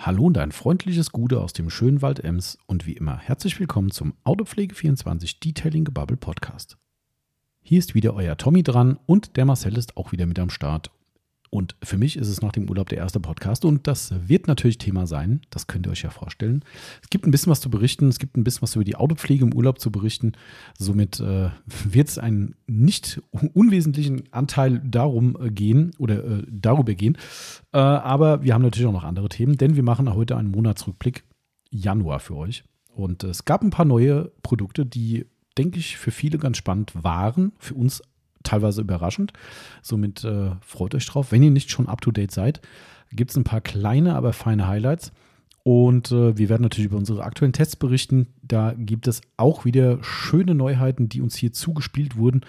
Hallo und ein freundliches Gute aus dem schönen Wald Ems und wie immer herzlich willkommen zum Autopflege24 Detailing Gebubble Podcast. Hier ist wieder euer Tommy dran und der Marcel ist auch wieder mit am Start und für mich ist es nach dem Urlaub der erste Podcast und das wird natürlich Thema sein. Das könnt ihr euch ja vorstellen. Es gibt ein bisschen was zu berichten. Es gibt ein bisschen was über die Autopflege im Urlaub zu berichten. Somit äh, wird es einen nicht unwesentlichen Anteil darum äh, gehen oder äh, darüber gehen. Äh, aber wir haben natürlich auch noch andere Themen, denn wir machen heute einen Monatsrückblick Januar für euch. Und es gab ein paar neue Produkte, die, denke ich, für viele ganz spannend waren. Für uns teilweise überraschend. Somit äh, freut euch drauf. Wenn ihr nicht schon up to date seid, gibt es ein paar kleine, aber feine Highlights. Und äh, wir werden natürlich über unsere aktuellen Tests berichten. Da gibt es auch wieder schöne Neuheiten, die uns hier zugespielt wurden,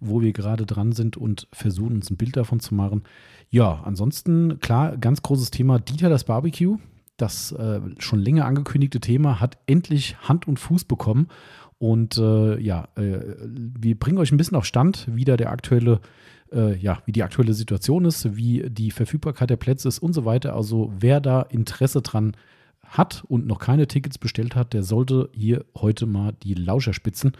wo wir gerade dran sind und versuchen, uns ein Bild davon zu machen. Ja, ansonsten, klar, ganz großes Thema Dieter das Barbecue. Das äh, schon länger angekündigte Thema hat endlich Hand und Fuß bekommen. Und äh, ja, äh, wir bringen euch ein bisschen auf Stand, wie der aktuelle, äh, ja, wie die aktuelle Situation ist, wie die Verfügbarkeit der Plätze ist und so weiter. Also wer da Interesse dran hat und noch keine Tickets bestellt hat, der sollte hier heute mal die Lauscher spitzen,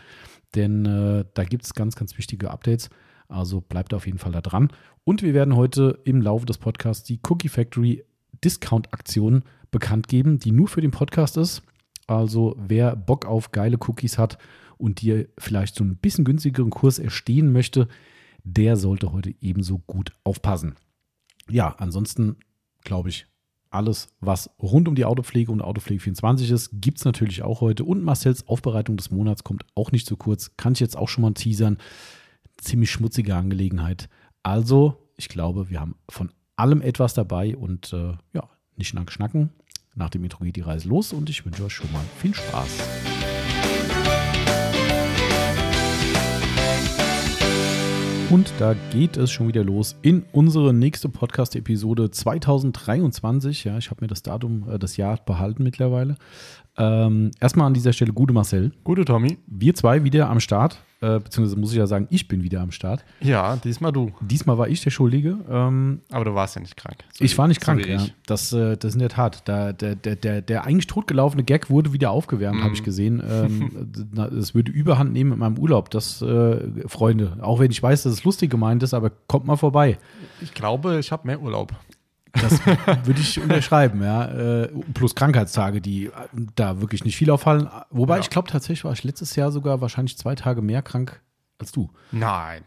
denn äh, da gibt es ganz, ganz wichtige Updates. Also bleibt auf jeden Fall da dran. Und wir werden heute im Laufe des Podcasts die Cookie Factory Discount Aktion bekannt geben, die nur für den Podcast ist. Also wer Bock auf geile Cookies hat und dir vielleicht so ein bisschen günstigeren Kurs erstehen möchte, der sollte heute ebenso gut aufpassen. Ja, ansonsten glaube ich, alles, was rund um die Autopflege und Autopflege 24 ist, gibt es natürlich auch heute. Und Marcells Aufbereitung des Monats kommt auch nicht zu kurz. Kann ich jetzt auch schon mal teasern. Ziemlich schmutzige Angelegenheit. Also, ich glaube, wir haben von allem etwas dabei und äh, ja, nicht lang schnacken. Nach dem Intro geht die Reise los und ich wünsche euch schon mal viel Spaß. Und da geht es schon wieder los in unsere nächste Podcast-Episode 2023. Ja, ich habe mir das Datum, äh, das Jahr behalten mittlerweile. Ähm, erstmal an dieser Stelle gute Marcel. Gute Tommy. Wir zwei wieder am Start äh, beziehungsweise muss ich ja sagen, ich bin wieder am Start. Ja, diesmal du. Diesmal war ich der Schuldige. Ähm, Aber du warst ja nicht krank. So ich war nicht krank, so ja. Das, äh, das in der Tat. Der, der, der, der, der eigentlich totgelaufene Gag wurde wieder aufgewärmt, mhm. habe ich gesehen. Ähm, es würde Überhand nehmen mit meinem Urlaub. Das, äh, Freunde, auch wenn ich weiß, dass es lustig gemeint ist, aber kommt mal vorbei. Ich glaube, ich habe mehr Urlaub. Das würde ich unterschreiben, ja. Äh, plus Krankheitstage, die da wirklich nicht viel auffallen. Wobei ja. ich glaube, tatsächlich war ich letztes Jahr sogar wahrscheinlich zwei Tage mehr krank als du. Nein.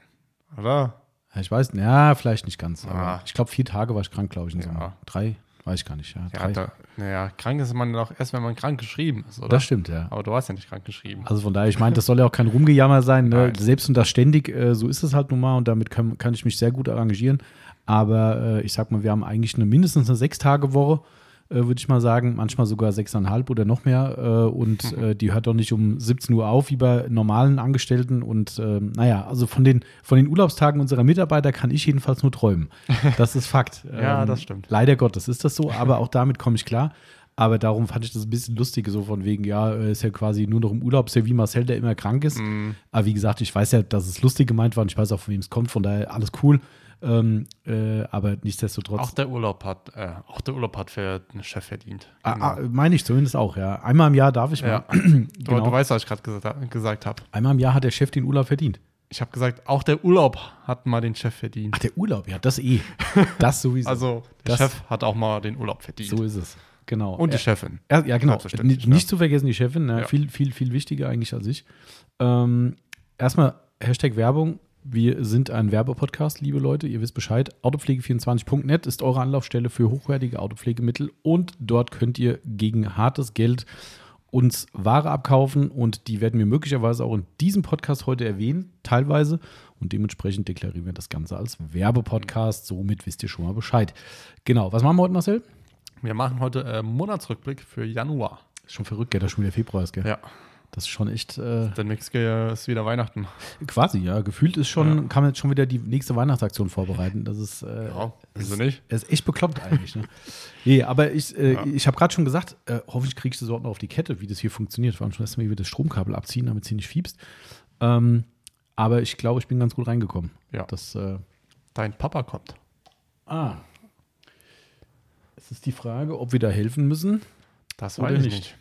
Oder? Ich weiß, ja, vielleicht nicht ganz. Ja. ich glaube, vier Tage war ich krank, glaube ich, im ja. Sommer. Drei, weiß ich gar nicht. Ja, ja da, naja, krank ist man doch erst, wenn man krank geschrieben ist, oder? Das stimmt, ja. Aber du hast ja nicht krank geschrieben. Also von daher, ich meine, das soll ja auch kein Rumgejammer sein. Ne? Selbst und das ständig, äh, so ist es halt nun mal und damit kann, kann ich mich sehr gut arrangieren. Aber äh, ich sag mal, wir haben eigentlich eine mindestens eine Sechs-Tage-Woche, äh, würde ich mal sagen. Manchmal sogar sechseinhalb oder noch mehr. Äh, und äh, die hört doch nicht um 17 Uhr auf, wie bei normalen Angestellten. Und ähm, naja, also von den, von den Urlaubstagen unserer Mitarbeiter kann ich jedenfalls nur träumen. Das ist Fakt. ja, ähm, das stimmt. Leider Gottes ist das so, aber auch damit komme ich klar. Aber darum fand ich das ein bisschen lustig, so von wegen, ja, ist ja quasi nur noch im Urlaub, ist ja wie Marcel, der immer krank ist. Mm. Aber wie gesagt, ich weiß ja, dass es lustig gemeint war und ich weiß auch, von wem es kommt, von daher alles cool. Ähm, äh, aber nichtsdestotrotz. Auch der Urlaub hat, äh, auch der Urlaub hat für einen Chef verdient. Ah, ah, meine ich zumindest auch, ja. Einmal im Jahr darf ich ja. mal. genau. du, weißt, was ich gerade gesagt, gesagt habe. Einmal im Jahr hat der Chef den Urlaub verdient. Ich habe gesagt, auch der Urlaub hat mal den Chef verdient. Ach, der Urlaub, ja, das eh. Das sowieso. also, der das, Chef hat auch mal den Urlaub verdient. So ist es. Genau. Und die Chefin. Er, ja, genau. Nicht, nicht zu vergessen, die Chefin. Ne? Ja. Viel, viel, viel wichtiger eigentlich als ich. Ähm, erstmal Hashtag Werbung. Wir sind ein Werbepodcast, liebe Leute. Ihr wisst Bescheid. Autopflege24.net ist eure Anlaufstelle für hochwertige Autopflegemittel und dort könnt ihr gegen hartes Geld uns Ware abkaufen und die werden wir möglicherweise auch in diesem Podcast heute erwähnen, teilweise. Und dementsprechend deklarieren wir das Ganze als Werbepodcast. Somit wisst ihr schon mal Bescheid. Genau, was machen wir heute, Marcel? Wir machen heute äh, Monatsrückblick für Januar. Ist schon verrückt, gell, dass schon wieder Februar ist, gell? Ja. Das ist schon echt. Äh, Der nächste Jahr ist wieder Weihnachten. Quasi, ja. Gefühlt ist schon, ja. kann man jetzt schon wieder die nächste Weihnachtsaktion vorbereiten. Das ist. Äh, ja, wieso nicht? Es ist echt bekloppt eigentlich. ne? Nee, aber ich, äh, ja. ich habe gerade schon gesagt, äh, hoffentlich kriegst du das auch noch auf die Kette, wie das hier funktioniert. Vor allem schon erstmal wieder das Stromkabel abziehen, damit es hier nicht fiebst. Ähm, aber ich glaube, ich bin ganz gut reingekommen. Ja. Das, äh, Dein Papa kommt. Ah, Es ist die Frage, ob wir da helfen müssen. Das weiß ich nicht. nicht.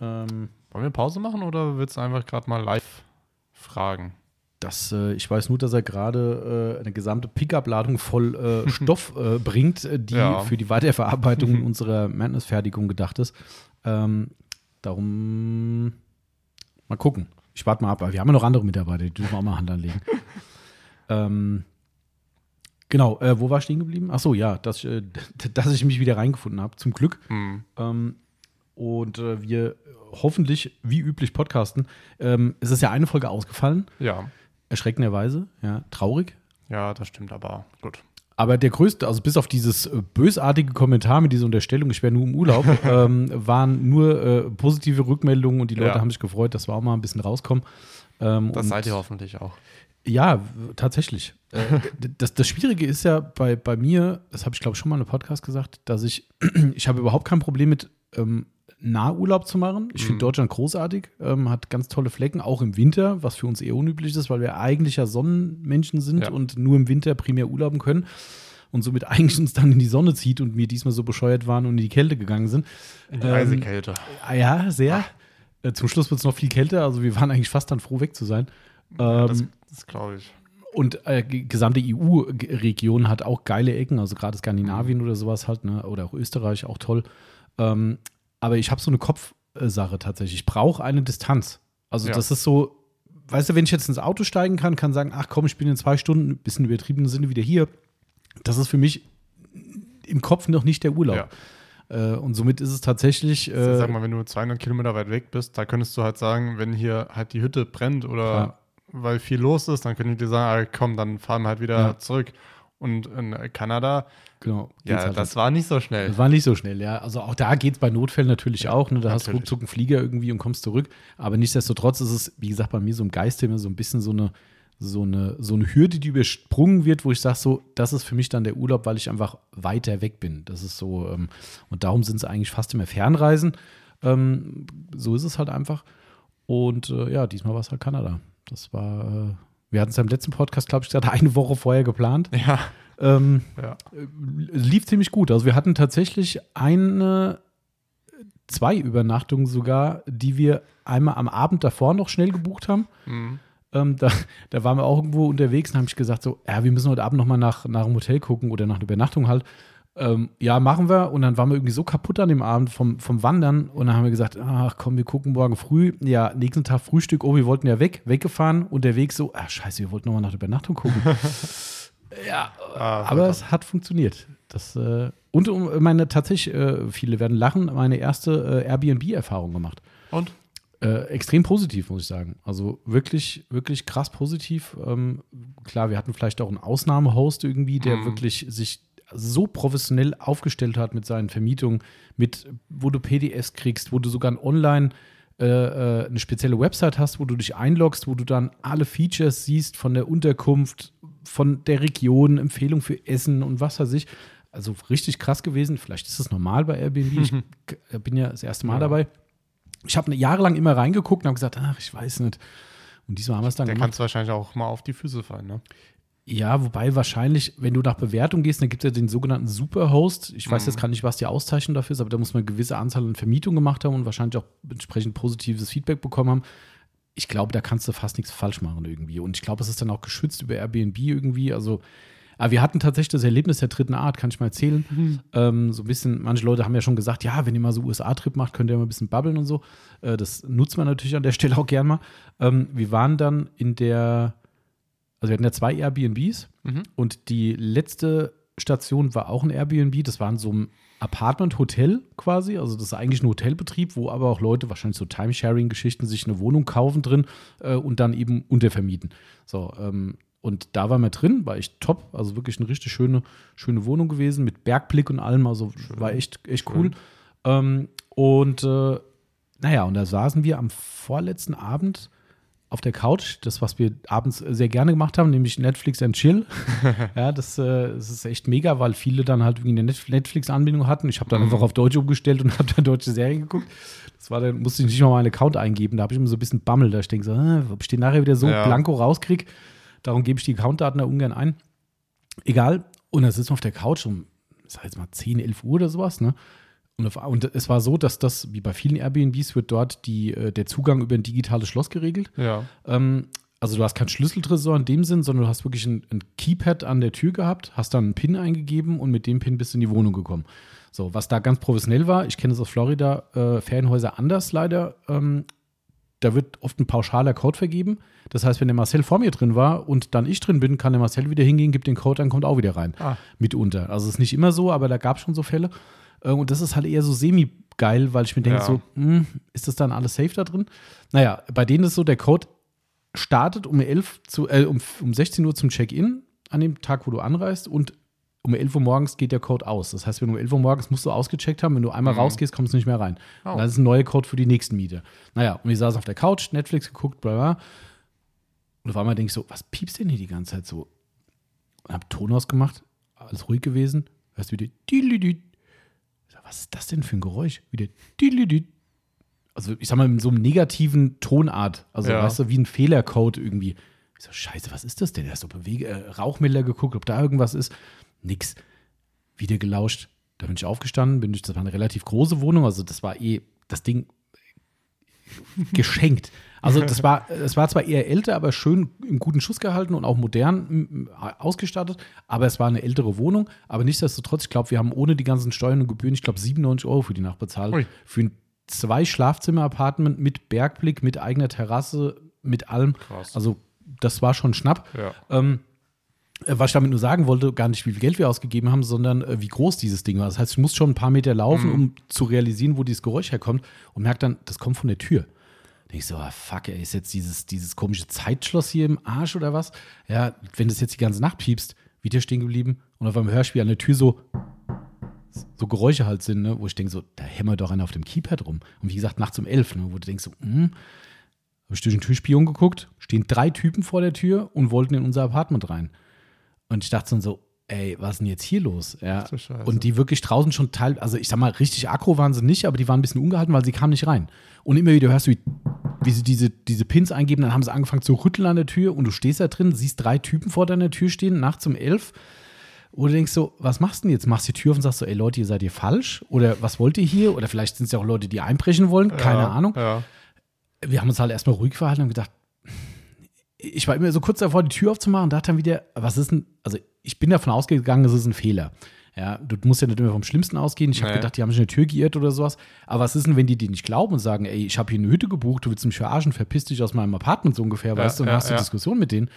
Ähm, Wollen wir Pause machen oder willst du einfach gerade mal live fragen? das, äh, ich weiß nur, dass er gerade äh, eine gesamte Pickup-Ladung voll äh, Stoff äh, bringt, äh, die Ja. für die Weiterverarbeitung unserer Madness-Fertigung gedacht ist. Ähm, darum mal gucken. Ich warte mal ab. Wir haben ja noch andere Mitarbeiter, die dürfen auch mal Hand anlegen. ähm, genau, äh, wo war ich stehen geblieben? Ach so, ja, dass, ich, dass ich mich wieder reingefunden habe, zum Glück. Hm. Ähm, und äh, wir hoffentlich, wie üblich, podcasten. Ähm, es ist ja eine Folge ausgefallen, Ja. erschreckenderweise, ja, traurig. Ja, das stimmt aber. Gut. Aber der größte, also bis auf dieses äh, bösartige Kommentar mit dieser Unterstellung, ich wäre nur im Urlaub, ähm, waren nur äh, positive Rückmeldungen und die Leute Ja. haben sich gefreut, dass wir auch mal ein bisschen rauskommen. Ähm, Das und- seid ihr hoffentlich auch. Ja, tatsächlich. Äh, das, das Schwierige ist ja bei, bei mir, das habe ich glaube ich schon mal in einem Podcast gesagt, dass ich, ich habe überhaupt kein Problem mit ähm, Nahurlaub zu machen. Ich finde Mhm. Deutschland großartig, ähm, hat ganz tolle Flecken, auch im Winter, was für uns eher unüblich ist, weil wir eigentlich ja Sonnenmenschen sind Ja. und nur im Winter primär urlauben können und somit eigentlich uns dann in die Sonne zieht und wir diesmal so bescheuert waren und in die Kälte gegangen sind. In die Ähm, Eisekälte. Ah Ja, sehr. Äh, zum Schluss wird es noch viel kälter, also wir waren eigentlich fast dann froh, weg zu sein. Ja, Ähm, das das glaube ich. und äh, die gesamte EU-Region hat auch geile Ecken, also gerade Skandinavien oder sowas halt, ne? oder auch Österreich, auch toll. Ähm, aber ich habe so eine Kopfsache tatsächlich. Ich brauche eine Distanz. Also Ja. das ist so, weißt du, wenn ich jetzt ins Auto steigen kann, kann sagen, ach komm, ich bin in zwei Stunden, ein bisschen übertriebenen Sinne wieder hier. Das ist für mich im Kopf noch nicht der Urlaub. Äh, und somit ist es tatsächlich. Äh, Sag mal, wenn du 200 Kilometer weit weg bist, da könntest du halt sagen, wenn hier halt die Hütte brennt oder Klar. weil viel los ist, dann können die dir sagen, ah, komm, dann fahren wir halt wieder Ja. zurück. Und in Kanada, genau, ja, halt das war nicht so schnell. Das war nicht so schnell, ja. Also auch da geht es bei Notfällen natürlich auch. Ne? Da hast du natürlich. ruckzuck einen Flieger irgendwie und kommst zurück. Aber nichtsdestotrotz ist es, wie gesagt, bei mir so im Geiste immer so ein bisschen so eine, so eine, so eine Hürde, die übersprungen wird, wo ich sage, so, das ist für mich dann der Urlaub, weil ich einfach weiter weg bin. Das ist so, ähm, und darum sind es eigentlich fast immer Fernreisen. Ähm, so ist es halt einfach. Und äh, ja, diesmal war es halt Kanada. Das war, äh, wir hatten es ja im letzten Podcast, glaube ich, gesagt, eine Woche vorher geplant. Ja, Ähm, ja. lief ziemlich gut. Also wir hatten tatsächlich eine, zwei Übernachtungen sogar, die wir einmal am Abend davor noch schnell gebucht haben. Mhm. Ähm, da, da waren wir auch irgendwo unterwegs und haben ich gesagt, so, ja, wir müssen heute Abend noch mal nach, nach einem Hotel gucken oder nach einer Übernachtung halt. Ähm, ja, machen wir. Und dann waren wir irgendwie so kaputt an dem Abend vom, vom Wandern. Und dann haben wir gesagt, ach komm, wir gucken morgen früh. Ja, nächsten Tag Frühstück. Oh, wir wollten ja weg, weggefahren. Unterwegs so, ach scheiße, wir wollten noch mal nach der Übernachtung gucken. ja, Ah, aber es hat funktioniert. Das, äh, und um meine tatsächlich, äh, viele werden lachen, meine erste äh, Airbnb-Erfahrung gemacht. Und? Äh, extrem positiv, muss ich sagen. Also wirklich, wirklich krass positiv. Ähm, klar, wir hatten vielleicht auch einen Ausnahmehost irgendwie, der Mhm. wirklich sich so professionell aufgestellt hat mit seinen Vermietungen, mit wo du PDFs kriegst, wo du sogar ein online äh, äh, eine spezielle Website hast, wo du dich einloggst, wo du dann alle Features siehst von der Unterkunft, von der Region, Empfehlung für Essen und was weiß ich. Also richtig krass gewesen. Vielleicht ist das normal bei Airbnb. Ich k- bin ja das erste Mal Ja. dabei. Ich habe jahrelang immer reingeguckt und habe gesagt, ach, ich weiß nicht. Und diesmal haben wir es dann Der gemacht. kannst du wahrscheinlich auch mal auf die Füße fallen, ne? Ja, wobei wahrscheinlich, wenn du nach Bewertung gehst, dann gibt es ja den sogenannten Superhost. Ich weiß Mhm. jetzt gar nicht, was die Auszeichnung dafür ist, aber da muss man eine gewisse Anzahl an Vermietungen gemacht haben und wahrscheinlich auch entsprechend positives Feedback bekommen haben. Ich glaube, da kannst du fast nichts falsch machen irgendwie. Und ich glaube, es ist dann auch geschützt über Airbnb irgendwie. Also, aber wir hatten tatsächlich das Erlebnis der dritten Art, kann ich mal erzählen. Ähm, so ein bisschen, manche Leute haben ja schon gesagt, ja, wenn ihr mal so USA-Trip macht, könnt ihr mal ein bisschen babbeln und so. Äh, das nutzt man natürlich an der Stelle auch gern mal. Ähm, wir waren dann in der, also wir hatten ja zwei Airbnbs Mhm. und die letzte Station war auch ein Airbnb. Das war in so einem Apartment-Hotel quasi. Also das ist eigentlich ein Hotelbetrieb, wo aber auch Leute, wahrscheinlich so Timesharing-Geschichten, sich eine Wohnung kaufen drin äh, und dann eben untervermieten. So, ähm, und da waren wir drin, war echt top. Also wirklich eine richtig schöne, schöne Wohnung gewesen mit Bergblick und allem. Also war echt, echt cool. Ähm, und äh, naja, und da saßen wir am vorletzten Abend auf der Couch, das, was wir abends sehr gerne gemacht haben, nämlich Netflix and Chill. ja, das, äh, das ist echt mega, weil viele dann halt irgendwie eine Net- Netflix-Anbindung hatten. Ich habe dann Mhm. einfach auf Deutsch umgestellt und habe dann deutsche Serien geguckt. Das war dann, musste ich nicht mal meinen Account eingeben. Da habe ich immer so ein bisschen Bammel. Da ich denke so, äh, ob ich den nachher wieder so Ja. blanko rauskriege. Darum gebe ich die Accountdaten da ungern ein. Egal. Und dann sitzen wir auf der Couch um sag jetzt mal 10, 11 Uhr oder sowas, ne? Und, auf, und es war so, dass das, wie bei vielen Airbnbs, wird dort die, äh, der Zugang über ein digitales Schloss geregelt. Ja. Ähm, also du hast keinen Schlüsseltresor in dem Sinn, sondern du hast wirklich ein, ein Keypad an der Tür gehabt, hast dann einen PIN eingegeben und mit dem PIN bist du in die Wohnung gekommen. So, was da ganz professionell war, ich kenne es aus Florida, äh, Ferienhäuser anders leider. Ähm, da wird oft ein pauschaler Code vergeben. Das heißt, wenn der Marcel vor mir drin war und dann ich drin bin, kann der Marcel wieder hingehen, gibt den Code, dann kommt auch wieder rein. Ah. Mitunter. Also es ist nicht immer so, aber da gab es schon so Fälle. Äh, und das ist halt eher so semi-geil, weil ich mir denke, Ja. so, hm, ist das dann alles safe da drin? Naja, bei denen ist so, der Code startet um 11 zu, äh, um, um 16 Uhr zum Check-in an dem Tag, wo du anreist und um 11 Uhr morgens geht der Code aus. Das heißt, wenn du um 11 Uhr morgens musst du ausgecheckt haben, wenn du einmal Mhm. rausgehst, kommst du nicht mehr rein. Oh. Und das ist ein neuer Code für die nächsten Miete. Naja, und ich saß auf der Couch, Netflix geguckt, bla bla. Und auf einmal denke ich so, was piepst denn hier die ganze Zeit so? Und hab Ton ausgemacht, alles ruhig gewesen. Hörst wieder. Ich sag, Was ist das denn für ein Geräusch? Wieder Dilidid. Also ich sag mal in so einem negativen Tonart. Also Ja. weißt du, wie ein Fehlercode irgendwie. Ich so, scheiße, was ist das denn? Er ist so bewege, äh, Rauchmelder geguckt, ob da irgendwas ist. Nix. Wieder gelauscht. Da bin ich aufgestanden, bin durch, das war eine relativ große Wohnung, also das war eh das Ding geschenkt. Also das war, es war zwar eher älter, aber schön im guten Schuss gehalten und auch modern ausgestattet, aber es war eine ältere Wohnung. Aber nichtsdestotrotz, ich glaube, wir haben ohne die ganzen Steuern und Gebühren, ich glaube, 97 Euro für die Nacht bezahlt. Ui. Für ein zwei Schlafzimmer-Apartment mit Bergblick, mit eigener Terrasse, mit allem. Krass. Also das war schon schnapp. Ja. Ähm, äh, was ich damit nur sagen wollte, gar nicht, wie viel Geld wir ausgegeben haben, sondern äh, wie groß dieses Ding war. Das heißt, ich muss schon ein paar Meter laufen, Mhm. um zu realisieren, wo dieses Geräusch herkommt und merke dann, das kommt von der Tür. Ich so, ah, fuck, ey, ist jetzt dieses, dieses komische Zeitschloss hier im Arsch oder was? Ja, wenn das jetzt die ganze Nacht piepst, wieder stehen geblieben und auf einmal Hörspiel an der Tür so, so Geräusche halt sind, ne, wo ich denke so, da hämmert doch einer auf dem Keypad rum. Und wie gesagt, nachts um elf, ne, wo du denkst so, hm, habe ich durch den Türspion geguckt, stehen drei Typen vor der Tür und wollten in unser Apartment rein. Und ich dachte dann so, ey, was ist denn jetzt hier los? Ja. Du. Und die wirklich draußen schon teil, also ich sag mal, richtig aggro waren sie nicht, aber die waren ein bisschen ungehalten, weil sie kamen nicht rein. Und immer wieder hörst du, wie, wie sie diese, diese Pins eingeben, dann haben sie angefangen zu rütteln an der Tür und du stehst da drin, siehst drei Typen vor deiner Tür stehen, nachts um elf. Oder du denkst so, was machst du denn jetzt? Machst die Tür auf und sagst so, ey Leute, ihr seid ihr falsch? Oder was wollt ihr hier? Oder vielleicht sind es ja auch Leute, die einbrechen wollen, keine ja, Ahnung Ja. wir haben uns halt erstmal ruhig verhalten und gedacht, ich war immer so kurz davor, die Tür aufzumachen und dachte dann wieder, was ist denn, also ich bin davon ausgegangen, es ist ein Fehler. Ja, du musst ja nicht immer vom Schlimmsten ausgehen. Ich habe Nee. gedacht, die haben sich eine Tür geirrt oder sowas. Aber was ist denn, wenn die dir nicht glauben und sagen, ey, ich habe hier eine Hütte gebucht, du willst mich verarschen, verpiss dich aus meinem Apartment so ungefähr, weißt du, und ja, dann hast du ja. Diskussion mit denen.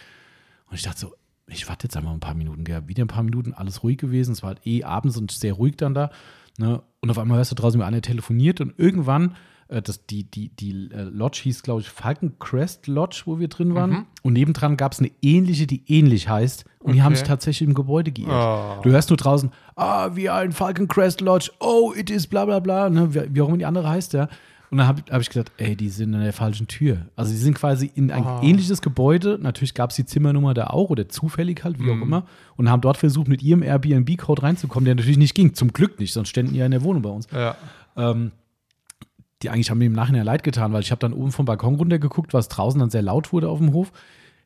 Und ich dachte so, ich warte jetzt einmal ein paar Minuten, gell. Wieder ein paar Minuten, alles ruhig gewesen. Es war halt eh abends und sehr ruhig dann da. Ne? Und auf einmal hörst du draußen, wie einer telefoniert und irgendwann, äh, das, die, die, die äh, Lodge hieß, glaube ich, Falcon Crest Lodge, wo wir drin waren. Mhm. Und nebendran gab es eine ähnliche, die ähnlich heißt. Und die haben Okay. sich tatsächlich im Gebäude geirrt. Oh. Du hörst nur draußen, ah, wir ein Falcon Crest Lodge, oh, it is bla bla bla, ne? wie, wie auch immer die andere heißt, ja. Und dann habe hab ich gedacht, ey, die sind an der falschen Tür. Also die sind quasi in ein Ah. ähnliches Gebäude. Natürlich gab es die Zimmernummer da auch oder zufällig halt, wie auch immer. Und haben dort versucht, mit ihrem Airbnb-Code reinzukommen, der natürlich nicht ging. Zum Glück nicht, sonst ständen die ja in der Wohnung bei uns. Ja. Ähm, die eigentlich haben mir im Nachhinein leid getan, weil ich habe dann oben vom Balkon runtergeguckt, was draußen dann sehr laut wurde auf dem Hof.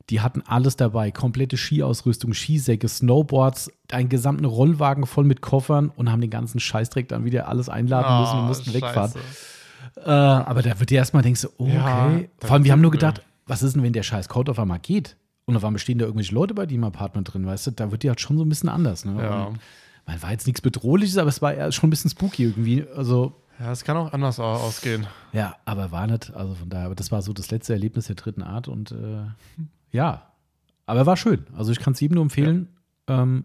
Die hatten alles dabei, komplette Skiausrüstung, Skisäcke, Snowboards, einen gesamten Rollwagen voll mit Koffern und haben den ganzen Scheißdreck dann wieder alles einladen müssen und Oh, mussten wegfahren. scheiße. Äh, aber da wird dir erstmal denkst du, oh, okay. Ja, Vor allem, wir haben nur gedacht, was ist denn, wenn der scheiß Code auf einmal geht? Und auf einmal stehen da irgendwelche Leute bei dir im Apartment drin, weißt du? Da wird dir halt schon so ein bisschen anders. Ne? Ja. Weil war jetzt nichts Bedrohliches, aber es war schon ein bisschen spooky irgendwie. Also, Ja, es kann auch anders au- ausgehen. ja, aber war nicht. Also von daher, aber das war so das letzte Erlebnis der dritten Art und äh, ja, aber war schön. Also ich kann es jedem nur empfehlen. Ähm,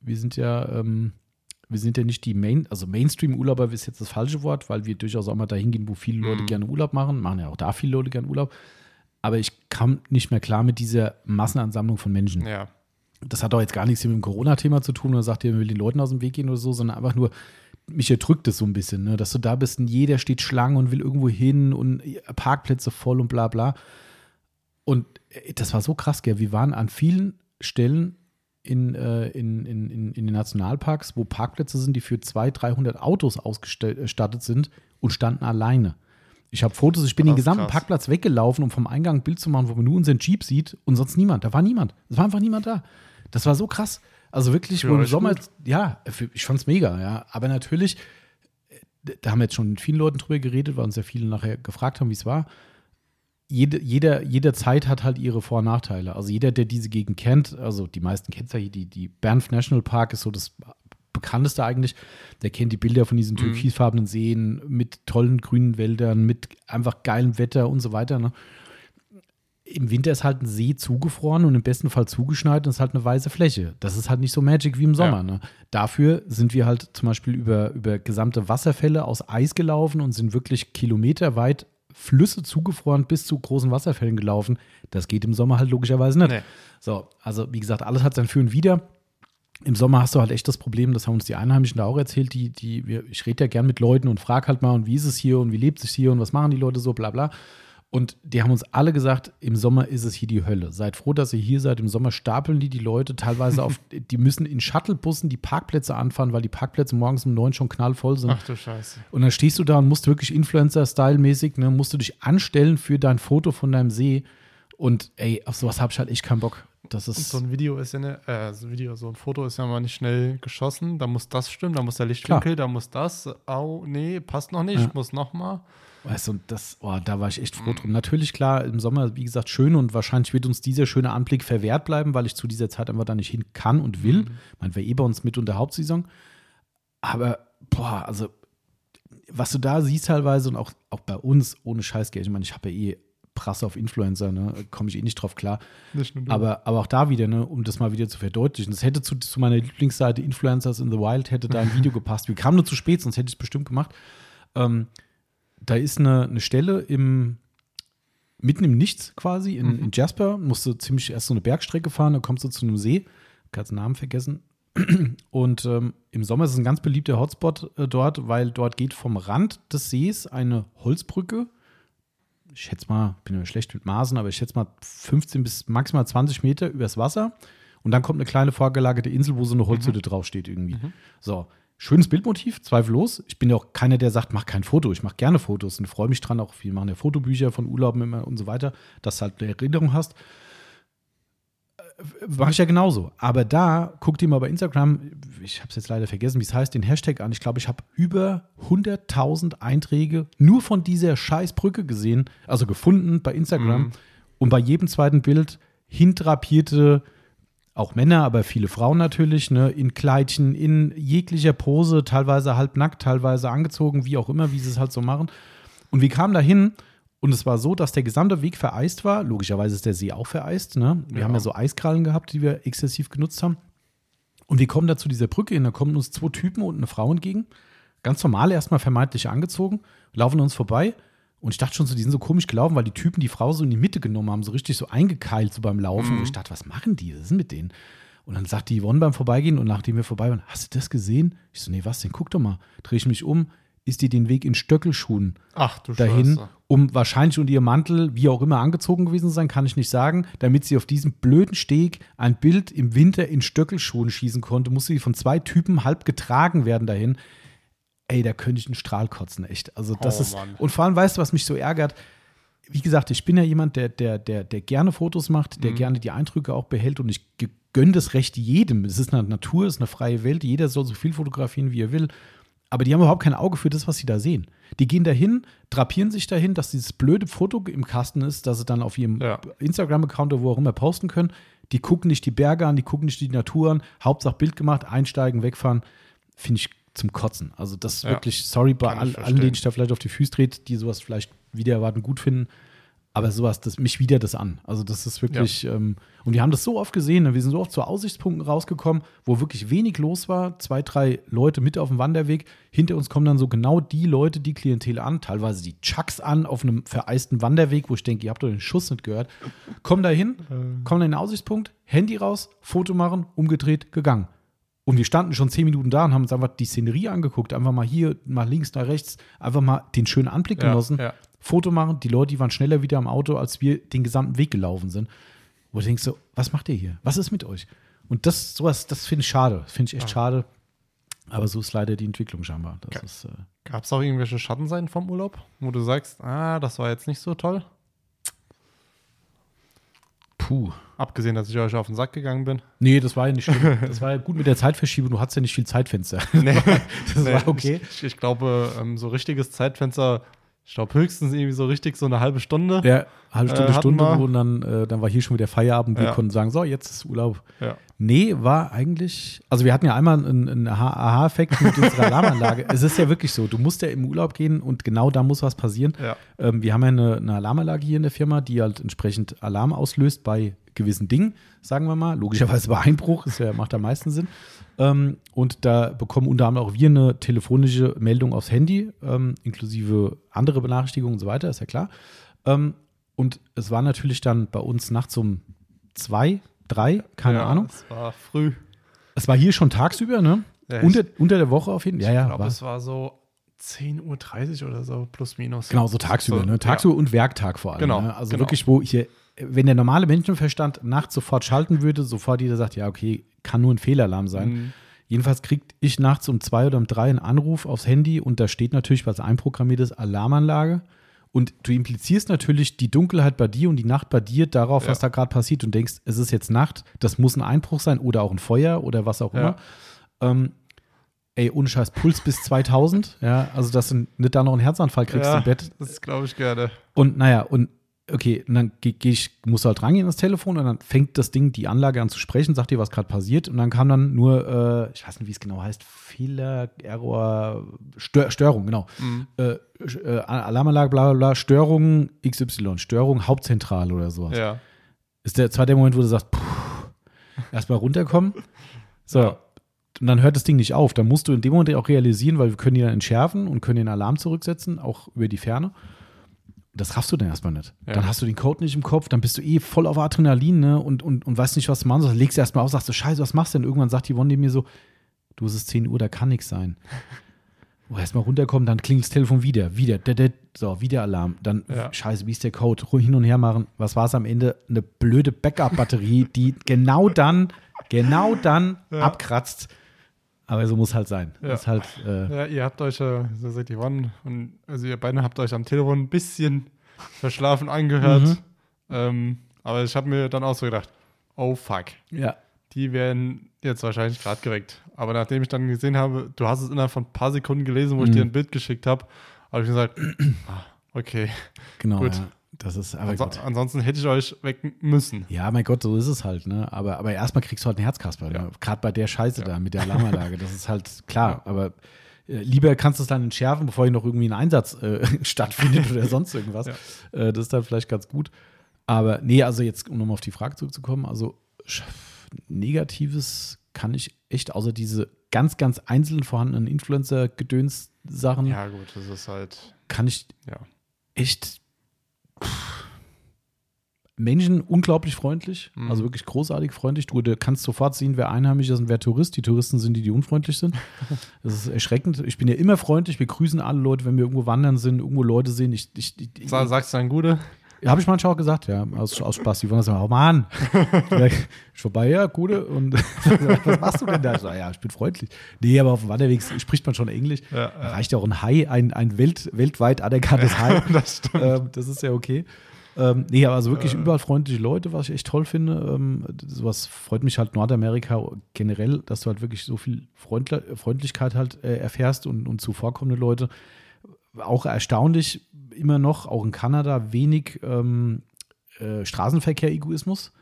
wir sind ja, ähm, wir sind ja nicht die Main, also Mainstream-Urlauber ist jetzt das falsche Wort, weil wir durchaus auch mal dahin gehen, wo viele Leute Mhm. gerne Urlaub machen. Machen ja auch da viele Leute gerne Urlaub. Aber ich kam nicht mehr klar mit dieser Massenansammlung von Menschen Ja. das hat doch jetzt gar nichts mit dem Corona-Thema zu tun oder sagt ihr, man will den Leuten aus dem Weg gehen oder so, sondern einfach nur, mich erdrückt es so ein bisschen, ne? dass du da bist und jeder steht Schlange und will irgendwo hin und Parkplätze voll und bla bla. Und äh, das war so krass, gell? Wir waren an vielen Stellen in, äh, in, in, in, in den Nationalparks, wo Parkplätze sind, die für 200, 300 Autos ausgestattet sind und standen alleine. Ich habe Fotos, ich bin den gesamten krass. Parkplatz weggelaufen, um vom Eingang ein Bild zu machen, wo man nur unseren Jeep sieht und sonst niemand. Da war niemand. Es war einfach niemand da. Das war so krass. Also wirklich, Für wo im Sommer, gut. ja, ich fand's mega, ja. Aber natürlich, äh, da haben wir jetzt schon mit vielen Leuten drüber geredet, weil uns ja viele nachher gefragt haben, wie es war. Jede, jeder, jede Zeit hat halt ihre Vor- und Nachteile. Also jeder, der diese Gegend kennt, also die meisten kennen es ja hier, die, die Banff National Park ist so das bekannteste eigentlich. Der kennt die Bilder von diesen türkisfarbenen Seen mit tollen grünen Wäldern, mit einfach geilem Wetter und so weiter. Ne? Im Winter ist halt ein See zugefroren und im besten Fall zugeschneit und es ist halt eine weiße Fläche. Das ist halt nicht so magic wie im Sommer. Ja. Ne? Dafür sind wir halt zum Beispiel über, über gesamte Wasserfälle aus Eis gelaufen und sind wirklich kilometerweit Flüsse zugefroren bis zu großen Wasserfällen gelaufen. Das geht im Sommer halt logischerweise nicht. Nee. So, also wie gesagt, alles hat sein Für und Wider. Im Sommer hast du halt echt das Problem, das haben uns die Einheimischen da auch erzählt, die, die, ich rede ja gern mit Leuten und frage halt mal, und wie ist es hier und wie lebt es hier und was machen die Leute so, bla bla. Und die haben uns alle gesagt, im Sommer ist es hier die Hölle. Seid froh, dass ihr hier seid. Im Sommer stapeln die die Leute teilweise auf, die müssen in Shuttlebussen die Parkplätze anfahren, weil die Parkplätze morgens um neun schon knallvoll sind. Ach du Scheiße. Und dann stehst du da und musst wirklich Influencer-Style-mäßig, ne, musst du dich anstellen für dein Foto von deinem See. Und ey, auf sowas habe ich halt echt keinen Bock. Das ist. so ein Video ist ja ne, äh, so ein Video, so ein Foto ist ja mal nicht schnell geschossen. Da muss das stimmen, da muss der Lichtwinkel, da muss das. Au, nee, passt noch nicht, Ja. muss noch mal. Weißt du, und das, oh, da war ich echt froh drum. Natürlich, klar, im Sommer, wie gesagt, schön und wahrscheinlich wird uns dieser schöne Anblick verwehrt bleiben, weil ich zu dieser Zeit einfach da nicht hin kann und will. Ich meine, wäre eh bei uns mit unter Hauptsaison. Aber, boah, also, was du da siehst teilweise und auch, auch bei uns ohne Scheißgeld, ich meine, ich habe ja eh Prasse auf Influencer, ne, komme ich eh nicht drauf klar. Nicht nur du. Aber, aber auch da wieder, ne, um das mal wieder zu verdeutlichen, das hätte zu, zu meiner Lieblingsseite Influencers in the Wild, hätte da ein Video gepasst. Wir kamen nur zu spät, sonst hätte ich es bestimmt gemacht. Ähm, da ist eine, eine Stelle im, mitten im Nichts quasi, in, in Jasper, musst du ziemlich erst so eine Bergstrecke fahren, dann kommst du zu einem See, kannst den Namen vergessen. Und ähm, im Sommer ist es ein ganz beliebter Hotspot äh, dort, weil dort geht vom Rand des Sees eine Holzbrücke. Ich schätze mal, bin ja schlecht mit Maßen, aber ich schätze mal 15 bis maximal 20 Meter übers Wasser. Und dann kommt eine kleine vorgelagerte Insel, wo so eine Holzhütte draufsteht irgendwie. So, schönes Bildmotiv, zweifellos. Ich bin ja auch keiner, der sagt, mach kein Foto. Ich mache gerne Fotos und freue mich dran. Auch wir machen ja Fotobücher von Urlauben immer und so weiter, dass du halt eine Erinnerung hast. Mache ich ja genauso. Aber da, guckt ihr mal bei Instagram, ich habe es jetzt leider vergessen, wie es heißt, den Hashtag an. Ich glaube, ich habe über 100.000 Einträge nur von dieser Scheißbrücke gesehen, also gefunden bei Instagram. Und bei jedem zweiten Bild hindrapierte, auch Männer, aber viele Frauen natürlich, ne, in Kleidchen, in jeglicher Pose, teilweise halbnackt, teilweise angezogen, wie auch immer, wie sie es halt so machen. Und wir kamen da hin und es war so, dass der gesamte Weg vereist war. Logischerweise ist der See auch vereist. Ne? Wir Ja. haben ja so Eiskrallen gehabt, die wir exzessiv genutzt haben. Und wir kommen da zu dieser Brücke hin, da kommen uns zwei Typen und eine Frau entgegen. Ganz normal, erstmal vermeintlich angezogen, laufen uns vorbei. Und ich dachte schon so, die sind so komisch gelaufen, weil die Typen die Frau so in die Mitte genommen haben, so richtig so eingekeilt so beim Laufen. Und ich dachte, was machen die? Was ist mit denen? Und dann sagt die Yvonne beim Vorbeigehen und nachdem wir vorbei waren, hast du das gesehen? Ich so, nee, was denn? Guck doch mal. Drehe ich mich um, ist die den Weg in Stöckelschuhen Ach du dahin, Scheiße. um wahrscheinlich unter ihr Mantel, wie auch immer, angezogen gewesen zu sein, kann ich nicht sagen, damit sie auf diesem blöden Steg ein Bild im Winter in Stöckelschuhen schießen konnte, musste sie von zwei Typen halb getragen werden dahin. Ey, da könnte ich einen Strahl kotzen, echt. Also das Oh, ist, Mann. und vor allem, weißt du, was mich so ärgert? Wie gesagt, ich bin ja jemand, der, der, der, der gerne Fotos macht, Mhm. der gerne die Eindrücke auch behält und ich gönne das Recht jedem. Es ist eine Natur, es ist eine freie Welt, jeder soll so viel fotografieren, wie er will. Aber die haben überhaupt kein Auge für das, was sie da sehen. Die gehen dahin, drapieren sich dahin, dass dieses blöde Foto im Kasten ist, dass sie dann auf ihrem Ja. Instagram-Account oder wo auch immer posten können. Die gucken nicht die Berge an, die gucken nicht die Natur an. Hauptsache Bild gemacht, einsteigen, wegfahren. Finde ich zum Kotzen. Also das ist Ja. wirklich, sorry bei all, allen, denen ich da vielleicht auf die Füße trete, die sowas vielleicht wieder erwarten gut finden. Aber sowas, das mich wieder das an. Also das ist wirklich, ähm, und wir haben das so oft gesehen, ne? wir sind so oft zu Aussichtspunkten rausgekommen, wo wirklich wenig los war, zwei, drei Leute mit auf dem Wanderweg. Hinter uns kommen dann so genau die Leute, die Klientel an, teilweise die Chucks an auf einem vereisten Wanderweg, wo ich denke, ihr habt doch den Schuss nicht gehört. Kommen da hin, kommen in den Aussichtspunkt, Handy raus, Foto machen, umgedreht, gegangen. Und wir standen schon zehn Minuten da und haben uns einfach die Szenerie angeguckt. Einfach mal hier, mal links, nach rechts, einfach mal den schönen Anblick Ja, genossen. ja. Foto machen. Die Leute, die waren schneller wieder am Auto, als wir den gesamten Weg gelaufen sind. Wo du denkst so, was macht ihr hier? Was ist mit euch? Und das, sowas, das finde ich schade. Das finde ich echt schade. Aber so ist leider die Entwicklung scheinbar. Das äh, Gab es auch irgendwelche Schattenseiten vom Urlaub, wo du sagst, ah, das war jetzt nicht so toll? Puh. Abgesehen, dass ich euch auf den Sack gegangen bin. Nee, das war ja nicht schlimm. Das war ja gut mit der Zeitverschiebung. Du hattest ja nicht viel Zeitfenster. Nee, Das war okay. Ich, ich glaube, ähm, so richtiges Zeitfenster, ich glaube höchstens irgendwie so richtig so eine halbe Stunde. Ja, halbe Stunde, Äh, Stunde wir. und dann, äh, dann war hier schon wieder Feierabend. Wir Ja. konnten sagen, so, jetzt ist Urlaub. Ja. Nee, war eigentlich, also wir hatten ja einmal einen, einen Aha- Aha-Effekt mit unserer Alarmanlage. es ist ja wirklich so, du musst ja im Urlaub gehen und genau da muss was passieren. Ja. Ähm, wir haben ja eine, eine Alarmanlage hier in der Firma, die halt entsprechend Alarm auslöst bei gewissen Dingen, sagen wir mal. Logischerweise bei Einbruch, ist ja, macht am meisten Sinn. Ähm, und da bekommen unter anderem auch wir eine telefonische Meldung aufs Handy, ähm, inklusive andere Benachrichtigungen und so weiter, ist ja klar. Ähm, und es war natürlich dann bei uns nachts um zwei, drei, keine ja, Ahnung. Es war früh. Es war hier schon tagsüber, ne? Ja, ich- unter, unter der Woche auf jeden Fall. Ja, Ich ja. glaube, war- es war so 10.30 Uhr oder so, plus minus. Genau, so tagsüber, So, ne? Tagsüber und Werktag vor allem. Genau, Ne? Also genau. wirklich, wo hier, wenn der normale Menschenverstand nachts sofort schalten würde, sofort jeder sagt, ja, okay, kann nur ein Fehlalarm sein. Mhm. Jedenfalls kriegt ich nachts um zwei oder um drei einen Anruf aufs Handy und da steht natürlich, was einprogrammiert ist, Alarmanlage. Und du implizierst natürlich die Dunkelheit bei dir und die Nacht bei dir darauf, Ja. was da gerade passiert und denkst, es ist jetzt Nacht, das muss ein Einbruch sein oder auch ein Feuer oder was auch Ja. immer. Ähm, ey, ohne Scheiß, Puls bis 2000, ja, also dass du nicht da noch einen Herzanfall kriegst Ja, im Bett, das glaube ich gerne. und naja, und okay, und dann geh, geh ich, musst du halt rangehen ans Telefon und dann fängt das Ding, die Anlage an zu sprechen, sagt dir, was gerade passiert. Und dann kam dann nur, äh, ich weiß nicht, wie es genau heißt, Fehler, Error, Stör, Störung, genau. Mhm. Äh, äh, Alarmanlage, bla bla bla, Störung XY, Störung Hauptzentrale oder sowas. Ja. Ist der zweite Moment, wo du sagst, erstmal runterkommen. So. Ja. Und dann hört das Ding nicht auf. Dann musst du in dem Moment auch realisieren, weil wir können die dann entschärfen und können den Alarm zurücksetzen, auch über die Ferne. Das raffst du dann erstmal nicht. Ja. Dann hast du den Code nicht im Kopf, dann bist du eh voll auf Adrenalin ne? und, und, und weißt nicht, was du machen sollst. Legst du erstmal auf, sagst du, Scheiße, was machst du denn? Irgendwann sagt die Wonne mir so, du, es ist 10 Uhr, da kann nichts sein. Oh, erstmal runterkommen, dann klingelt das Telefon wieder, wieder, so, wieder Alarm. Dann, Ja. scheiße, wie ist der Code? Ruhig hin und her machen. Was war es am Ende? Eine blöde Backup-Batterie, die genau dann, genau dann Ja. abkratzt. Aber so muss halt sein. Ja. Halt, äh, Ja, ihr habt euch, äh, so seid ihr wann, und also ihr beide habt euch am Telefon ein bisschen verschlafen angehört. Mhm. Ähm, aber ich habe mir dann auch so gedacht, oh fuck, ja. die werden jetzt wahrscheinlich gerade geweckt. Aber nachdem ich dann gesehen habe, du hast es innerhalb von ein paar Sekunden gelesen, wo ich Mhm. dir ein Bild geschickt habe, habe ich gesagt, ah, okay. Genau. Gut. Ja. Das ist, aber Anso gut. ansonsten hätte ich euch wecken müssen. Ja, mein Gott, so ist es halt, ne? Aber, aber erstmal kriegst du halt einen Herzkasper, ne? Ja. Gerade bei der Scheiße Ja. da mit der Alarmanlage. Das ist halt klar, aber äh, lieber kannst du es dann entschärfen, bevor hier noch irgendwie ein Einsatz äh, stattfindet oder sonst irgendwas. Ja. Äh, das ist dann vielleicht ganz gut. Aber nee, also jetzt, um nochmal auf die Frage zurückzukommen, also Negatives kann ich echt, außer diese ganz, ganz einzeln vorhandenen Influencer-Gedöns-Sachen, Ja, gut, das ist halt, kann ich ja. echt Menschen unglaublich freundlich, Mhm. also wirklich großartig freundlich. Du, du kannst sofort sehen, wer einheimisch ist und wer Tourist. Die Touristen sind die, die unfreundlich sind. Das ist erschreckend. Ich bin ja immer freundlich. Wir grüßen alle Leute, wenn wir irgendwo wandern sind, irgendwo Leute sehen. Ich, ich, ich, Sa- Sagst du dann Gute? Habe ich manchmal auch gesagt, ja, aus, aus Spaß. Die wollen das sagen, oh Mann, ich vorbei, ja, gute. Und was machst du denn da? Ich so, ja, ich bin freundlich. Nee, aber auf dem Wanderweg spricht man schon Englisch. Ja, Da reicht ja auch ein Hai, ein, ein Welt, weltweit anerkanntes Hai. das ähm, das ist ja okay. Ähm, nee, aber also wirklich Äh. überall freundliche Leute, was ich echt toll finde. Ähm, sowas freut mich halt Nordamerika generell, dass du halt wirklich so viel Freundle Freundlichkeit halt äh, erfährst und, und zuvorkommende Leute. Auch erstaunlich immer noch, auch in Kanada, wenig ähm, äh, Straßenverkehr-Egoismus.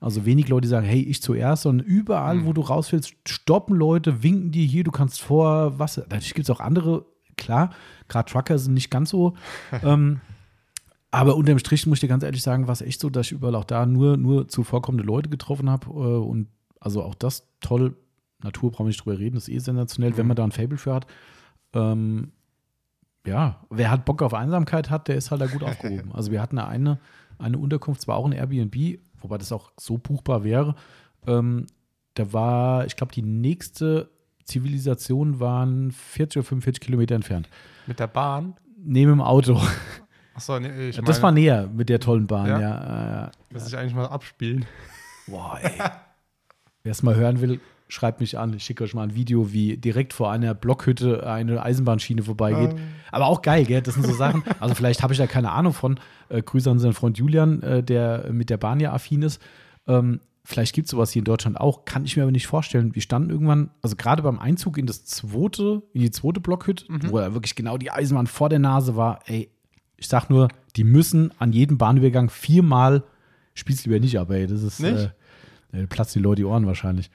Also wenig Leute, sagen, hey, ich zuerst, sondern überall, Mhm. wo du raus willst, stoppen Leute, winken dir hier, du kannst vor, was. Natürlich gibt es auch andere, klar, gerade Trucker sind nicht ganz so. ähm, aber unterm Strich muss ich dir ganz ehrlich sagen, war es echt so, dass ich überall auch da nur, nur zuvorkommende Leute getroffen habe. Äh, und also auch das toll. Natur brauchen wir nicht drüber reden, ist eh sensationell, wenn Mhm. man da ein Fable für hat. Ähm, ja, wer halt Bock auf Einsamkeit hat, der ist halt da gut aufgehoben. Also wir hatten da eine, eine Unterkunft, zwar auch ein Airbnb, wobei das auch so buchbar wäre. Ähm, da war, ich glaube, die nächste Zivilisation waren 40 oder 45 Kilometer entfernt. Mit der Bahn? Neben dem Auto. Achso, nee, ich meine, das war näher mit der tollen Bahn, ja. Ja? ja. das ich eigentlich mal abspielen. Boah, ey. Wer es mal hören will, schreibt mich an. Ich schicke euch mal ein Video, wie direkt vor einer Blockhütte eine Eisenbahnschiene vorbeigeht. Ähm. Aber auch geil, gell? Das sind so Sachen. Also, vielleicht habe ich da keine Ahnung von. Äh, Grüße an seinen Freund Julian, äh, der mit der Bahn ja affin ist. Ähm, vielleicht gibt es sowas hier in Deutschland auch, kann ich mir aber nicht vorstellen. Wir standen irgendwann, also gerade beim Einzug in das zweite, in die zweite Blockhütte, wo ja wirklich genau die Eisenbahn vor der Nase war, ey, ich sag nur, die müssen an jedem Bahnübergang viermal, spielst lieber nicht, aber ey, das ist, Nicht? Äh, platzt die Leute die Ohren wahrscheinlich.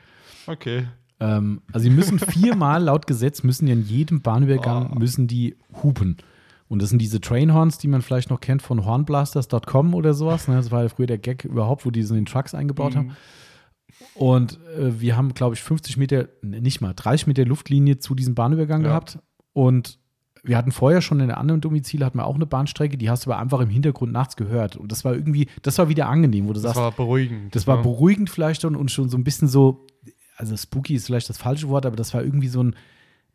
Okay. Ähm, also sie müssen viermal laut Gesetz müssen die an jedem Bahnübergang Oh. müssen die hupen. Und das sind diese Trainhorns, die man vielleicht noch kennt von hornblasters.com oder sowas. Ne? Das war ja früher der Gag überhaupt, wo die so in den Trucks eingebaut haben. Und äh, wir haben, glaube ich, 50 Meter, nicht mal, 30 Meter Luftlinie zu diesem Bahnübergang Ja. gehabt. Und wir hatten vorher schon in der anderen Domizil, hatten wir auch eine Bahnstrecke, die hast du aber einfach im Hintergrund nachts gehört. Und das war irgendwie, das war wieder angenehm, wo du Das sagst, war beruhigend. das war ne? beruhigend vielleicht und, und schon so ein bisschen so, also spooky ist vielleicht das falsche Wort, aber das war irgendwie so ein,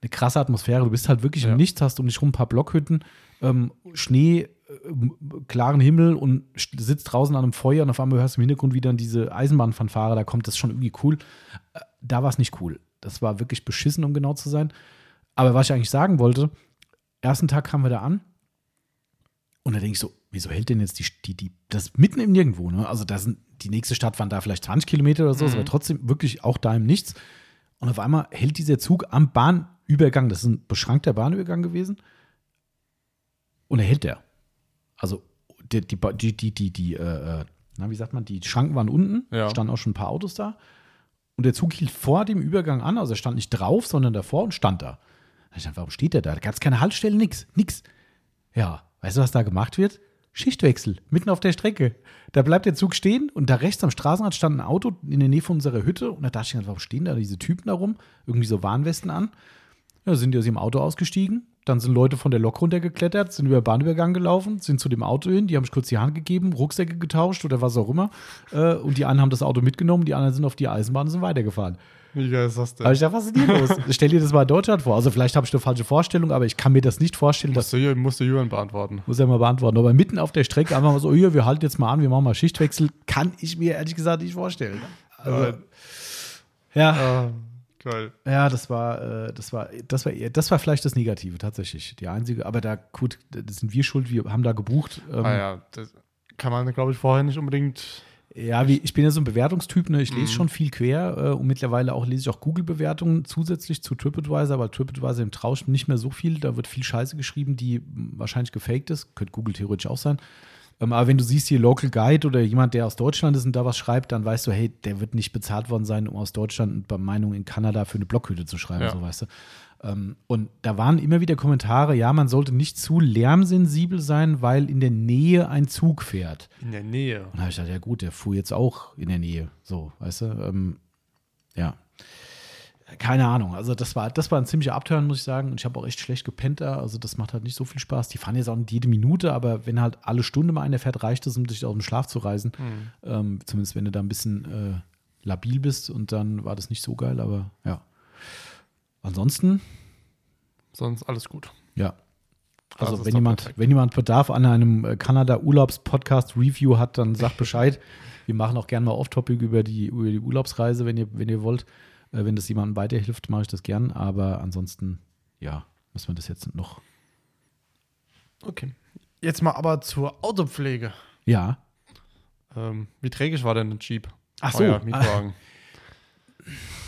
eine krasse Atmosphäre. Du bist halt wirklich Ja. im Nichts, hast um dich rum ein paar Blockhütten, ähm, Schnee, ähm, klaren Himmel und sitzt draußen an einem Feuer und auf einmal hörst du im Hintergrund wieder diese Eisenbahnfanfare, da kommt das schon irgendwie cool. Äh, Da war es nicht cool. Das war wirklich beschissen, um genau zu sein. Aber was ich eigentlich sagen wollte, ersten Tag kamen wir da an und da denke ich so, wieso hält denn jetzt die, die, die, das mitten im Nirgendwo, ne? Also da sind, die nächste Stadt waren da vielleicht 20 Kilometer oder so, Mhm. aber trotzdem wirklich auch da im Nichts. Und auf einmal hält dieser Zug am Bahnübergang, das ist ein beschrankter Bahnübergang gewesen, und er hält der. Also die, die, die, die, die, die äh, äh, na, wie sagt man, die Schranken waren unten, Ja. standen auch schon ein paar Autos da. Und der Zug hielt vor dem Übergang an, also er stand nicht drauf, sondern davor und stand da. Da ich dachte, warum steht der da? Da gab es keine Haltestelle, nix, nix. Ja, weißt du, was da gemacht wird? Schichtwechsel, mitten auf der Strecke. Da bleibt der Zug stehen und da rechts am Straßenrand stand ein Auto in der Nähe von unserer Hütte und da dachte ich, mir, warum stehen da diese Typen da rum? Irgendwie so Warnwesten an. Ja, sind die aus ihrem Auto ausgestiegen. Dann sind Leute von der Lok runtergeklettert, sind über den Bahnübergang gelaufen, sind zu dem Auto hin, die haben sich kurz die Hand gegeben, Rucksäcke getauscht oder was auch immer. Äh, und die einen haben das Auto mitgenommen, die anderen sind auf die Eisenbahn und sind weitergefahren. Wie geil ist das denn? Aber ich dachte, was ist denn hier los? Stell dir das mal in Deutschland vor. Also vielleicht habe ich eine falsche Vorstellung, aber ich kann mir das nicht vorstellen, dass musste, musste Jürgen beantworten. muss er mal beantworten. Aber mitten auf der Strecke einfach mal so, hier, wir halten jetzt mal an, wir machen mal Schichtwechsel, kann ich mir ehrlich gesagt nicht vorstellen. Also, ja, Ah, geil. ja, das war, äh, das war, das war, das war vielleicht das Negative tatsächlich. Die einzige, aber da, gut, das sind wir schuld, wir haben da gebucht. Ähm, Ah ja, das kann man, glaube ich, vorher nicht unbedingt. Ja, wie, ich bin ja so ein Bewertungstyp, ne? ich lese Mhm. schon viel quer äh, und mittlerweile auch lese ich auch Google-Bewertungen zusätzlich zu TripAdvisor, weil TripAdvisor im Trausch nicht mehr so viel, da wird viel Scheiße geschrieben, die wahrscheinlich gefaked ist, könnte Google theoretisch auch sein. Ähm, aber wenn du siehst hier Local Guide oder jemand, der aus Deutschland ist und da was schreibt, dann weißt du, hey, der wird nicht bezahlt worden sein, um aus Deutschland und bei Meinung in Kanada für eine Blockhütte zu schreiben, Ja. so weißt du. Ähm, und da waren immer wieder Kommentare, ja, man sollte nicht zu lärmsensibel sein, weil in der Nähe ein Zug fährt. In der Nähe. Und da habe ich gedacht, ja gut, der fuhr jetzt auch in der Nähe. So, weißt du? Ähm, ja. Keine Ahnung. Also das war, das war ein ziemlicher Abturn, muss ich sagen. Und ich habe auch echt schlecht gepennt da. Also das macht halt nicht so viel Spaß. Die fahren jetzt auch nicht jede Minute, aber wenn halt alle Stunde mal einer fährt, reicht es, um dich aus dem Schlaf zu reisen. Ähm, zumindest wenn du da ein bisschen äh, labil bist. Und dann war das nicht so geil, aber ja. Ansonsten, Sonst alles gut. ja. Also wenn jemand, perfekt. wenn jemand Bedarf an einem äh, Kanada-Urlaubs-Podcast-Review hat, dann sagt Bescheid. Wir machen auch gerne mal Off-Topic über die, über die Urlaubsreise, wenn ihr, wenn ihr wollt. Äh, wenn das jemandem weiterhilft, mache ich das gern. Aber ansonsten, ja, müssen wir das jetzt noch. Okay. Jetzt mal aber zur Autopflege. Ja. Ähm, wie trägig war denn ein Jeep? Ach so. Euer Mietwagen.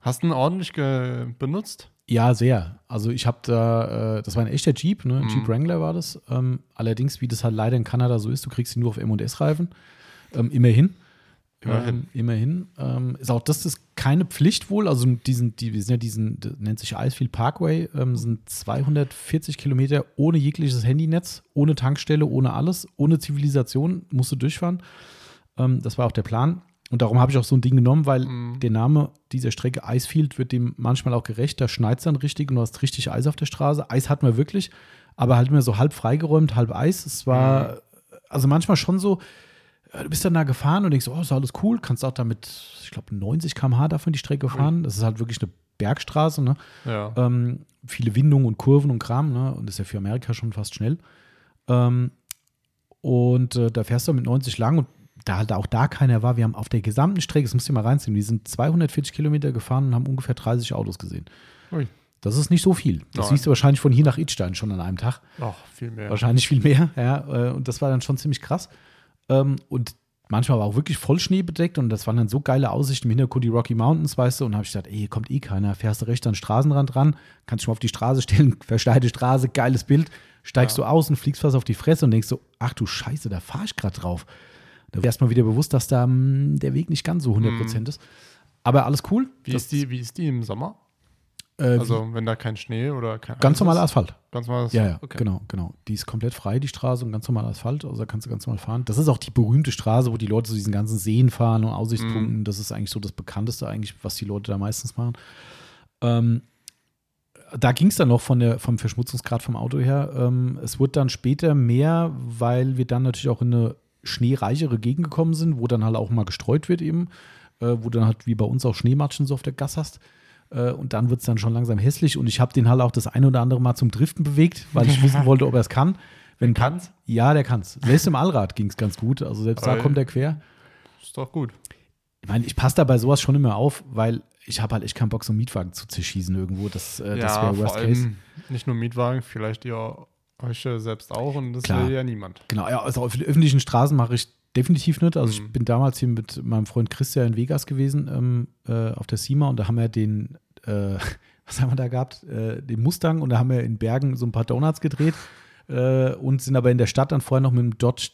Hast du ihn ordentlich benutzt? Ja, sehr. Also ich habe da, äh, das war ein echter Jeep, ne? Mhm. Jeep Wrangler war das. Ähm, allerdings, wie das halt leider in Kanada so ist, du kriegst ihn nur auf M&S-Reifen. Ähm, immerhin. Immerhin. Ähm, immerhin. Ähm, ist auch das ist keine Pflicht wohl. Also diesen, die, wir sind ja diesen, das nennt sich Icefield Parkway, ähm, sind 240 Kilometer ohne jegliches Handynetz, ohne Tankstelle, ohne alles, ohne Zivilisation, musst du durchfahren. Ähm, das war auch der Plan. Und darum habe ich auch so ein Ding genommen, weil Mhm. der Name dieser Strecke Icefield wird dem manchmal auch gerecht. Da schneit es dann richtig und du hast richtig Eis auf der Straße. Eis hatten wir wirklich, aber halt immer so halb freigeräumt, halb Eis. Es war also manchmal schon so, äh, du bist dann da gefahren und denkst, oh, ist alles cool, kannst auch damit, ich glaube, 90 km/h davon die Strecke fahren. Das ist halt wirklich eine Bergstraße, ne? Ja. Ähm, viele Windungen und Kurven und Kram, ne? Und ist ja für Amerika schon fast schnell. Ähm, und äh, da fährst du mit 90 lang und da halt auch da keiner war. Wir haben auf der gesamten Strecke, das musst du mal reinziehen, wir sind 240 Kilometer gefahren und haben ungefähr 30 Autos gesehen. Ui. Das ist nicht so viel. Das Nein. siehst du wahrscheinlich von hier nach Idstein schon an einem Tag. Ach, viel mehr. Wahrscheinlich viel mehr, ja. äh, Und das war dann schon ziemlich krass. Ähm, Und manchmal war auch wirklich voll Schnee bedeckt und das waren dann so geile Aussichten im Hintergrund die Rocky Mountains, weißt du, und habe ich gedacht, ey, hier kommt eh keiner, fährst du recht an den Straßenrand ran, kannst dich mal auf die Straße stellen, versteite Straße, geiles Bild, steigst du aus und fliegst fast auf die Fresse und denkst so, ach du Scheiße, da fahre ich gerade drauf. Da wird erstmal wieder bewusst, dass da mh, der Weg nicht ganz so 100% ist. Aber alles cool. Wie Das, ist, die, wie ist die im Sommer? äh, Also, wenn da kein Schnee oder kein ganz normaler? Asphalt. Ganz normales Ja, ja, okay. genau, genau. Die ist komplett frei, die Straße, und ganz normal Asphalt. Also da kannst du ganz normal fahren. Das ist auch die berühmte Straße, wo die Leute zu diesen ganzen Seen fahren und Aussichtspunkten. Mhm. Das ist eigentlich so das Bekannteste, eigentlich, was die Leute da meistens machen. Ähm, da ging es dann noch von der, vom Verschmutzungsgrad vom Auto her. Ähm, es wurde dann später mehr, weil wir dann natürlich auch in eine schneereichere Gegend gekommen sind, wo dann halt auch mal gestreut wird eben, äh, wo dann halt wie bei uns auch Schneematschen so auf der Gas hast. Äh, und dann wird es dann schon langsam hässlich und ich habe den halt auch das ein oder andere Mal zum Driften bewegt, weil ich wissen wollte, ob er es kann. Wenn kann's? Ja, der kann's. Selbst im Allrad ging es ganz gut. Also selbst da Ey. kommt er quer. Ist doch gut. Ich meine, ich passe da bei sowas schon immer auf, weil ich habe halt echt keinen Bock, so einen Mietwagen zu zerschießen irgendwo. Das, äh, das ja, wäre vor Worst allem Case. nicht nur Mietwagen, vielleicht ihr euch äh, selbst auch und das Klar. will ja niemand. Genau, ja, also auf den öffentlichen Straßen mache ich definitiv nicht. Also ich Mhm. bin damals hier mit meinem Freund Christian in Vegas gewesen, ähm, äh, auf der SEMA und da haben wir den, äh, was haben wir da gehabt? Äh, den Mustang und da haben wir in Bergen so ein paar Donuts gedreht äh, und sind aber in der Stadt dann vorher noch mit dem Dodge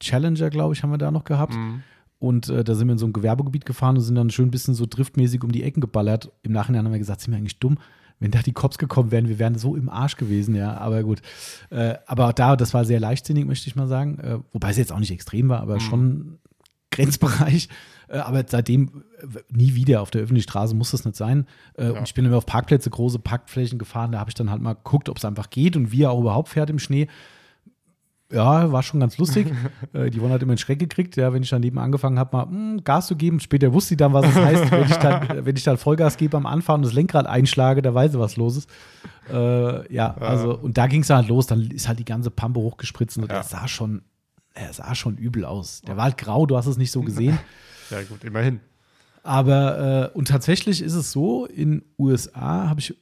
Challenger, glaube ich, haben wir da noch gehabt. Mhm. Und äh, da sind wir in so ein Gewerbegebiet gefahren und sind dann schön ein bisschen so driftmäßig um die Ecken geballert. Im Nachhinein haben wir gesagt, sind wir eigentlich dumm, wenn da die Cops gekommen wären, wir wären so im Arsch gewesen, ja, aber gut. Äh, aber da, das war sehr leichtsinnig, möchte ich mal sagen. Äh, wobei es jetzt auch nicht extrem war, aber Mhm. schon Grenzbereich. Äh, aber seitdem äh, nie wieder auf der öffentlichen Straße muss das nicht sein. Äh, Ja. Und ich bin immer auf Parkplätze, große Parkflächen gefahren. Da habe ich dann halt mal geguckt, ob es einfach geht und wie er auch überhaupt fährt im Schnee. Ja, war schon ganz lustig. äh, die Yvonne hat immer einen Schreck gekriegt, ja, wenn ich dann neben angefangen habe, mal mm, Gas zu geben. Später wusste sie dann, was es heißt, wenn ich dann, wenn ich dann Vollgas gebe am Anfahren und das Lenkrad einschlage, da weiß sie, was los ist. Äh, ja, also, und da ging es halt los, dann ist halt die ganze Pampe hochgespritzt und Ja. das sah schon, er sah schon übel aus. Der war halt grau, du hast es nicht so gesehen. Ja, gut, immerhin. Aber, äh, und tatsächlich ist es so, in USA habe ich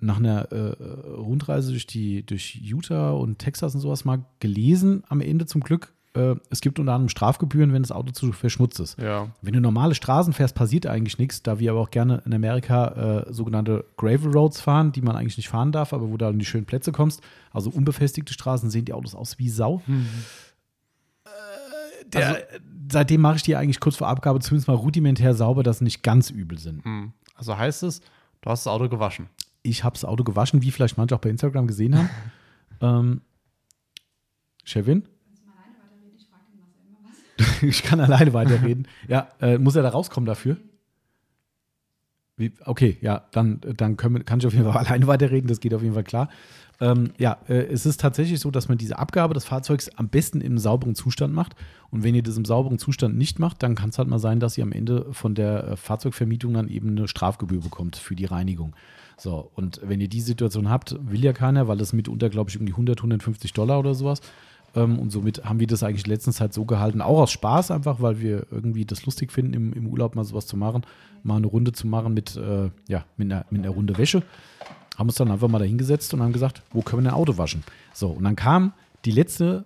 nach einer äh, Rundreise durch, die, durch Utah und Texas und sowas mal gelesen, am Ende zum Glück, äh, es gibt unter anderem Strafgebühren, wenn das Auto zu verschmutzt ist. Ja. Wenn du normale Straßen fährst, passiert eigentlich nichts, da wir aber auch gerne in Amerika äh, sogenannte Gravel Roads fahren, die man eigentlich nicht fahren darf, aber wo du an die schönen Plätze kommst. Also unbefestigte Straßen sehen die Autos aus wie Sau. Äh, der, seitdem mache ich die eigentlich kurz vor Abgabe zumindest mal rudimentär sauber, dass sie nicht ganz übel sind. Hm. Also heißt es, du hast das Auto gewaschen. Ich habe das Auto gewaschen, wie vielleicht manche auch bei Instagram gesehen haben. ähm, Chevin? ich kann alleine weiterreden. ja, äh, muss er da rauskommen dafür? Wie, okay, ja, dann, dann können kann ich auf jeden Fall alleine weiterreden, das geht auf jeden Fall klar. Ähm, ja, äh, es ist tatsächlich so, dass man diese Abgabe des Fahrzeugs am besten im sauberen Zustand macht. Und wenn ihr das im sauberen Zustand nicht macht, dann kann es halt mal sein, dass ihr am Ende von der äh, Fahrzeugvermietung dann eben eine Strafgebühr bekommt für die Reinigung. So, und wenn ihr die Situation habt, will ja keiner, weil das mitunter, glaube ich, um die 100, 150 Dollar oder sowas. Ähm, und somit haben wir das eigentlich letzten Zeit so gehalten, auch aus Spaß einfach, weil wir irgendwie das lustig finden, im, im Urlaub mal sowas zu machen, mal eine Runde zu machen mit, äh, ja, mit einer, mit einer Runde Wäsche. Haben uns dann einfach mal dahingesetzt und haben gesagt, wo können wir ein Auto waschen? So, und dann kam die letzte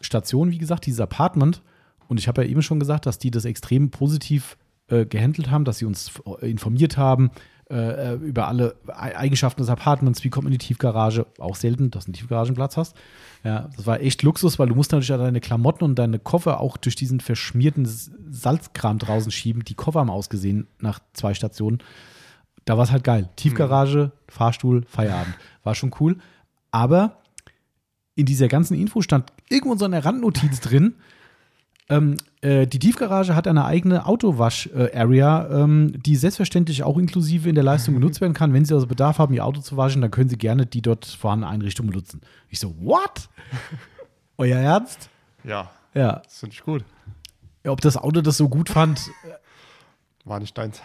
Station, wie gesagt, dieses Apartment. Und ich habe ja eben schon gesagt, dass die das extrem positiv äh, gehandelt haben, dass sie uns äh, informiert haben äh, über alle Eigenschaften des Apartments, wie kommt man in die Tiefgarage. Auch selten, dass du einen Tiefgaragenplatz hast. Ja, das war echt Luxus, weil du musst natürlich deine Klamotten und deine Koffer auch durch diesen verschmierten Salzkram draußen schieben. Die Koffer haben ausgesehen nach zwei Stationen. Da war es halt geil. Tiefgarage, Fahrstuhl, Feierabend. War schon cool. Aber in dieser ganzen Info stand irgendwo so eine Randnotiz drin. Ähm, äh, die Tiefgarage hat eine eigene Autowasch-Area, ähm, die selbstverständlich auch inklusive in der Leistung genutzt werden kann. Wenn Sie also Bedarf haben, Ihr Auto zu waschen, dann können Sie gerne die dort vorhandene Einrichtung benutzen. Ich so, what? Euer Ernst? Ja, Ja. das finde ich gut. ja. Ob das Auto das so gut fand, War nicht deins.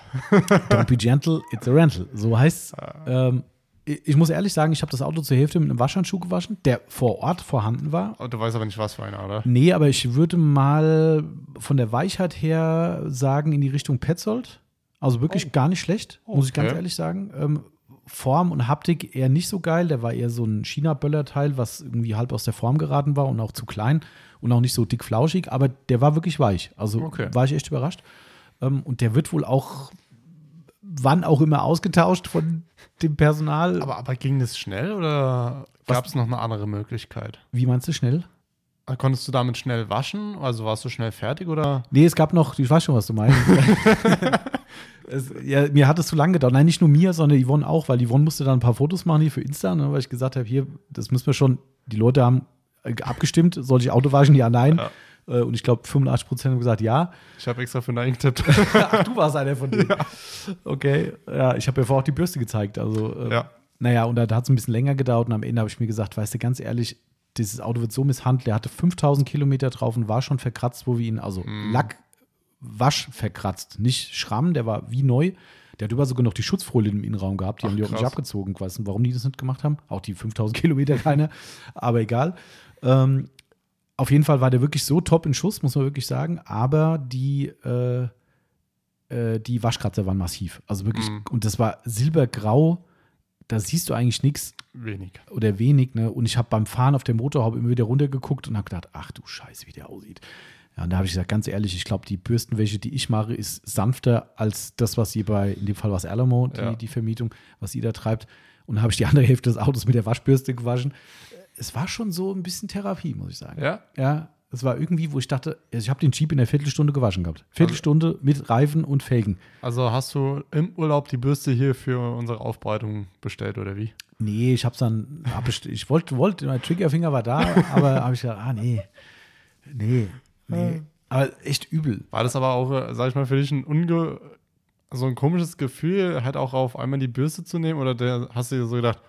don't be gentle, it's a rental. So heißt es. Ähm, ich muss ehrlich sagen, ich habe das Auto zur Hälfte mit einem Waschhandschuh gewaschen, der vor Ort vorhanden war. Oh, du weißt aber nicht, was für einer, oder? Nee, aber ich würde mal von der Weichheit her sagen, in die Richtung Petzold. Also wirklich Oh. gar nicht schlecht, muss ich ganz ehrlich sagen. Ähm, Form und Haptik eher nicht so geil. Der war eher so ein China-Böller-Teil, was irgendwie halb aus der Form geraten war und auch zu klein und auch nicht so dick flauschig, aber der war wirklich weich. Also Okay. war ich echt überrascht. Ähm, und der wird wohl auch, wann auch immer ausgetauscht von dem Personal. Aber, aber ging das schnell oder gab es noch eine andere Möglichkeit? Wie meinst du schnell? Konntest du damit schnell waschen? Also warst du schnell fertig oder? Nee, es gab noch, ich weiß schon, was du meinst. es, ja, mir hat es zu lange gedauert. Nein, nicht nur mir, sondern Yvonne auch, weil Yvonne musste dann ein paar Fotos machen hier für Insta, ne, weil ich gesagt habe, hier, das müssen wir schon, die Leute haben abgestimmt, soll ich Auto waschen? Ja, nein. Äh, Und ich glaube, 85 Prozent haben gesagt, ja. Ich habe extra für Nike getippt. Ach, du warst einer von denen. Okay, ja, ich habe ja vorher auch die Bürste gezeigt. Also, äh, Ja. naja, und da hat es ein bisschen länger gedauert und am Ende habe ich mir gesagt, weißt du, ganz ehrlich, dieses Auto wird so misshandelt. Er hatte 5000 Kilometer drauf und war schon verkratzt, wo wir ihn, also Lack, Wasch verkratzt, nicht Schramm, der war wie neu. Der hat über sogar noch die Schutzfolie im Innenraum gehabt. Die Ach, haben die auch nicht abgezogen. Ich weiß nicht, warum die das nicht gemacht haben. Auch die 5000 Kilometer keine, aber egal. Ähm, auf jeden Fall war der wirklich so top in Schuss, muss man wirklich sagen. Aber die, äh, äh, die Waschkratzer waren massiv. Also wirklich, Mhm. und das war silbergrau. Da siehst du eigentlich nichts Wenig. oder wenig. Ne? Und ich habe beim Fahren auf der Motorhaube immer wieder runtergeguckt und habe gedacht, ach du Scheiße, wie der aussieht. Ja, und da habe ich gesagt, ganz ehrlich, ich glaube, die Bürstenwäsche, die ich mache, ist sanfter als das, was sie bei, in dem Fall was Alamo, die, Ja. die Vermietung, was sie da treibt. Und dann habe ich die andere Hälfte des Autos mit der Waschbürste gewaschen. Es war schon so ein bisschen Therapie, muss ich sagen. Ja? Ja, es war irgendwie, wo ich dachte, also ich habe den Jeep in der Viertelstunde gewaschen gehabt. Viertelstunde mit Reifen und Felgen. Also hast du im Urlaub die Bürste hier für unsere Aufbereitung bestellt oder wie? Nee, ich hab's dann abbestellt. Ich wollte, wollte, mein Triggerfinger war da, aber habe ich gedacht, ah, nee. Nee, nee. Aber echt übel. War das aber auch, äh, sag ich mal, für dich ein unge so ein komisches Gefühl, halt auch auf einmal die Bürste zu nehmen oder der, hast du dir so gedacht,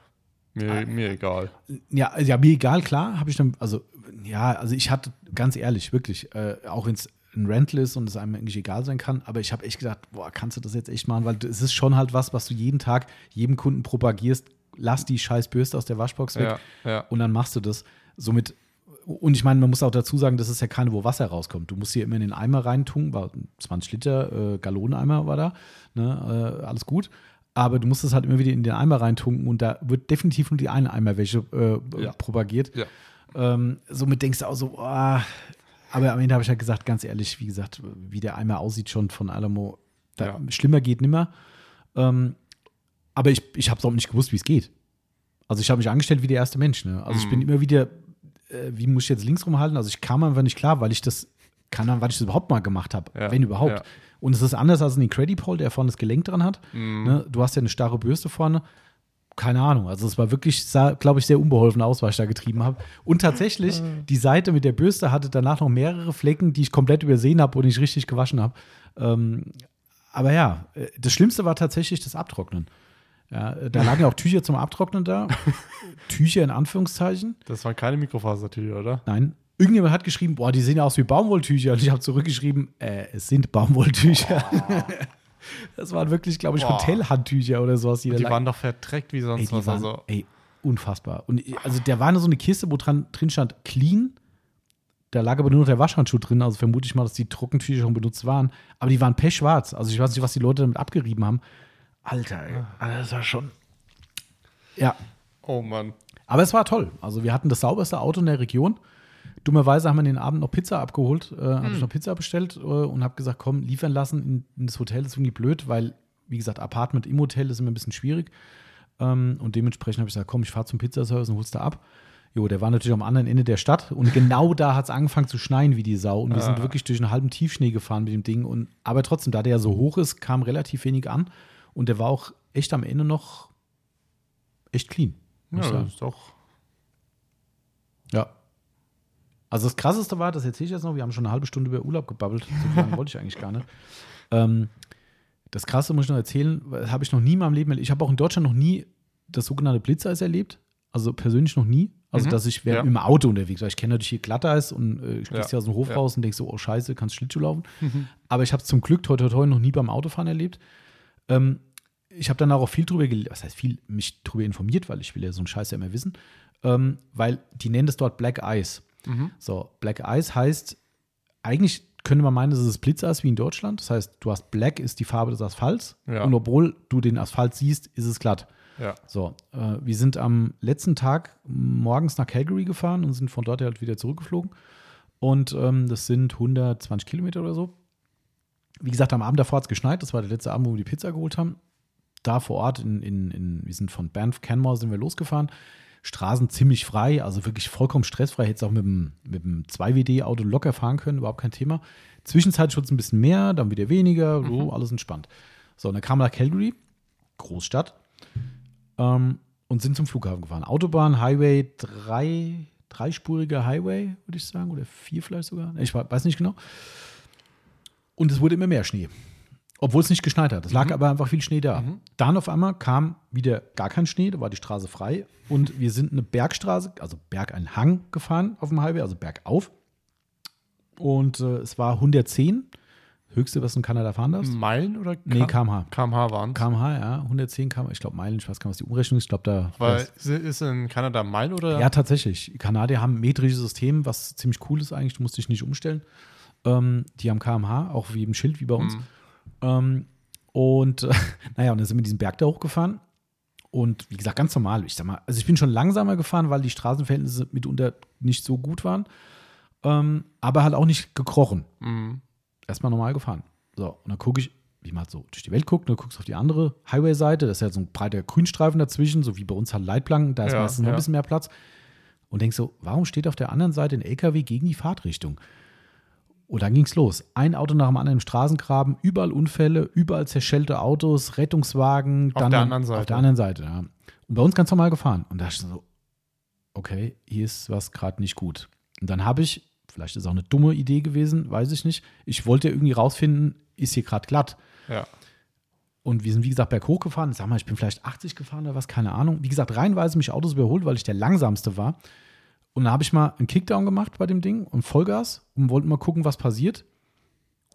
mir, mir egal. Ja, ja, mir egal, klar, habe ich dann, also, ja, also ich hatte, ganz ehrlich, wirklich, äh, auch wenn es ein Rental ist und es einem eigentlich egal sein kann, aber ich habe echt gedacht, boah, kannst du das jetzt echt machen, weil es ist schon halt was, was du jeden Tag jedem Kunden propagierst, lass die scheiß Bürste aus der Waschbox weg Ja, ja. und dann machst du das. Somit, und ich meine, man muss auch dazu sagen, das ist ja keine, wo Wasser rauskommt. Du musst hier immer in den Eimer reintun, war 20 Liter äh, Galloneneimer war da, ne, äh, alles gut. Aber du musst es halt immer wieder in den Eimer reintunken und da wird definitiv nur die eine Eimerwäsche äh, Ja. propagiert. Ja. Ähm, somit denkst du auch so, ah. aber am Ende habe ich halt gesagt, ganz ehrlich, wie gesagt, wie der Eimer aussieht schon von Alamo, da, Ja. schlimmer geht nimmer. Ähm, aber ich, ich habe es auch nicht gewusst, wie es geht. Also ich habe mich angestellt wie der erste Mensch. Ne? Also ich Mhm. bin immer wieder, äh, wie muss ich jetzt links rumhalten? Also ich kam einfach nicht klar, weil ich das, kann, weil ich das überhaupt mal gemacht habe, Ja, wenn überhaupt. Und es ist anders als ein Incredipole, der vorne das Gelenk dran hat. Mhm. Ne? Du hast ja eine starre Bürste vorne. Keine Ahnung. Also es war wirklich, sah, glaube ich, sehr unbeholfen aus, was ich da getrieben habe. Und tatsächlich, die Seite mit der Bürste hatte danach noch mehrere Flecken, die ich komplett übersehen habe und nicht richtig gewaschen habe. Ähm, aber ja, äh, das Schlimmste war tatsächlich das Abtrocknen. Ja, äh, da lagen ja auch Tücher zum Abtrocknen da. Tücher in Anführungszeichen. Das waren keine Mikrofasertücher, oder? Nein. Irgendjemand hat geschrieben, boah, die sehen ja aus wie Baumwolltücher. Und ich habe zurückgeschrieben, äh, es sind Baumwolltücher. Das waren wirklich, glaube ich, Boah. Hotelhandtücher oder sowas. Die, Die waren doch verdreckt wie sonst ey, was. waren, Also, ey, unfassbar. Und also der war nur so eine Kiste, wo dran, drin stand clean. Da lag aber nur noch der Waschhandschuh drin. Also vermute ich mal, dass die Trockentücher schon benutzt waren. Aber die waren pechschwarz. Also ich weiß nicht, was die Leute damit abgerieben haben. Alter, ey. Also das war schon. Ja, oh Mann. aber es war toll. Also wir hatten das sauberste Auto in der Region. Dummerweise haben wir den Abend noch Pizza abgeholt, äh, habe ich noch Pizza bestellt äh, und habe gesagt, komm, liefern lassen in, in das Hotel ist irgendwie blöd, weil, wie gesagt, Apartment im Hotel ist immer ein bisschen schwierig. Ähm, und dementsprechend habe ich gesagt, komm, ich fahre zum Pizzaservice und hol's da ab. Jo, der war natürlich am anderen Ende der Stadt und genau da hat es angefangen zu schneien wie die Sau. Und wir sind Ah. wirklich durch einen halben Tiefschnee gefahren mit dem Ding. Und, aber trotzdem, da der ja so hoch ist, kam relativ wenig an. Und der war auch echt am Ende noch echt clean. Ja, das ist doch. Ja. Also das Krasseste war, das erzähle ich jetzt noch, wir haben schon eine halbe Stunde über Urlaub gebabbelt. So lange wollte ich eigentlich gar nicht. Ähm, das Krasse muss ich noch erzählen, habe ich noch nie in meinem Leben erlebt. Ich habe auch in Deutschland noch nie das sogenannte Blitzeis erlebt. Also persönlich noch nie. Also, Mhm. dass ich Ja. im Auto unterwegs war. Ich kenne natürlich hier Glatteis und äh, ich Ja. ja. aus dem Hof Ja. raus und denke so, oh Scheiße, kannst Schlittschuh laufen. Aber ich habe es zum Glück toi toi toi noch nie beim Autofahren erlebt. Ähm, ich habe dann auch viel drüber, gel- was heißt viel, mich drüber informiert, weil ich will ja so einen Scheiß ja immer wissen, ähm, weil die nennen das dort Black Ice. Mhm. So, Black Ice heißt, eigentlich könnte man meinen, das ist Blitzeis wie in Deutschland. Das heißt, du hast Black ist die Farbe des Asphalts Ja. und obwohl du den Asphalt siehst, ist es glatt. Ja. So, äh, wir sind am letzten Tag morgens nach Calgary gefahren und sind von dort halt wieder zurückgeflogen. Und ähm, das sind 120 Kilometer oder so. Wie gesagt, am Abend davor hat es geschneit. Das war der letzte Abend, wo wir die Pizza geholt haben. Da vor Ort, in, in, in, wir sind von Banff, Canmore sind wir losgefahren. Straßen ziemlich frei, also wirklich vollkommen stressfrei. Hätte es auch mit dem, mit dem 2WD-Auto locker fahren können, überhaupt kein Thema. Zwischenzeitlich wurde es ein bisschen mehr, dann wieder weniger, so, alles entspannt. So, und dann kamen wir nach Calgary, Großstadt, ähm, und sind zum Flughafen gefahren. Autobahn, Highway, drei, dreispuriger Highway, würde ich sagen, oder vier vielleicht sogar. Ich weiß nicht genau. Und es wurde immer mehr Schnee. Obwohl es nicht geschneit hat. Es lag aber einfach viel Schnee da. Dann auf einmal kam wieder gar kein Schnee, da war die Straße frei. Und wir sind eine Bergstraße, also Berg, ein Hang gefahren auf dem Highway, also bergauf. Und äh, es war 110, höchste, was du in Kanada fahren darfst. Meilen oder Nee, kmh. kmh waren kmh, ja, 10 km, ich glaube Meilen, ich weiß gar nicht, was die Umrechnung ist. Ich glaube, da. Weil ist in Kanada Meilen oder? Ja, tatsächlich. Kanadier haben ein metrisches System, was ziemlich cool ist eigentlich. Du musst dich nicht umstellen. Ähm, die haben kmh, auch wie im Schild wie bei uns. Ähm, und äh, naja, und dann sind wir diesen Berg da hochgefahren. Und wie gesagt, ganz normal. Ich sag mal, also ich bin schon langsamer gefahren, weil die Straßenverhältnisse mitunter nicht so gut waren. Ähm, aber halt auch nicht gekrochen. Mhm. Erstmal normal gefahren. So, und dann gucke ich, wie man halt so durch die Welt guckt, und dann guckst du auf die andere Highway-Seite, das ist ja so ein breiter Grünstreifen dazwischen, so wie bei uns halt Leitplanken, da ist Ja, meistens noch ja. ein bisschen mehr Platz. Und denkst so, warum steht auf der anderen Seite ein LKW gegen die Fahrtrichtung? Und dann ging's los. Ein Auto nach dem anderen im Straßengraben, überall Unfälle, überall zerschellte Autos, Rettungswagen. Auf der anderen Seite. Auf der anderen Seite, ja. Und bei uns ganz normal gefahren. Und da dachte ich so, okay, hier ist was gerade nicht gut. Und dann habe ich, vielleicht ist es auch eine dumme Idee gewesen, weiß ich nicht. Ich wollte irgendwie rausfinden, ist hier gerade glatt. Ja. Und wir sind, wie gesagt, berghoch gefahren. Sag mal, ich bin vielleicht 80 gefahren oder was, keine Ahnung. Wie gesagt, reihenweise mich Autos überholt, weil ich der langsamste war. Und da habe ich mal einen Kickdown gemacht bei dem Ding und Vollgas und wollte mal gucken, was passiert.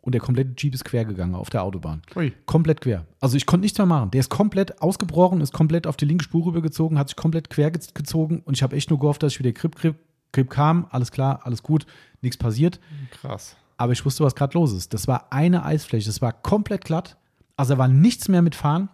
Und der komplette Jeep ist quer gegangen auf der Autobahn. Ui. Komplett quer. Also ich konnte nichts mehr machen. Der ist komplett ausgebrochen, ist komplett auf die linke Spur rübergezogen, hat sich komplett quer ge- gezogen und ich habe echt nur gehofft, dass ich wieder Grip, Grip, Grip kam. Alles klar, alles gut, nichts passiert. Krass. Aber ich wusste, was gerade los ist. Das war eine Eisfläche. Das war komplett glatt. Also da war nichts mehr mit Fahren.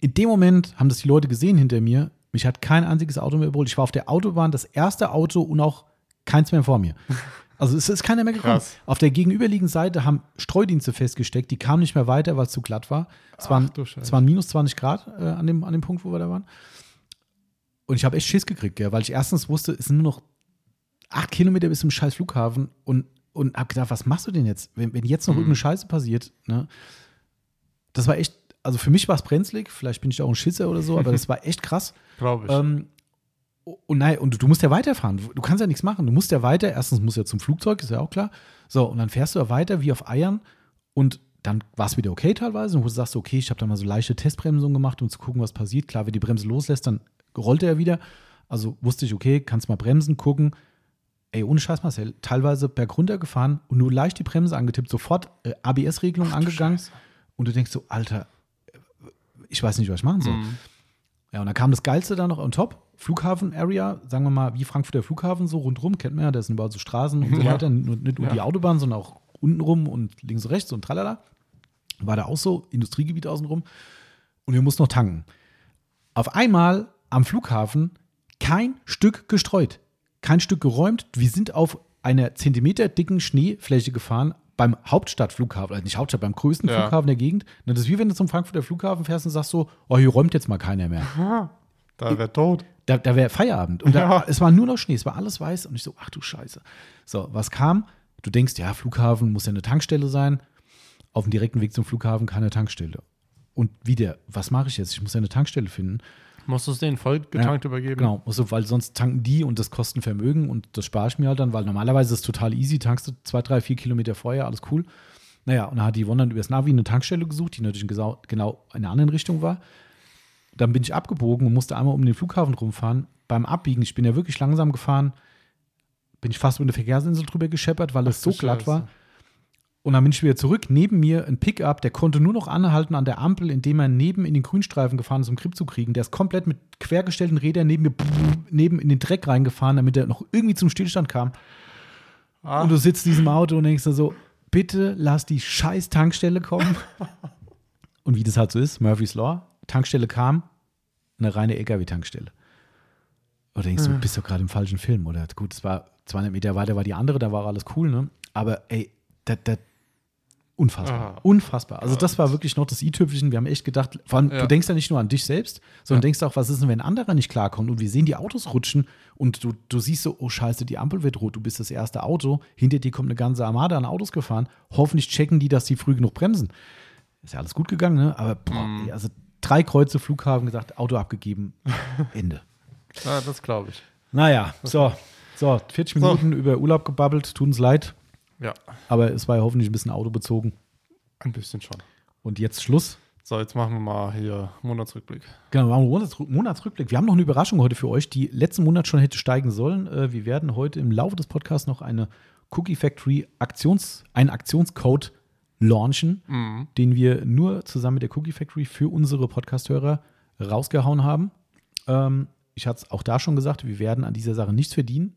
In dem Moment haben das die Leute gesehen hinter mir. Mich hat kein einziges Auto mehr überholt. Ich war auf der Autobahn das erste Auto und auch keins mehr vor mir. Also es ist keiner mehr gekommen. Krass. Auf der gegenüberliegenden Seite haben Streudienste festgesteckt. Die kamen nicht mehr weiter, weil es zu glatt war. Es waren, es waren minus 20 Grad äh, an, dem, an dem Punkt, wo wir da waren. Und ich habe echt Schiss gekriegt, gell, weil ich erstens wusste, es sind nur noch acht Kilometer bis zum scheiß Flughafen und, und habe gedacht, was machst du denn jetzt, wenn, wenn jetzt noch Mhm. irgendeine Scheiße passiert? Ne? Das war echt, also für mich war es brenzlig, vielleicht bin ich auch ein Schisser oder so, aber das war echt krass. Glaube ich. Ähm, und nein, und du, musst ja weiterfahren. Du, kannst ja nichts machen. Du musst ja weiter. Erstens musst du ja zum Flugzeug, ist ja auch klar. So, und dann fährst du ja weiter wie auf Eiern. Und dann war es wieder okay teilweise. Und wo du sagst, okay, ich habe da mal so leichte Testbremsungen gemacht, um zu gucken, was passiert. Klar, wenn die Bremse loslässt, dann rollt er wieder. Also wusste ich, okay, kannst mal bremsen, gucken. Ey, ohne Scheiß, Marcel, teilweise bergunter gefahren und nur leicht die Bremse angetippt, sofort äh, ABS-Regelung angegangen. Und du denkst so, Alter, ich weiß nicht, was ich machen soll. Mhm. Ja, und dann kam das Geilste da noch on top. Flughafen-Area, sagen wir mal, wie Frankfurter Flughafen, so rundrum, kennt man ja, da sind überall so Straßen und so Ja. weiter. Nur, nicht nur Ja. die Autobahn, sondern auch untenrum und links und rechts und tralala. War da auch so, Industriegebiet außenrum. Und wir mussten noch tanken. Auf einmal am Flughafen kein Stück gestreut, kein Stück geräumt. Wir sind auf einer Zentimeter dicken Schneefläche gefahren beim Hauptstadtflughafen, also nicht Hauptstadt, beim größten Ja. Flughafen der Gegend. Das ist wie wenn du zum Frankfurter Flughafen fährst und sagst so, oh, hier räumt jetzt mal keiner mehr. Da wäre tot. Da, da wäre Feierabend. Und da, Ja. es war nur noch Schnee, es war alles weiß. Und ich so, ach du Scheiße. So, was kam? Du denkst, ja, Flughafen muss ja eine Tankstelle sein. Auf dem direkten Weg zum Flughafen keine Tankstelle. Und wieder, was mache ich jetzt? Ich muss ja eine Tankstelle finden. Musst du es denen voll getankt übergeben? Genau, muss so, weil sonst tanken die und das kostet Vermögen und das spare ich mir halt dann, weil normalerweise ist es total easy, tankst du zwei, drei, vier Kilometer vorher, alles cool. Naja, und dann hat die Yvonne dann übers Navi eine Tankstelle gesucht, die natürlich genau, genau in einer anderen Richtung war. Dann bin ich abgebogen und musste einmal um den Flughafen rumfahren. Beim Abbiegen, ich bin ja wirklich langsam gefahren, bin ich fast über eine Verkehrsinsel drüber gescheppert, weil es so glatt war. Und dann bin ich wieder zurück. Neben mir ein Pickup, der konnte nur noch anhalten an der Ampel, indem er neben in den Grünstreifen gefahren ist, um Grip zu kriegen. Der ist komplett mit quergestellten Rädern neben mir neben in den Dreck reingefahren, damit er noch irgendwie zum Stillstand kam. Ah. Und du sitzt in diesem Auto und denkst dir so, bitte lass die scheiß Tankstelle kommen. und wie das halt so ist, Murphy's Law, Tankstelle kam, eine reine LKW-Tankstelle. Oder denkst du, du bist doch gerade im falschen Film, oder? Gut, es war 200 Meter weiter war die andere, da war alles cool, ne? Aber ey, das, das, unfassbar. Ah. unfassbar. Also das war wirklich noch das i-Tüpfelchen. Wir haben echt gedacht, vor allem, Ja. du denkst ja nicht nur an dich selbst, sondern Ja. denkst auch, was ist denn, wenn ein anderer nicht klarkommt und wir sehen die Autos rutschen und du, du siehst so, oh scheiße, die Ampel wird rot, du bist das erste Auto, hinter dir kommt eine ganze Armada an Autos gefahren. Hoffentlich checken die, dass die früh genug bremsen. Ist ja alles gut gegangen, ne? Aber boah, Mhm. also drei Kreuze Flughafen gesagt, Auto abgegeben, Ende. Ja, das glaube ich. Naja, so, so, 40 So. Minuten über Urlaub gebabbelt, tut uns leid, Ja, aber es war ja hoffentlich ein bisschen autobezogen. ein bisschen schon. Und jetzt Schluss. So, jetzt machen wir mal hier Monatsrückblick. Genau, wir machen Monats Monatsrückblick. Wir haben noch eine Überraschung heute für euch, die letzten Monat schon hätte steigen sollen. Äh, Wir werden heute im Laufe des Podcasts noch eine Cookie Factory Aktions, einen Aktionscode launchen, Mhm. den wir nur zusammen mit der Cookie Factory für unsere Podcast-Hörer rausgehauen haben. Ähm, ich hatte es auch da schon gesagt, wir werden an dieser Sache nichts verdienen.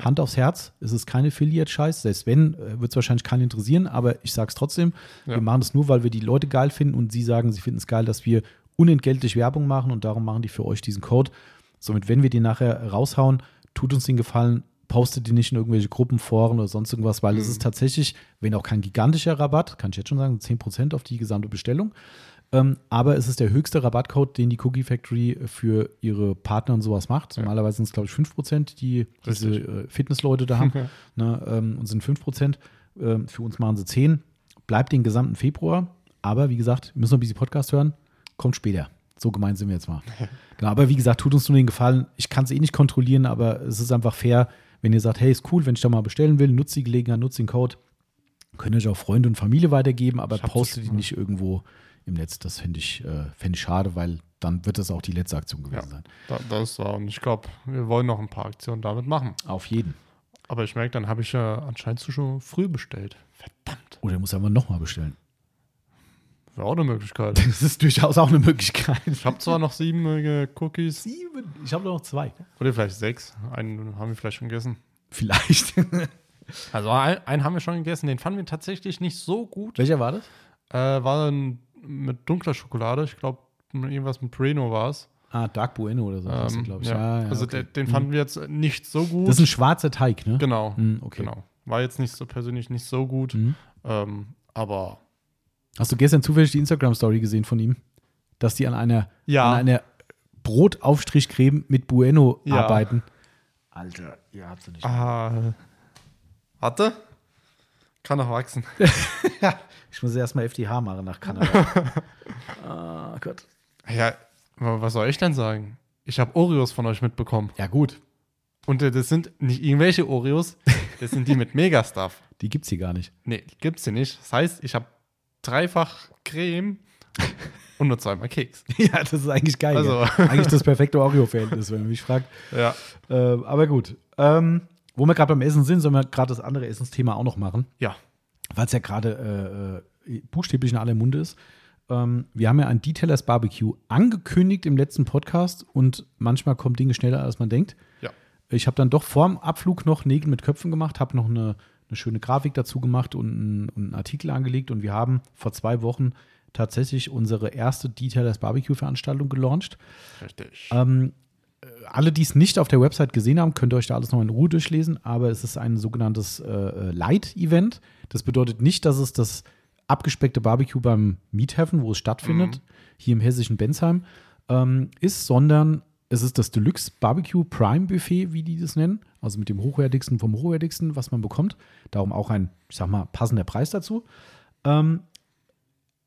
Hand aufs Herz, es ist keine Affiliate-Scheiß. Selbst wenn, äh, wird es wahrscheinlich keinen interessieren, aber ich sage es trotzdem. Ja. Wir machen es nur, weil wir die Leute geil finden und sie sagen, sie finden es geil, dass wir unentgeltlich Werbung machen und darum machen die für euch diesen Code. Somit, wenn wir den nachher raushauen, tut uns den Gefallen, postet die nicht in irgendwelche Gruppen, Foren oder sonst irgendwas, weil es ist tatsächlich, wenn auch kein gigantischer Rabatt, kann ich jetzt schon sagen, 10% auf die gesamte Bestellung. Ähm, aber es ist der höchste Rabattcode, den die Cookie Factory für ihre Partner und sowas macht. Normalerweise sind es, glaube ich, 5%, die diese Richtig. äh, Fitnessleute da haben. ne, ähm, und sind 5%. Ähm, für uns machen sie 10. Bleibt den gesamten Februar. Aber wie gesagt, wir müssen noch ein bisschen Podcast hören. Kommt später. So gemeint sind wir jetzt mal. genau, aber wie gesagt, tut uns nur den Gefallen. Ich kann es eh nicht kontrollieren, aber es ist einfach fair, wenn ihr sagt, hey, ist cool, wenn ich da mal bestellen will, nutzt die Gelegenheit, nutzt den Code. Könnt ihr euch auch Freunde und Familie weitergeben, aber postet mal. nicht irgendwo im Netz. Das fände ich, äh, fänd ich schade, weil dann wird das auch die letzte Aktion gewesen Ja. sein. Da, das war, und ich glaube, wir wollen noch ein paar Aktionen damit machen. Auf jeden. Aber ich merke, dann habe ich ja anscheinend zu schon früh bestellt. Verdammt. Oder muss einfach nochmal bestellen. Wäre auch eine Möglichkeit. Das ist durchaus auch eine Möglichkeit. Ich habe zwar noch sieben äh, Cookies, Sieben. Ich habe noch zwei. oder vielleicht sechs. Einen haben wir vielleicht schon gegessen. Vielleicht. Also ein- einen haben wir schon gegessen, den fanden wir tatsächlich nicht so gut. Welcher war das? Äh, war dann mit dunkler Schokolade. Ich glaube, irgendwas mit Breno war es. Ah, Dark Bueno oder so, Ähm, glaube ich. ja. also okay. den, den fanden wir jetzt nicht so gut. Das ist ein schwarzer Teig, ne? genau, Hm, okay. genau. War jetzt nicht so persönlich nicht so gut. Mhm. Ähm, aber Hast du gestern zufällig die Instagram-Story gesehen von ihm? Dass die an einer, Ja. an einer Brotaufstrichcreme mit Bueno Ja. arbeiten. Alter, ihr habt sie nicht. ah, warte. Kann noch wachsen. Ich muss erstmal FDH machen nach Kanada. ah, Gott. Ja, wa- was soll ich denn sagen? Ich habe Oreos von euch mitbekommen. Ja, gut. Und äh, das sind nicht irgendwelche Oreos, das sind die mit Megastuff. Die gibt's hier gar nicht. Nee, die gibt's hier nicht. Das heißt, ich habe dreifach Creme und nur zweimal Keks. ja, das ist eigentlich geil. Also. ja. Eigentlich das perfekte Oreo-Verhältnis, wenn man mich fragt. Ja. Äh, aber gut. Ähm, wo wir gerade beim Essen sind, sollen wir gerade das andere Essensthema auch noch machen. Ja. weil es ja gerade äh, äh, buchstäblich in aller Munde ist. Ähm, wir haben ja ein Detailers Barbecue angekündigt im letzten Podcast und manchmal kommen Dinge schneller, als man denkt. Ja. Ich habe dann doch vorm Abflug noch Nägel mit Köpfen gemacht, habe noch eine, eine schöne Grafik dazu gemacht und einen, und einen Artikel angelegt und wir haben vor zwei Wochen tatsächlich unsere erste Detailers Barbecue-Veranstaltung gelauncht. Richtig. Ähm, äh, alle, die es nicht auf der Website gesehen haben, könnt ihr euch da alles noch in Ruhe durchlesen, aber es ist ein sogenanntes äh, äh, Light-Event. Das bedeutet nicht, dass es das abgespeckte Barbecue beim Meat Heaven, wo es stattfindet, hier im hessischen Bensheim, ähm, ist, sondern es ist das Deluxe Barbecue Prime Buffet, wie die das nennen. Also mit dem hochwertigsten vom hochwertigsten, was man bekommt. Darum auch ein, ich sag mal, passender Preis dazu. Ähm,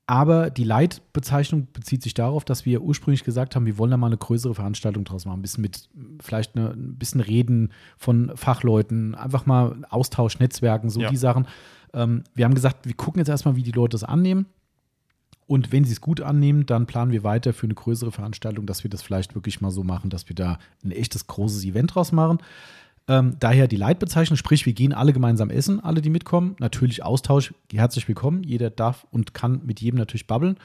aber die Light-Bezeichnung bezieht sich darauf, dass wir ursprünglich gesagt haben, wir wollen da mal eine größere Veranstaltung draus machen. Ein bisschen mit, vielleicht eine, ein bisschen Reden von Fachleuten, einfach mal Austausch, Netzwerken, so Ja. die Sachen. Ähm, wir haben gesagt, wir gucken jetzt erstmal, wie die Leute es annehmen. Und wenn sie es gut annehmen, dann planen wir weiter für eine größere Veranstaltung, dass wir das vielleicht wirklich mal so machen, dass wir da ein echtes großes Event draus machen. Ähm, daher die Leitbezeichnung, sprich, wir gehen alle gemeinsam essen, alle, die mitkommen. Natürlich Austausch, herzlich willkommen. Jeder darf und kann mit jedem natürlich babbeln.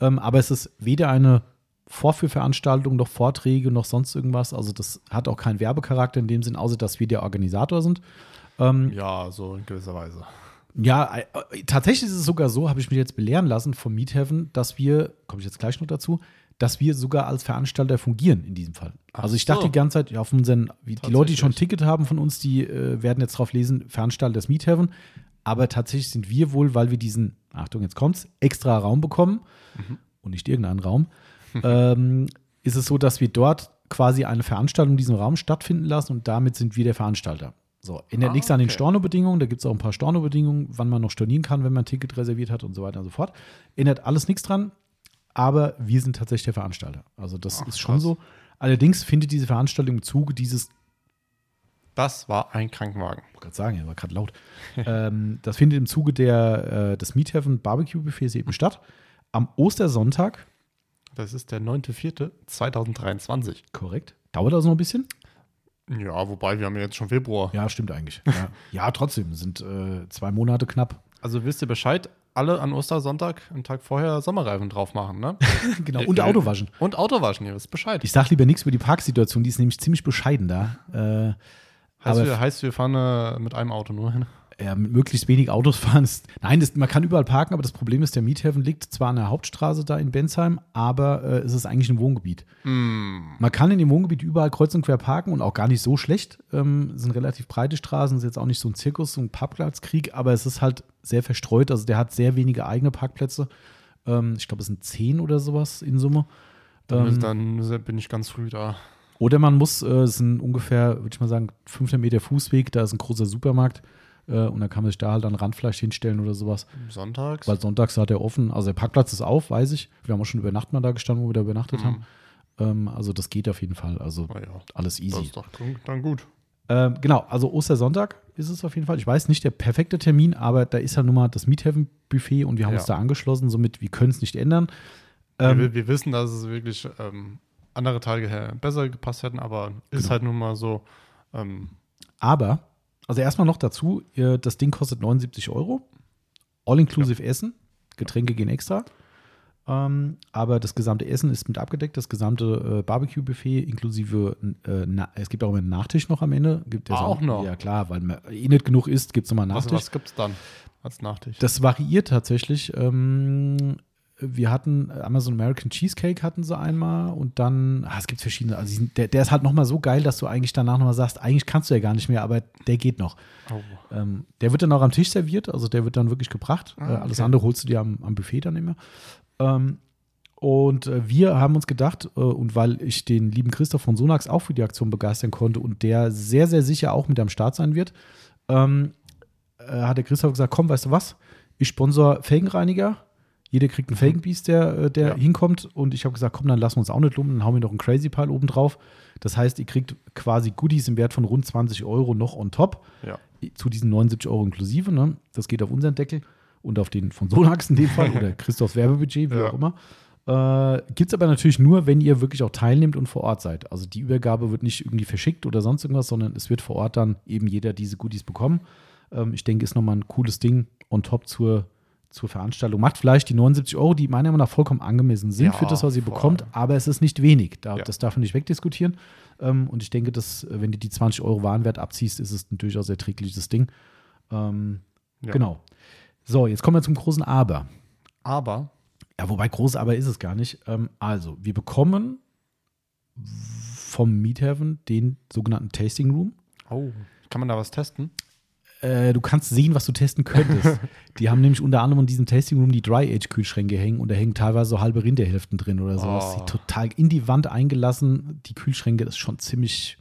Ähm, aber es ist weder eine Vorführveranstaltung, noch Vorträge, noch sonst irgendwas. Also das hat auch keinen Werbecharakter in dem Sinn, außer dass wir der Organisator sind. Ähm, Ja, so in gewisser Weise. ja, äh, tatsächlich ist es sogar so, habe ich mich jetzt belehren lassen vom Meet Heaven, dass wir, komme ich jetzt gleich noch dazu, dass wir sogar als Veranstalter fungieren in diesem Fall. Ach also ich dachte so. die ganze Zeit, ja, auf unseren, die Leute, die schon ein. Ticket haben von uns, die äh, werden jetzt drauf lesen, Veranstalter des Meet Heaven. Aber tatsächlich sind wir wohl, weil wir diesen, Achtung, jetzt kommt's, extra Raum bekommen Mhm. und nicht irgendeinen Raum, ähm, ist es so, dass wir dort quasi eine Veranstaltung in diesem Raum stattfinden lassen und damit sind wir der Veranstalter. So, ändert Ah, nichts an den okay. Stornobedingungen, da gibt es auch ein paar Stornobedingungen, wann man noch stornieren kann, wenn man ein Ticket reserviert hat und so weiter und so fort. Ändert alles nichts dran, aber wir sind tatsächlich der Veranstalter. Also das Ach, ist schon krass. so. Allerdings findet diese Veranstaltung im Zuge dieses Das war ein Krankenwagen. ich wollte gerade sagen, er war gerade laut. ähm, das findet im Zuge der, äh, des Meat Heaven Barbecue Buffets eben statt. Am Ostersonntag, Das ist der 9.4.2023. korrekt. Dauert das noch ein bisschen? Ja, wobei wir haben ja jetzt schon Februar. Ja, stimmt eigentlich. Ja, ja trotzdem, sind äh, zwei Monate knapp. Also wisst ihr Bescheid, alle an Ostersonntag einen Tag vorher Sommerreifen drauf machen, ne? genau. Und Auto waschen. Und Auto waschen, ihr wisst Bescheid. Ich sag lieber nichts über die Parksituation, die ist nämlich ziemlich bescheiden da. Äh, heißt, wir, heißt, wir fahren äh, mit einem Auto nur hin. Ja, mit möglichst wenig Autos fahren ist. Nein, das, man kann überall parken, aber das Problem ist, der Miethafen liegt zwar an der Hauptstraße da in Bensheim, aber äh, es ist eigentlich ein Wohngebiet. Man kann in dem Wohngebiet überall kreuz und quer parken und auch gar nicht so schlecht. Ähm, es sind relativ breite Straßen, ist jetzt auch nicht so ein Zirkus, so ein Parkplatzkrieg, aber es ist halt sehr verstreut. Also der hat sehr wenige eigene Parkplätze. Ähm, ich glaube, es sind zehn oder sowas in Summe. Dann, Ähm, dann bin ich ganz früh da. Oder man muss, äh, es sind ungefähr, würde ich mal sagen, 500 Meter Fußweg, da ist ein großer Supermarkt äh, und da kann man sich da halt dann Randfleisch hinstellen oder sowas. Sonntags. Weil sonntags hat er offen. Also der Parkplatz ist auf, weiß ich. Wir haben auch schon über Nacht mal da gestanden, wo wir da übernachtet Mhm. haben. Ähm, also das geht auf jeden Fall. Also Na ja, alles das easy. ist doch dann gut. Ähm, genau, also Ostersonntag ist es auf jeden Fall. Ich weiß nicht der perfekte Termin, aber da ist ja nun mal das Meathaven Buffet und wir haben Ja. uns da angeschlossen. Somit, wir können es nicht ändern. wir, Ähm, wir- wir wissen, dass es wirklich ähm, andere Tage besser gepasst hätten, aber ist Genau. halt nun mal so. Ähm, aber, also erstmal noch dazu, äh, das Ding kostet 79 Euro. All-inclusive Essen. Getränke gehen extra. Ähm, aber das gesamte Essen ist mit abgedeckt, das gesamte äh, Barbecue-Buffet inklusive, äh, na, es gibt auch immer einen Nachtisch noch am Ende. Gibt ja Ah, auch noch? Ja, klar, weil man eh nicht genug isst, gibt es nochmal einen was Nachtisch. was gibt es dann als Nachtisch? Das variiert tatsächlich. Ähm, wir hatten einen American Cheesecake hatten sie einmal und dann, ah, es gibt verschiedene, also sind, der, der ist halt nochmal so geil, dass du eigentlich danach nochmal sagst, eigentlich kannst du ja gar nicht mehr, aber der geht noch. oh. Ähm, der wird dann auch am Tisch serviert, also der wird dann wirklich gebracht. Ah, äh, alles okay. andere holst du dir am, am Buffet dann immer. Ähm, und äh, wir haben uns gedacht, äh, und weil ich den lieben Christoph von Sonax auch für die Aktion begeistern konnte und der sehr, sehr sicher auch mit am Start sein wird, ähm, äh, hat der Christoph gesagt, komm, weißt du was, ich sponsor Felgenreiniger. Jeder kriegt einen Felgenbiest, der, äh, der Ja. hinkommt. Und ich habe gesagt, komm, dann lassen wir uns auch nicht lumpen, dann hauen wir noch einen Crazy Pile oben drauf. Das heißt, ihr kriegt quasi Goodies im Wert von rund 20 Euro noch on top Ja. zu diesen 79 Euro inklusive. Ne? Das geht auf unseren Deckel und auf den von Sonax in dem Fall oder Christophs Werbebudget, wie Ja. auch immer. Äh, Gibt es aber natürlich nur, wenn ihr wirklich auch teilnehmt und vor Ort seid. Also die Übergabe wird nicht irgendwie verschickt oder sonst irgendwas, sondern es wird vor Ort dann eben jeder diese Goodies bekommen. Ähm, ich denke, ist nochmal ein cooles Ding on top zur, zur Veranstaltung. Macht vielleicht die 79 Euro, die meiner Meinung nach vollkommen angemessen sind Ja, für das, was ihr voll. bekommt, aber es ist nicht wenig. Da, Ja. Das darf man nicht wegdiskutieren. Ähm, und ich denke, dass, äh, wenn du die 20 Euro Warenwert abziehst, ist es ein durchaus erträgliches Ding. Ähm, Ja. Genau. So, jetzt kommen wir zum großen Aber. Aber Ja, wobei groß Aber ist es gar nicht. Ähm, also, wir bekommen vom Meathaven den sogenannten Tasting Room. oh, kann man da was testen? Äh, du kannst sehen, was du testen könntest. die haben nämlich unter anderem in diesem Tasting Room die Dry-Age-Kühlschränke hängen und da hängen teilweise so halbe Rinderhälften drin oder sowas. Oh. Sieht total in die Wand eingelassen. Die Kühlschränke, das ist schon ziemlich.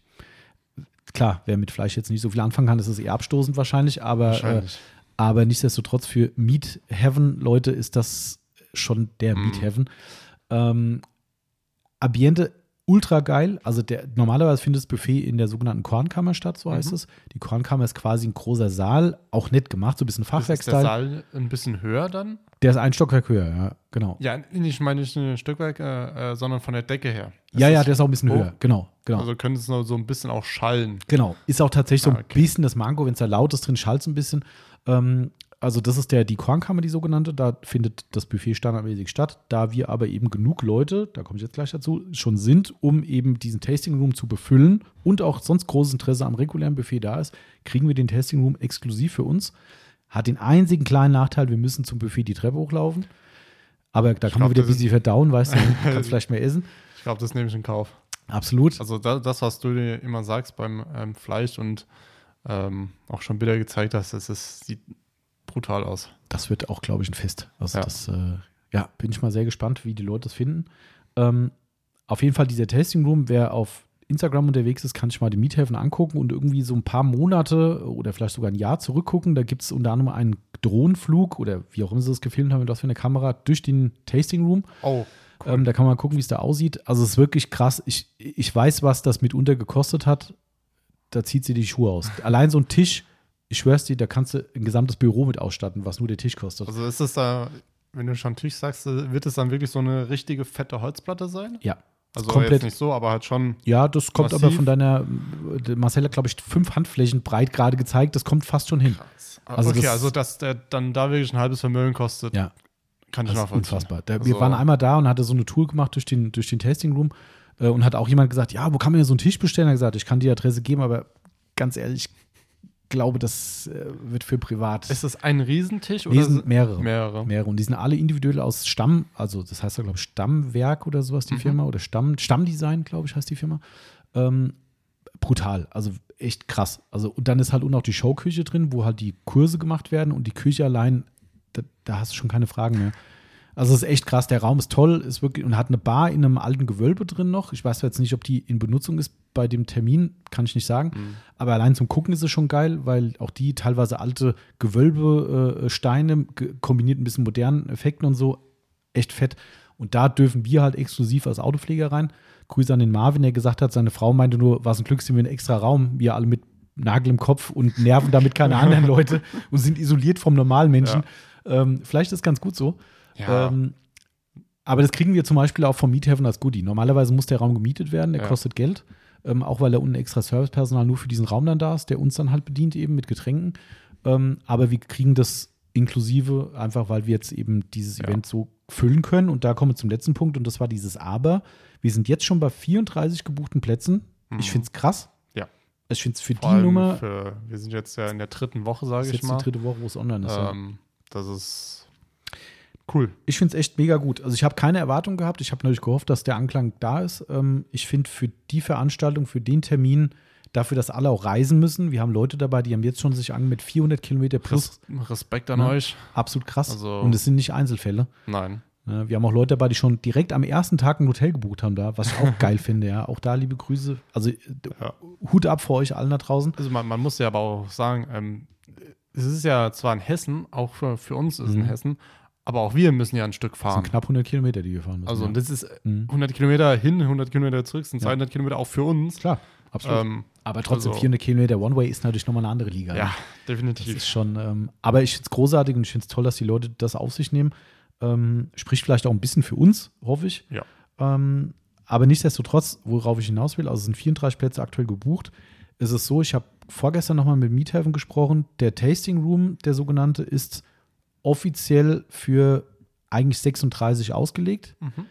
Klar, wer mit Fleisch jetzt nicht so viel anfangen kann, ist es eher abstoßend wahrscheinlich, aber, äh, Wahrscheinlich. aber nichtsdestotrotz für Meat Heaven, Leute, ist das schon der Mhm. Meat Heaven. Ähm, Ambiente ultra geil. Also der, normalerweise findet das Buffet in der sogenannten Kornkammer statt, so heißt Mhm. es. Die Kornkammer ist quasi ein großer Saal, auch nett gemacht, so ein bisschen Ist der Fachwerkstyle. Saal ein bisschen höher dann? Der ist ein Stockwerk höher, ja, genau. Ja, ich meine nicht ein Stückwerk, äh, äh, sondern von der Decke her. ja, Ist ja, das- der ist auch ein bisschen hoch? höher, genau, genau. Also könnte es noch so ein bisschen auch schallen. Genau, ist auch tatsächlich so Ah, ein okay. bisschen das Mango, wenn es da laut ist drin, schallt es ein bisschen. Ähm, also das ist der, die Kornkammer, die sogenannte, da findet das Buffet standardmäßig statt. Da wir aber eben genug Leute, da komme ich jetzt gleich dazu, schon sind, um eben diesen Tasting Room zu befüllen und auch sonst großes Interesse am regulären Buffet da ist, kriegen wir den Tasting Room exklusiv für uns. Hat den einzigen kleinen Nachteil, wir müssen zum Buffet die Treppe hochlaufen. Aber da kann man glaub, wieder ein bisschen verdauen, weißt du, kannst vielleicht mehr essen. Ich glaube, das nehme ich in Kauf. Absolut. Also da, das, was du dir immer sagst beim ähm, Fleisch und ähm, auch schon wieder gezeigt hast, das ist, sieht brutal aus. das wird auch, glaube ich, ein Fest. Also Ja. das, äh, ja, bin ich mal sehr gespannt, wie die Leute das finden. Ähm, auf jeden Fall dieser Tasting Room, wer auf Instagram unterwegs ist, kann sich mal die Miethäfen angucken und irgendwie so ein paar Monate oder vielleicht sogar ein Jahr zurückgucken. Da gibt es unter anderem einen Drohnenflug oder wie auch immer sie das gefilmt haben, mit was für eine Kamera, durch den Tasting Room. Oh, Ähm, da kann man gucken, wie es da aussieht. Also es ist wirklich krass. Ich, ich weiß, was das mitunter gekostet hat. Da zieht sie die Schuhe aus. Allein so ein Tisch, ich schwör's dir, da kannst du ein gesamtes Büro mit ausstatten, was nur der Tisch kostet. also ist es da, wenn du schon Tisch sagst, wird es dann wirklich so eine richtige fette Holzplatte sein? Ja. Also Komplett. nicht so, aber halt schon. Ja, das kommt Massiv. aber von deiner, Marcel hat, glaube ich, fünf Handflächen breit gerade gezeigt. Das kommt fast schon hin. Also Also okay, das- also dass der dann da wirklich ein halbes Vermögen kostet, Ja, kann ich nachvollziehen. unfassbar. Da, wir Also- waren einmal da und hatte so eine Tour gemacht durch den, durch den Tasting Room äh, und hat auch jemand gesagt, ja, wo kann man denn so einen Tisch bestellen? Er hat gesagt, ich kann die Adresse geben, aber ganz ehrlich, ich glaube, das äh, wird für privat. Ist das ein Riesentisch Nee, oder sind mehrere. mehrere? Mehrere. Und die sind alle individuell aus Stamm, also das heißt ja, glaube ich, Stammwerk oder sowas, die Mhm. Firma, oder Stamm, Stammdesign, glaube ich, heißt die Firma. Ähm, brutal, also echt krass. Also, und dann ist halt unten auch die Showküche drin, wo halt die Kurse gemacht werden und die Küche allein, da, da hast du schon keine Fragen mehr. Also es ist echt krass, der Raum ist toll, ist wirklich und hat eine Bar in einem alten Gewölbe drin noch. Ich weiß jetzt nicht, ob die in Benutzung ist bei dem Termin, kann ich nicht sagen. Mhm. Aber allein zum Gucken ist es schon geil, weil auch die teilweise alte Gewölbe, äh, Steine kombiniert ein bisschen modernen Effekten und so, echt fett. Und da dürfen wir halt exklusiv als Autopfleger rein. Grüße an den Marvin, der gesagt hat, seine Frau meinte nur, was ein Glück, sind wir in einen extra Raum, wir alle mit Nagel im Kopf und nerven damit keine anderen Leute und sind isoliert vom normalen Menschen. Ähm, vielleicht ist es ganz gut so. Ja. Ähm, aber das kriegen wir zum Beispiel auch vom Miethafen als Goodie. Normalerweise muss der Raum gemietet werden, der Ja. kostet Geld. Ähm, auch weil da unten extra Servicepersonal nur für diesen Raum dann da ist, der uns dann halt bedient, eben mit Getränken. Ähm, aber wir kriegen das inklusive, einfach weil wir jetzt eben dieses Ja. Event so füllen können. Und da kommen wir zum letzten Punkt und das war dieses Aber. Wir sind jetzt schon bei 34 gebuchten Plätzen. Ich Mhm. finde es krass. Ja. Ich finde es für Vor die Nummer, Für, wir sind jetzt ja in der dritten Woche, sage ich jetzt mal. die dritte Woche, wo es online ist. ja. ähm, das ist cool. Ich finde es echt mega gut. Also ich habe keine Erwartung gehabt. Ich habe natürlich gehofft, dass der Anklang da ist. Ähm, ich finde für die Veranstaltung, für den Termin, dafür, dass alle auch reisen müssen. Wir haben Leute dabei, die haben jetzt schon sich an mit 400 Kilometer plus. Res Respekt an Ja. euch. Absolut krass. Also- Und es sind nicht Einzelfälle. Nein. Ne, Wir haben auch Leute dabei, die schon direkt am ersten Tag ein Hotel gebucht haben da, was ich auch geil finde. Ja, auch da liebe Grüße. Also äh, Ja. Hut ab vor euch allen da draußen. Also man, man muss ja aber auch sagen, ähm, es ist ja zwar in Hessen, auch für, für uns ist es in Mhm. Hessen, aber auch wir müssen ja ein Stück Das fahren. sind knapp 100 Kilometer, die wir fahren müssen. Also ja. das ist Mhm. 100 Kilometer hin, 100 Kilometer zurück, sind Ja. 200 Kilometer auch für uns. Klar, absolut. Ähm, aber trotzdem, also- 400 Kilometer One-Way ist natürlich nochmal eine andere Liga. ne? ja, Das definitiv. ist schon, ähm, aber ich finde es großartig und ich finde es toll, dass die Leute das auf sich nehmen. Ähm, spricht vielleicht auch ein bisschen für uns, hoffe ich. Ja. Ähm, aber nichtsdestotrotz, worauf ich hinaus will, also es sind 34 Plätze aktuell gebucht. ist Es so, ich habe vorgestern nochmal mit Miethaven gesprochen. Der Tasting Room, der sogenannte, ist offiziell für eigentlich 36 ausgelegt Mhm.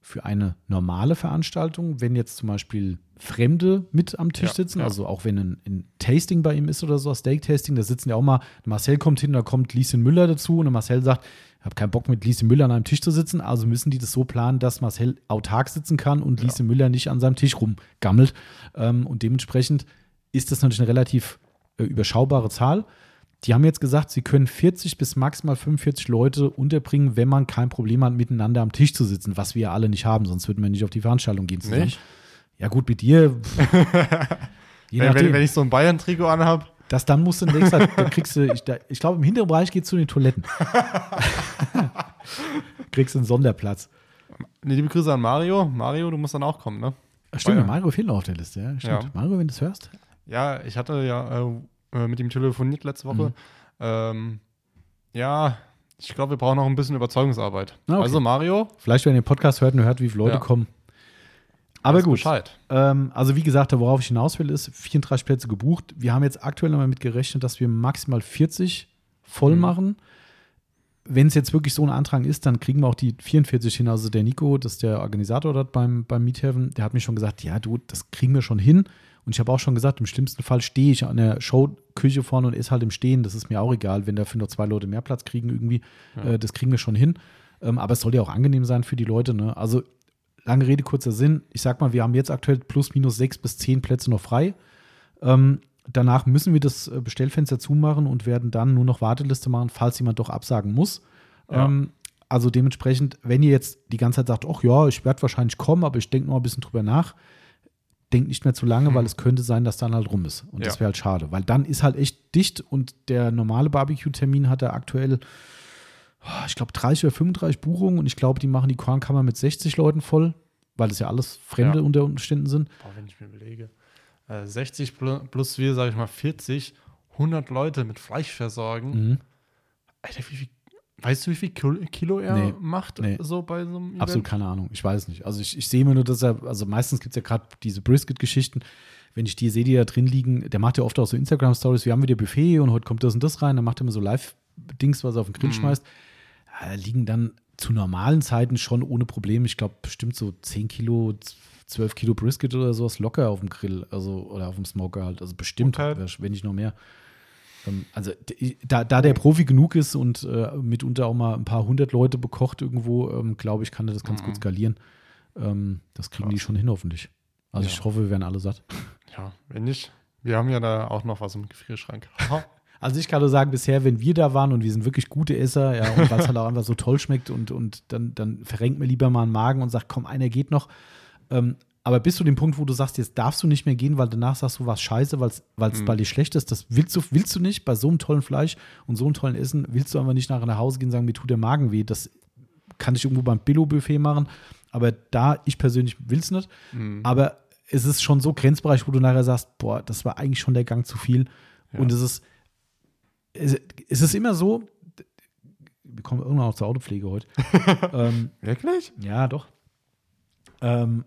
für eine normale Veranstaltung, wenn jetzt zum Beispiel Fremde mit am Tisch Ja, sitzen, ja. also auch wenn ein, ein Tasting bei ihm ist oder so, Steak-Tasting, da sitzen ja auch mal, Marcel kommt hin, da kommt Lieschen Müller dazu und Marcel sagt, ich habe keinen Bock mit Lieschen Müller an einem Tisch zu sitzen, also müssen die das so planen, dass Marcel autark sitzen kann und Ja. Lieschen Müller nicht an seinem Tisch rumgammelt. Ähm, und dementsprechend ist das natürlich eine relativ äh, überschaubare Zahl. Die haben jetzt gesagt, sie können 40 bis maximal 45 Leute unterbringen, wenn man kein Problem hat, miteinander am Tisch zu sitzen, was wir ja alle nicht haben, sonst würden wir nicht auf die Veranstaltung gehen zusammen. Nicht? Ja, gut, mit dir. Je Wenn, nachdem. wenn, ich so ein Bayern-Trikot anhab, das dann musst du nächstes Mal, da kriegst du, ich, da, ich glaube, im hinteren Bereich geht es zu den Toiletten. kriegst du einen Sonderplatz. liebe Grüße an Mario. Mario, du musst dann auch kommen, ne? Stimmt. Mario fehlt noch auf der Liste, ja. Stimmt. Ja. Mario, wenn du es hörst. Ja, ich hatte ja äh, äh, mit ihm telefoniert letzte Woche. Mhm. Ähm, ja, ich glaube, wir brauchen noch ein bisschen Überzeugungsarbeit. Ah, okay. Also Mario, Vielleicht, wenn ihr den Podcast hört und hört, wie viele Leute Ja. kommen. Aber gut. Bescheid. Ähm, also wie gesagt, worauf ich hinaus will, ist 34 Plätze gebucht. Wir haben jetzt aktuell noch mal mit gerechnet, dass wir maximal 40 voll Mhm. machen. Wenn es jetzt wirklich so ein Antrag ist, dann kriegen wir auch die 44 hin. Also der Nico, das ist der Organisator dort beim, beim Meethaven, der hat mir schon gesagt, ja du, das kriegen wir schon hin. Und ich habe auch schon gesagt, im schlimmsten Fall stehe ich an der Showküche vorne und ist halt im Stehen. Das ist mir auch egal, wenn dafür nur zwei Leute mehr Platz kriegen irgendwie. Ja. Äh, das kriegen wir schon hin. Ähm, aber es soll ja auch angenehm sein für die Leute. Ne? Also lange Rede, kurzer Sinn. Ich sag mal, wir haben jetzt aktuell plus minus sechs bis zehn Plätze noch frei. Ähm, danach müssen wir das äh, Bestellfenster zumachen und werden dann nur noch Warteliste machen, falls jemand doch absagen muss. Ja. Ähm, also dementsprechend, wenn ihr jetzt die ganze Zeit sagt, ach ja, ich werde wahrscheinlich kommen, aber ich denke noch ein bisschen drüber nach, denkt nicht mehr zu lange, weil es könnte sein, dass dann halt rum ist. Und das Ja. wäre halt schade, weil dann ist halt echt dicht und der normale Barbecue-Termin hat er aktuell, oh, ich glaube, 30 oder 35 Buchungen und ich glaube, die machen die Kornkammer mit 60 Leuten voll, weil das ja alles Fremde Ja. unter Umständen sind. Boah, wenn ich mir überlege, äh, 60 pl- plus wir, sage ich mal 40, 100 Leute mit Fleisch versorgen. Mhm. Alter, wie viel, weißt du, wie viel Kilo, er Nee. macht Nee. so bei so einem Event? Absolut keine Ahnung. Ich weiß nicht. Also ich, ich sehe immer nur, dass er, also meistens gibt es ja gerade diese Brisket-Geschichten. Wenn ich die sehe, die da drin liegen, der macht ja oft auch so Instagram-Stories, wir haben wieder Buffet und heute kommt das und das rein, dann macht er immer so Live-Dings, was er auf den Grill Mhm. schmeißt. Da liegen dann zu normalen Zeiten schon ohne Probleme, ich glaube, bestimmt so 10 Kilo, 12 Kilo Brisket oder sowas locker auf dem Grill, also oder auf dem Smoker halt. Also bestimmt, Okay. wenn nicht noch mehr. Ähm, Also da, da der Profi genug ist und äh, mitunter auch mal ein paar hundert Leute bekocht irgendwo, ähm, glaube ich, kann er das ganz Mhm. gut skalieren. Ähm, das kriegen die Krass. schon hin, hoffentlich. Also Ja. ich hoffe, wir werden alle satt. Ja, wenn nicht. Wir haben ja da auch noch was im Gefrierschrank. Also ich kann nur sagen, bisher, wenn wir da waren und wir sind wirklich gute Esser, ja, und weil es halt auch einfach so toll schmeckt und, und dann, dann verrenkt mir lieber mal einen Magen und sagt, komm, einer geht noch. Ähm, aber bis zu dem Punkt, wo du sagst, jetzt darfst du nicht mehr gehen, weil danach sagst du, was scheiße, weil es Mhm. bei dir schlecht ist, das willst du, willst du nicht. Bei so einem tollen Fleisch und so einem tollen Essen willst du einfach nicht nachher nach Hause gehen und sagen, mir tut der Magen weh. Das kann ich irgendwo beim Billo-Buffet machen. Aber da, ich persönlich will es nicht. Mhm. Aber es ist schon so Grenzbereich, wo du nachher sagst, boah, das war eigentlich schon der Gang zu viel. Ja. Und es ist, es, es ist immer so, wir kommen irgendwann auch zur Autopflege heute. ähm, Wirklich? ja, doch. Ähm,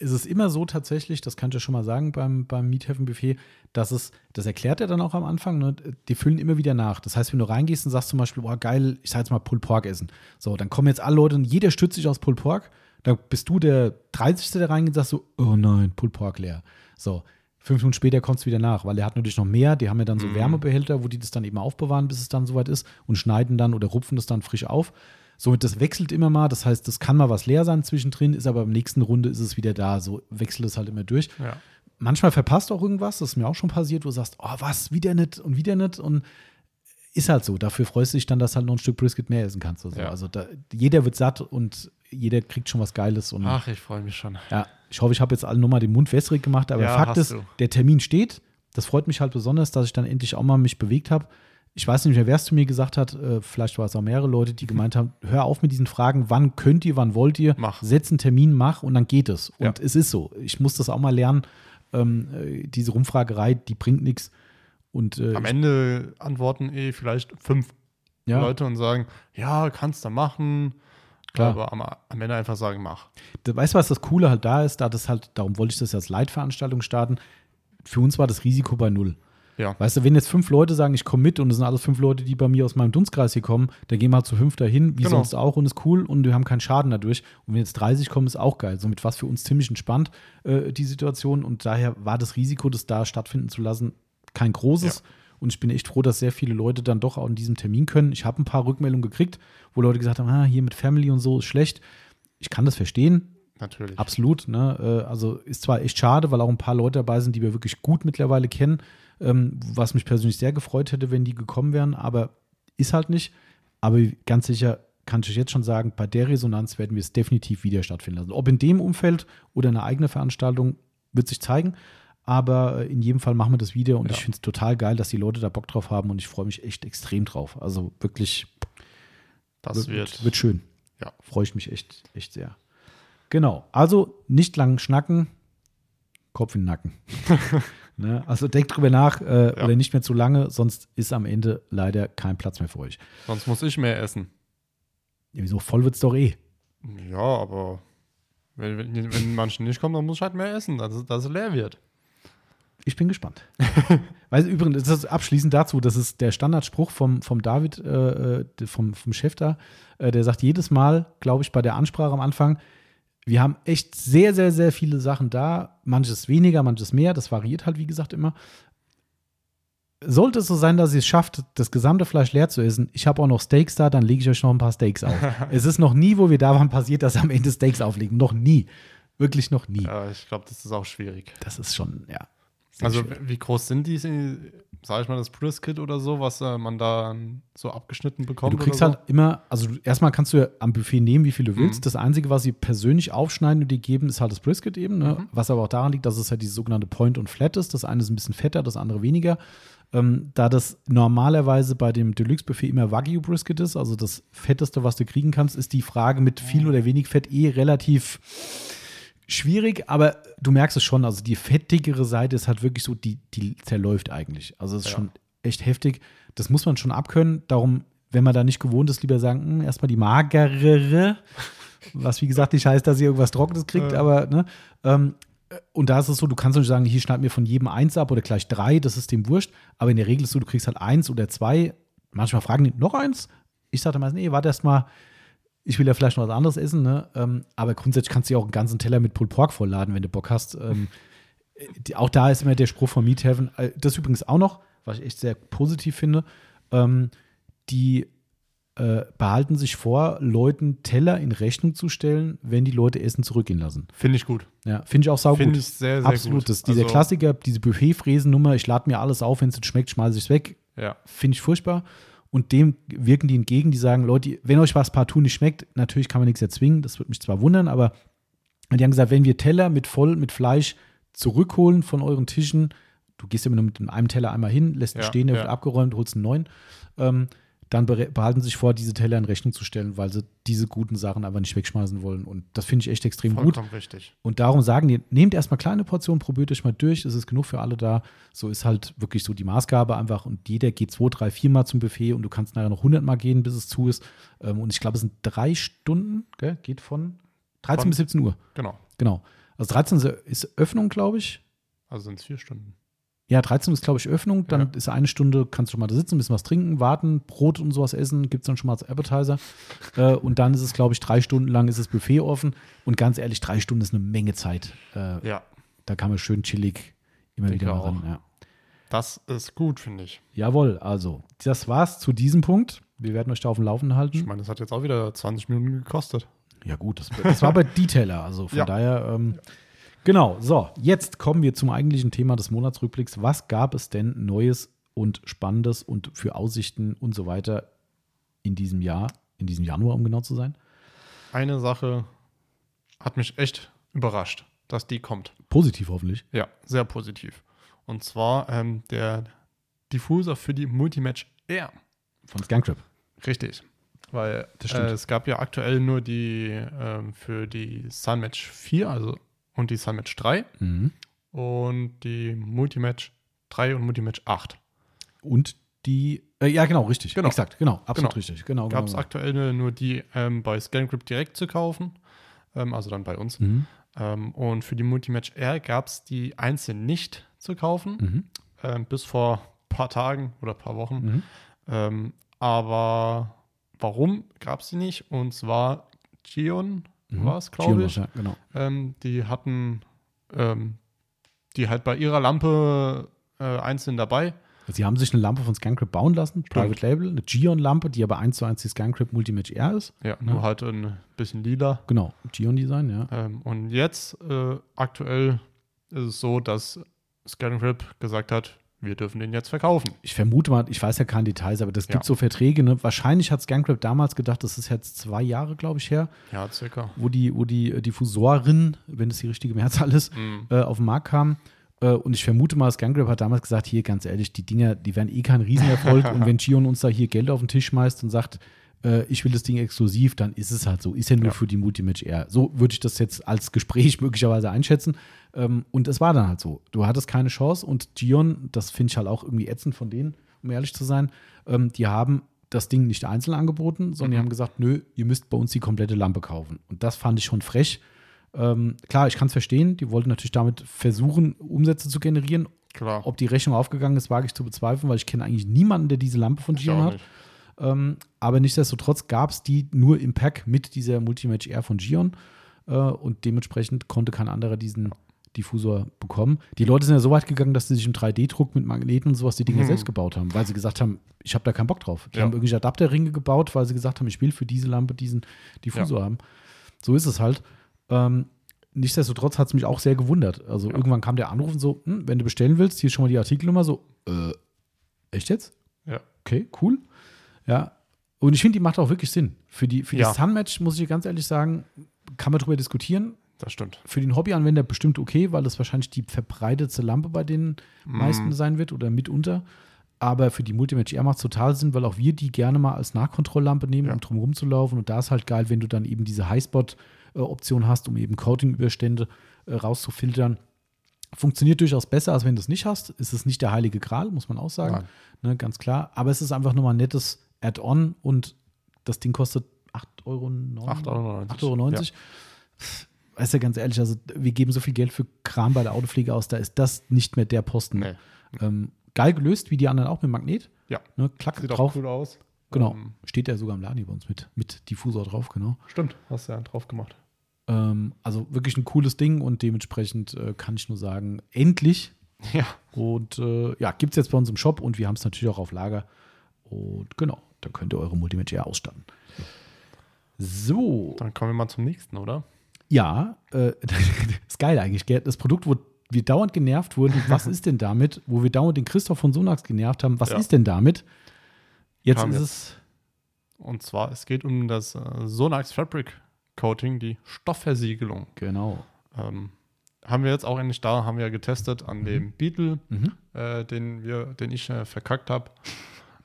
es ist immer so tatsächlich, das kann ich ja schon mal sagen beim, beim Miethafen-Buffet, dass es, das erklärt er dann auch am Anfang, ne, die füllen immer wieder nach. Das heißt, wenn du reingehst und sagst zum Beispiel, boah, geil, ich sag jetzt mal Pulled Pork essen. So, dann kommen jetzt alle Leute und jeder stützt sich aus Pulled Pork. Dann bist du der 30. der reingeht und sagst so, oh nein, Pulled Pork leer. So, fünf Minuten später kommt es wieder nach, weil er hat natürlich noch mehr. Die haben ja dann so Mhm. Wärmebehälter, wo die das dann eben aufbewahren, bis es dann soweit ist und schneiden dann oder rupfen das dann frisch auf. Somit, das wechselt immer mal. Das heißt, das kann mal was leer sein zwischendrin, ist aber im nächsten Runde ist es wieder da. So wechselt es halt immer durch. Ja. Manchmal verpasst auch irgendwas. Das ist mir auch schon passiert, wo du sagst, oh, was, wieder nicht und wieder nicht. Und ist halt so. Dafür freust du dich dann, dass halt noch ein Stück Brisket mehr essen kannst. Also, Ja. also da, jeder wird satt und jeder kriegt schon was Geiles. Und Ach, ich freue mich schon. ja, ich hoffe, ich habe jetzt alle nochmal den Mund wässrig gemacht, aber Ja, Fakt ist, du. der Termin steht. Das freut mich halt besonders, dass ich dann endlich auch mal mich bewegt habe. Ich weiß nicht mehr, wer es zu mir gesagt hat. Äh, vielleicht war es auch mehrere Leute, die gemeint haben: Hör auf mit diesen Fragen, wann könnt ihr, wann wollt ihr? Mach. Setz einen Termin, mach und dann geht es. Ja. Und es ist so. Ich muss das auch mal lernen. Ähm, äh, diese Rumfragerei, die bringt nichts. Und äh, Am Ende antworten eh vielleicht fünf ja, Leute und sagen, ja, kannst du machen. Klar. Aber am, am Ende einfach sagen, mach. Weißt du, was das Coole halt da ist? Da das halt, darum wollte ich das als Leitveranstaltung starten. Für uns war das Risiko bei null. Ja. Weißt du, wenn jetzt fünf Leute sagen, ich komme mit und es sind alles fünf Leute, die bei mir aus meinem Dunstkreis hier kommen, dann gehen wir halt zu fünf dahin, wie Genau. sonst auch und ist cool und wir haben keinen Schaden dadurch. Und wenn jetzt 30 kommen, ist auch geil. Somit war es für uns ziemlich entspannt, äh, die Situation. Und daher war das Risiko, das da stattfinden zu lassen, kein großes. Und ich bin echt froh, dass sehr viele Leute dann doch auch in diesem Termin können. Ich habe ein paar Rückmeldungen gekriegt, wo Leute gesagt haben, ah, hier mit Family und so ist schlecht. Ich kann das verstehen, Natürlich. Absolut, ne? Äh, Also ist zwar echt schade, weil auch ein paar Leute dabei sind, die wir wirklich gut mittlerweile kennen, ähm, was mich persönlich sehr gefreut hätte, wenn die gekommen wären, aber ist halt nicht. Aber ganz sicher kann ich euch jetzt schon sagen, bei der Resonanz werden wir es definitiv wieder stattfinden lassen. Ob in dem Umfeld oder eine eigene Veranstaltung, wird sich zeigen. Aber äh, in jedem Fall machen wir das wieder und Ja. ich finde es total geil, dass die Leute da Bock drauf haben und ich freue mich echt extrem drauf. Also wirklich Das wird, wird, wird schön. Ja. Freue ich mich echt, echt sehr. Genau. Also nicht lang schnacken. Kopf in den Nacken. ne? Also denkt drüber nach äh, Ja. oder nicht mehr zu lange, sonst ist am Ende leider kein Platz mehr für euch. Sonst muss ich mehr essen. Ja, wieso voll wird's doch eh. Ja, aber wenn, wenn, wenn manche nicht kommen, dann muss ich halt mehr essen, dass, es- dass es leer wird. Ich bin gespannt. Weil übrigens, das ist abschließend dazu, das ist der Standardspruch vom, vom David, äh, äh, vom, vom Chef da, äh, der sagt jedes Mal, glaube ich, bei der Ansprache am Anfang, wir haben echt sehr, sehr, sehr viele Sachen da, manches weniger, manches mehr, das variiert halt, wie gesagt, immer. Sollte es so sein, dass ihr es schafft, das gesamte Fleisch leer zu essen, ich habe auch noch Steaks da, dann lege ich euch noch ein paar Steaks auf. es ist noch nie, wo wir da waren, passiert, dass am Ende Steaks auflegen. Noch nie. Wirklich noch nie. Ja, ich glaube, das ist auch schwierig. Das ist schon, ja. Also, schwer. wie groß sind die, sag ich mal, das Brisket oder so, was äh, man da so abgeschnitten bekommt? Du kriegst oder halt immer, also erstmal kannst du ja am Buffet nehmen, wie viel du willst. Mhm. Das Einzige, was sie persönlich aufschneiden und dir geben, ist halt das Brisket eben. Ne? Mhm. Was aber auch daran liegt, dass es halt dieses sogenannte Point und Flat ist. Das eine ist ein bisschen fetter, das andere weniger. Ähm, da das normalerweise bei dem Deluxe-Buffet immer Wagyu-Brisket ist, also das Fetteste, was du kriegen kannst, ist die Frage mit viel oder wenig Fett eh relativ schwierig, aber du merkst es schon, also die fettigere Seite ist halt wirklich so, die, die zerläuft eigentlich. Also es ist Ja. schon echt heftig. Das muss man schon abkönnen. Darum, wenn man da nicht gewohnt ist, lieber sagen, hm, erstmal die magerere, was wie gesagt nicht heißt, dass ihr irgendwas Trockenes kriegt, Ja. aber ne, ähm, und da ist es so, du kannst nicht sagen, hier schneid mir von jedem eins ab oder gleich drei, das ist dem wurscht. Aber in der Regel ist es so, du kriegst halt eins oder zwei. Manchmal fragen die noch eins. Ich sage meistens, nee, warte erst mal, ich will ja vielleicht noch was anderes essen, ne? Ähm, aber grundsätzlich kannst du ja auch einen ganzen Teller mit Pulled Pork vollladen, wenn du Bock hast. Ähm, die, auch da ist immer der Spruch von Meat Heaven. Äh, das übrigens auch noch, was ich echt sehr positiv finde. Ähm, die äh, behalten sich vor, Leuten Teller in Rechnung zu stellen, wenn die Leute Essen zurückgehen lassen. Finde ich gut. Ja, finde ich auch saugut. Finde ich sehr, sehr Absolut. gut. Das, dieser Also, Klassiker, diese Buffet-Fräsen-Nummer, ich lade mir alles auf, wenn es nicht schmeckt, schmeiße ich es weg. Ja, Finde ich furchtbar. Und dem wirken die entgegen, die sagen, Leute, wenn euch was partout nicht schmeckt, natürlich kann man nichts erzwingen, das würde mich zwar wundern, aber die haben gesagt, wenn wir Teller mit voll mit Fleisch zurückholen von euren Tischen, du gehst immer nur mit einem Teller einmal hin, lässt ihn Ja, stehen, der ja. wird abgeräumt, holst einen neuen, ähm, dann behalten sie sich vor, diese Teller in Rechnung zu stellen, weil sie diese guten Sachen einfach nicht wegschmeißen wollen. Und das finde ich echt extrem gut. vollkommen richtig. Und darum sagen die, nehmt erstmal kleine Portionen, probiert euch mal durch, es ist genug für alle da. So ist halt wirklich so die Maßgabe einfach und jeder geht zwei, drei, vier Mal zum Buffet und du kannst nachher noch 100 Mal gehen, bis es zu ist. Ähm, Und ich glaube, es sind drei Stunden, gell? geht von 13 Von- bis 17 Uhr. Genau. Genau. Also 13 ist Öffnung, glaube ich. Also sind es vier Stunden. Ja, 13 ist, glaube ich, Öffnung. Dann Ja. ist eine Stunde, kannst du schon mal da sitzen, ein bisschen was trinken, warten, Brot und sowas essen, gibt es dann schon mal als Appetizer. äh, und dann ist es, glaube ich, drei Stunden lang ist das Buffet offen. Und ganz ehrlich, drei Stunden ist eine Menge Zeit. Äh, Ja, da kann man schön chillig immer Denke wieder mal ran. Ja. das ist gut, finde ich. Jawohl, also, das war's zu diesem Punkt. Wir werden euch da auf dem Laufenden Ich halten. meine, das hat jetzt auch wieder 20 Minuten gekostet. Ja, gut, das, das war bei Detailer, also von Ja. daher. Ähm, Genau, so, jetzt kommen wir zum eigentlichen Thema des Monatsrückblicks. Was gab es denn Neues und Spannendes und für Aussichten und so weiter in diesem Jahr, in diesem Januar, um genau zu sein? Eine Sache hat mich echt überrascht, dass die kommt. Positiv hoffentlich. Ja, sehr positiv. Und zwar ähm, der Diffuser für die Multimatch Air. Von Scancrip. Richtig. Weil äh, es gab ja aktuell nur die ähm, für die Sunmatch 4, also und die Sunmatch 3 Mhm. und die Multimatch 3 und Multimatch 8. Und die, äh, ja, genau, richtig. Genau. Exakt, genau, absolut Genau. richtig. Genau, Gab es genau, aktuell nur- die ähm, bei ScanGrip direkt zu kaufen, ähm, also dann bei uns. genau. Mhm. Ähm, und für die Multimatch R gab es die einzeln nicht zu kaufen, Mhm. ähm, bis vor ein paar Tagen oder ein paar Wochen. Mhm. Ähm, aber warum gab es die nicht? Und zwar Gion Mhm. war es, glaube ich. Ja, genau. Ähm, die hatten ähm, die halt bei ihrer Lampe äh, einzeln dabei. Sie haben sich eine Lampe von Scancrip bauen lassen, Private Label, eine Gion-Lampe, die aber eins zu eins die Scancrip Multimatch R ist. Ja, nur halt ein bisschen lila. Genau, Gion-Design, ja. Ähm, und jetzt äh, aktuell ist es so, dass ScanGrip gesagt hat, wir dürfen den jetzt verkaufen. Ich vermute mal, ich weiß ja keine Details, aber das gibt Ja. so Verträge. Ne? Wahrscheinlich hat Scancrip damals gedacht, das ist jetzt zwei Jahre, glaube ich, her, Ja, circa. wo die, wo die äh, Diffusorin, wenn es die richtige Mehrzahl ist, Mhm. äh, auf den Markt kam. Äh, und ich vermute mal, Scancrip hat damals gesagt, hier ganz ehrlich, die Dinger, die werden eh kein Riesenerfolg. und wenn Gion uns da hier Geld auf den Tisch schmeißt und sagt, äh, ich will das Ding exklusiv, dann ist es halt so. Ist ja nur Ja. für die Multimatch Air. So würde ich das jetzt als Gespräch möglicherweise einschätzen. Ähm, und es war dann halt so. Du hattest keine Chance und Gion, das finde ich halt auch irgendwie ätzend von denen, um ehrlich zu sein, ähm, die haben das Ding nicht einzeln angeboten, sondern die Mhm. haben gesagt, nö, ihr müsst bei uns die komplette Lampe kaufen. Und das fand ich schon frech. Ähm, klar, ich kann es verstehen. Die wollten natürlich damit versuchen, Umsätze zu generieren. Klar. Ob die Rechnung aufgegangen ist, wage ich zu bezweifeln, weil ich kenne eigentlich niemanden, der diese Lampe von Gion hat. nicht. Ähm, aber nichtsdestotrotz gab es die nur im Pack mit dieser Multimatch Air von Gion äh, und dementsprechend konnte kein anderer diesen Diffusor bekommen. Die Leute sind ja so weit gegangen, dass sie sich im 3D-Druck mit Magneten und sowas die Dinger Mhm. selbst gebaut haben, weil sie gesagt haben, ich habe da keinen Bock drauf. Die Ja. haben irgendwelche Adapterringe gebaut, weil sie gesagt haben, ich will für diese Lampe diesen Diffusor haben. So ist es halt. Ähm, nichtsdestotrotz hat es mich auch sehr gewundert. Also Ja. irgendwann kam der Anruf und so, hm, wenn du bestellen willst, hier ist schon mal die Artikelnummer, so, äh, echt jetzt? Ja. Okay, cool. Ja. Und ich finde, die macht auch wirklich Sinn. Für die, für Ja. das Sun-Match, muss ich ganz ehrlich sagen, kann man drüber diskutieren. Das stimmt. Für den Hobbyanwender bestimmt okay, weil das wahrscheinlich die verbreitetste Lampe bei den meisten Mm, sein wird oder mitunter. Aber für die Multimatch Air macht es total Sinn, weil auch wir die gerne mal als Nachkontrolllampe nehmen, Ja. um drum rumzulaufen. Und da ist halt geil, wenn du dann eben diese Highspot-Option hast, um eben Coating-Überstände äh, rauszufiltern. Funktioniert durchaus besser, als wenn du es nicht hast. Es ist nicht der heilige Gral, muss man auch sagen. Ne, ganz klar. Aber es ist einfach nochmal ein nettes Add-on und das Ding kostet 8,90 Euro. 8,90 8,90 Euro. Weißt du, ganz ehrlich, also wir geben so viel Geld für Kram bei der Autopflege aus, da ist das nicht mehr der Posten. Nee. Ähm, geil gelöst, wie die anderen auch mit Magnet. Ja. Ne, klack Sieht drauf. auch cool aus. Genau. Ähm, Steht ja sogar im Laden hier bei uns mit, mit Diffusor drauf, genau. stimmt, hast du ja drauf gemacht. Ähm, also wirklich ein cooles Ding und dementsprechend äh, kann ich nur sagen, endlich. Ja. Und äh, ja, gibt es jetzt bei uns im Shop und wir haben es natürlich auch auf Lager. Und genau, da könnt ihr eure Multimatch Air ausstatten. So, Dann kommen wir mal zum nächsten, oder? Ja, äh, ist geil eigentlich, gell? Das Produkt, wo wir dauernd genervt wurden, was ist denn damit? Wo wir dauernd den Christoph von Sonax genervt haben, was Ja. ist denn damit? Jetzt Kam ist jetzt. es, Und zwar, es geht um das äh, Sonax Fabric Coating, die Stoffversiegelung. genau. Ähm, haben wir jetzt auch endlich da, haben wir getestet an dem Beetle, Mhm. äh, den, wir, den ich äh, verkackt habe.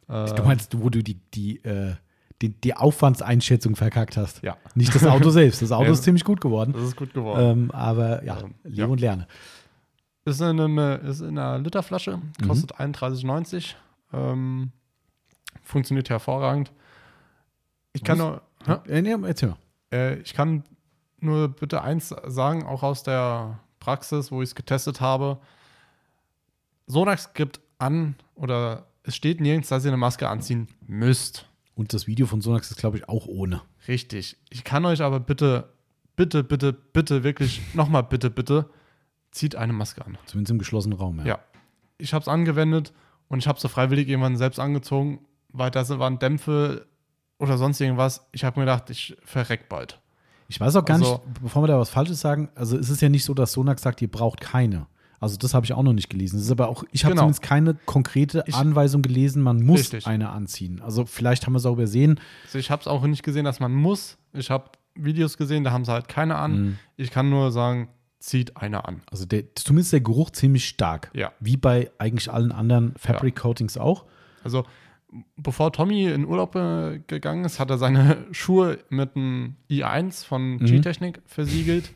Äh, Du meinst, wo du die, die, äh, die, die Aufwandseinschätzung verkackt hast? Ja, Nicht das Auto selbst. Das Auto Ja. ist ziemlich gut geworden. das ist gut geworden. Ähm, aber ja, Ähm, lebe ja. und lerne. Ist in, einem, ist in einer Literflasche, Mhm. kostet 31,90. Ähm, funktioniert hervorragend. Ich kann, Was? nur, Hä? Äh, nee, erzähl mal. äh, ich kann nur bitte eins sagen, auch aus der Praxis, wo ich es getestet habe. Sonax gibt an oder es steht nirgends, dass ihr eine Maske anziehen müsst. Und das Video von Sonax ist, glaube ich, auch ohne. Richtig. Ich kann euch aber bitte, bitte, bitte, bitte, wirklich, nochmal bitte, bitte, zieht eine Maske an. Zumindest im geschlossenen Raum. Ja. Ja. Ich habe es angewendet und ich habe so freiwillig irgendwann selbst angezogen, weil da waren Dämpfe oder sonst irgendwas. Ich habe mir gedacht, ich verreck bald. Ich weiß auch gar Also- nicht, bevor wir da was Falsches sagen, also es ist ja nicht so, dass Sonax sagt, ihr braucht keine. Also das habe ich auch noch nicht gelesen. Es ist aber auch, ich habe Genau. zumindest keine konkrete Ich- Anweisung gelesen, man muss Richtig. eine anziehen. Also vielleicht haben wir es auch übersehen. Also ich habe es auch nicht gesehen, dass man muss. Ich habe Videos gesehen, da haben sie halt keine an. Mhm. Ich kann nur sagen, zieht eine an. Also der, zumindest der Geruch ziemlich stark. Ja. Wie bei eigentlich allen anderen Fabric Coatings auch. Also bevor Tommy in Urlaub äh, gegangen ist, hat er seine Schuhe mit einem i1 von Mhm. G-Technik versiegelt.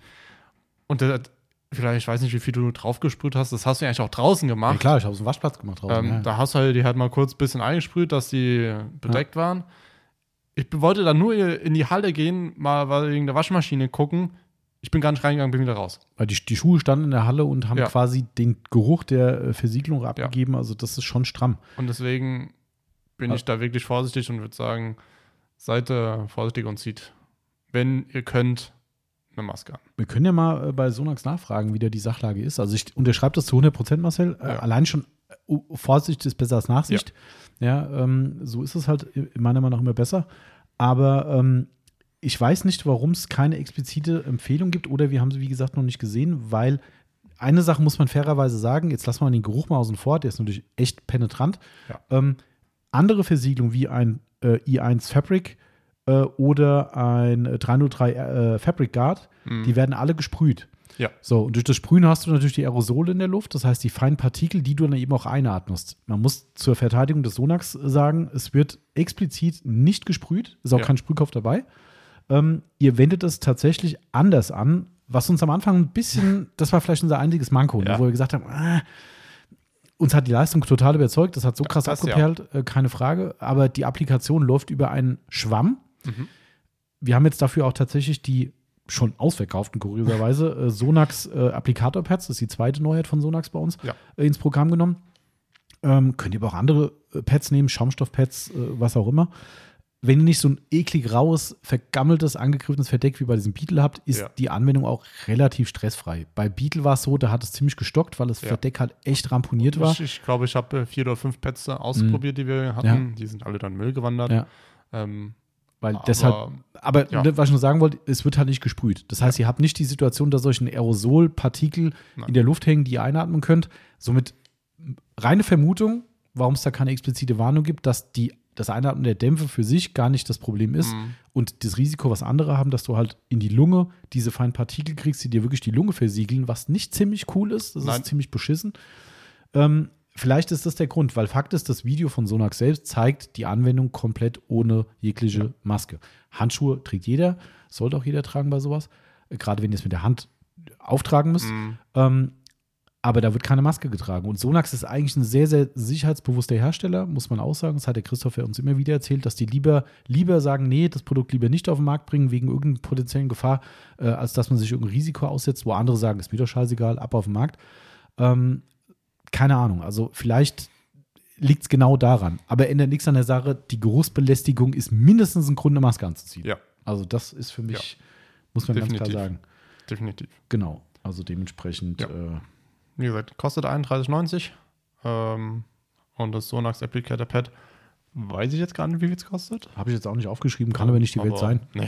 Und der hat, vielleicht, ich weiß nicht, wie viel du draufgesprüht hast, das hast du ja eigentlich auch draußen gemacht. Ja, klar, ich habe es im Waschplatz gemacht draußen. Ähm, ja. Da hast du halt die halt mal kurz ein bisschen eingesprüht, dass die bedeckt waren. Ich wollte dann nur in die Halle gehen, mal wegen der Waschmaschine gucken. Ich bin gar nicht reingegangen, bin wieder raus. Weil die, die Schuhe standen in der Halle und haben Ja. quasi den Geruch der äh, Versiegelung abgegeben. Also das ist schon stramm. Und deswegen bin Ah. ich da wirklich vorsichtig und würde sagen, seid äh, vorsichtig und zieht, wenn ihr könnt, eine Maske an. Wir können ja mal äh, bei Sonax nachfragen, wie da die Sachlage ist. Also ich unterschreibe das zu 100 Prozent, Marcel. Äh, Ja. allein schon äh, Vorsicht ist besser als Nachsicht. Ja, ähm, so ist es halt in meiner Meinung nach immer besser. Aber ähm, ich weiß nicht, warum es keine explizite Empfehlung gibt oder wir haben sie, wie gesagt, noch nicht gesehen, weil eine Sache muss man fairerweise sagen, jetzt lassen wir den Geruch mal außen vor, der ist natürlich echt penetrant. Ja. Ähm, andere Versiegelung wie ein äh, i1 Fabric äh, oder ein äh, 303 äh, Fabric Guard, Mhm. die werden alle gesprüht. Ja. So, und durch das Sprühen hast du natürlich die Aerosole in der Luft, das heißt die feinen Partikel, die du dann eben auch einatmest. Man muss zur Verteidigung des Sonax sagen, es wird explizit nicht gesprüht, ist auch Ja. kein Sprühkopf dabei. Ähm, ihr wendet es tatsächlich anders an, was uns am Anfang ein bisschen, das war vielleicht unser einziges Manko, ne, Ja. wo wir gesagt haben, ah, uns hat die Leistung total überzeugt, das hat so krass das ja. abgeperlt, äh, keine Frage, aber die Applikation läuft über einen Schwamm. Mhm. Wir haben jetzt dafür auch tatsächlich die schon ausverkauften, kurioserweise, äh, Sonax äh, Applikator-Pads, das ist die zweite Neuheit von Sonax bei uns, Ja. äh, ins Programm genommen. Ähm, könnt ihr aber auch andere äh, Pads nehmen, Schaumstoffpads, äh, was auch immer. Wenn ihr nicht so ein eklig raues, vergammeltes, angegriffenes Verdeck wie bei diesem Beetle habt, ist Ja. die Anwendung auch relativ stressfrei. Bei Beetle war es so, da hat es ziemlich gestockt, weil das Ja. Verdeck halt echt ramponiert war. Ich, ich glaube, ich habe äh, vier oder fünf Pets ausprobiert, die wir hatten. Die sind alle dann Müll gewandert. Ja. Ähm, Weil aber deshalb, aber ja. ne, was ich nur sagen wollte, es wird halt nicht gesprüht. Das heißt, ihr habt nicht die Situation, dass solche Aerosolpartikel Nein. in der Luft hängen, die ihr einatmen könnt. Somit reine Vermutung, warum es da keine explizite Warnung gibt, dass die, das Einatmen der Dämpfe für sich gar nicht das Problem ist Mhm. und das Risiko, was andere haben, dass du halt in die Lunge diese feinen Partikel kriegst, die dir wirklich die Lunge versiegeln, was nicht ziemlich cool ist. Das Nein. ist ziemlich beschissen. Ähm, vielleicht ist das der Grund, weil Fakt ist, das Video von Sonax selbst zeigt die Anwendung komplett ohne jegliche Ja. Maske. Handschuhe trägt jeder, sollte auch jeder tragen bei sowas. Gerade wenn ihr es mit der Hand auftragen müsst. Mhm. Ähm, aber da wird keine Maske getragen. Und Sonax ist eigentlich ein sehr, sehr sicherheitsbewusster Hersteller, muss man auch sagen. Das hat der Christopher uns immer wieder erzählt, dass die lieber, lieber sagen, nee, das Produkt lieber nicht auf den Markt bringen, wegen irgendeiner potenziellen Gefahr, äh, als dass man sich irgendein Risiko aussetzt, wo andere sagen, ist mir doch scheißegal, ab auf den Markt. Ähm, keine Ahnung. Also vielleicht liegt es genau daran. Aber ändert nichts an der Sache, die Geruchsbelästigung ist mindestens ein Grund, eine Maske anzuziehen. Ja, Also das ist für mich, muss man ganz Definitiv. klar sagen. definitiv. Genau. Also dementsprechend, Ja. äh, Wie gesagt, kostet 31,90. Ähm, und das Sonax Applicator Pad, weiß ich jetzt gar nicht, wie viel es kostet. habe ich jetzt auch nicht aufgeschrieben, kann aber nicht die Welt Aber- sein. Nee.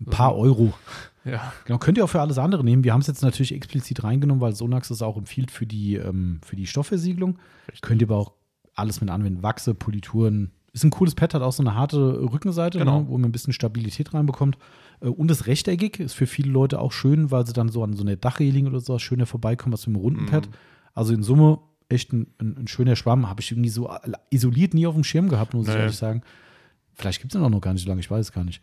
Ein paar Euro. Ja. Genau, könnt ihr auch für alles andere nehmen. Wir haben es jetzt natürlich explizit reingenommen, weil Sonax es auch empfiehlt für die, ähm, für die Stoffversiegelung. Richtig. Könnt ihr aber auch alles mit anwenden. Wachse, Polituren. Ist ein cooles Pad, hat auch so eine harte Rückenseite, Genau. ne, wo man ein bisschen Stabilität reinbekommt. Äh, Und ist rechteckig, ist für viele Leute auch schön, weil sie dann so an so einer Dachreling oder sowas schöner vorbeikommen als mit einem runden Mhm. Pad. Also in Summe echt ein, ein, ein schöner Schwamm. Habe ich irgendwie so isoliert nie auf dem Schirm gehabt, muss ich Nee. ehrlich sagen. Vielleicht gibt es den auch noch gar nicht so lange, ich weiß es gar nicht.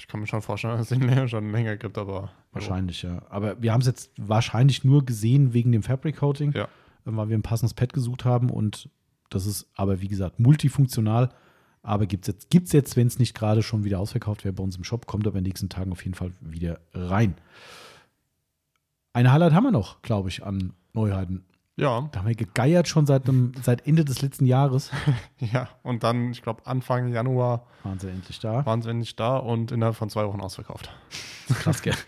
Ich kann mir schon vorstellen, dass es den schon länger gibt, aber. Wahrscheinlich, ja. Aber wir haben es jetzt wahrscheinlich nur gesehen wegen dem Fabric Coating, Ja. äh, weil wir ein passendes Pad gesucht haben und das ist aber, wie gesagt, multifunktional. Aber gibt es jetzt, gibt's jetzt wenn es nicht gerade schon wieder ausverkauft wäre bei uns im Shop, kommt aber in den nächsten Tagen auf jeden Fall wieder rein. Eine Highlight haben wir noch, glaube ich, an Neuheiten. Ja, Da haben wir gegeiert schon seit, dem, seit Ende des letzten Jahres. ja. Und dann, ich glaube, Anfang Januar Waren sie endlich da. waren sie endlich da und innerhalb von zwei Wochen ausverkauft. Krass, gell?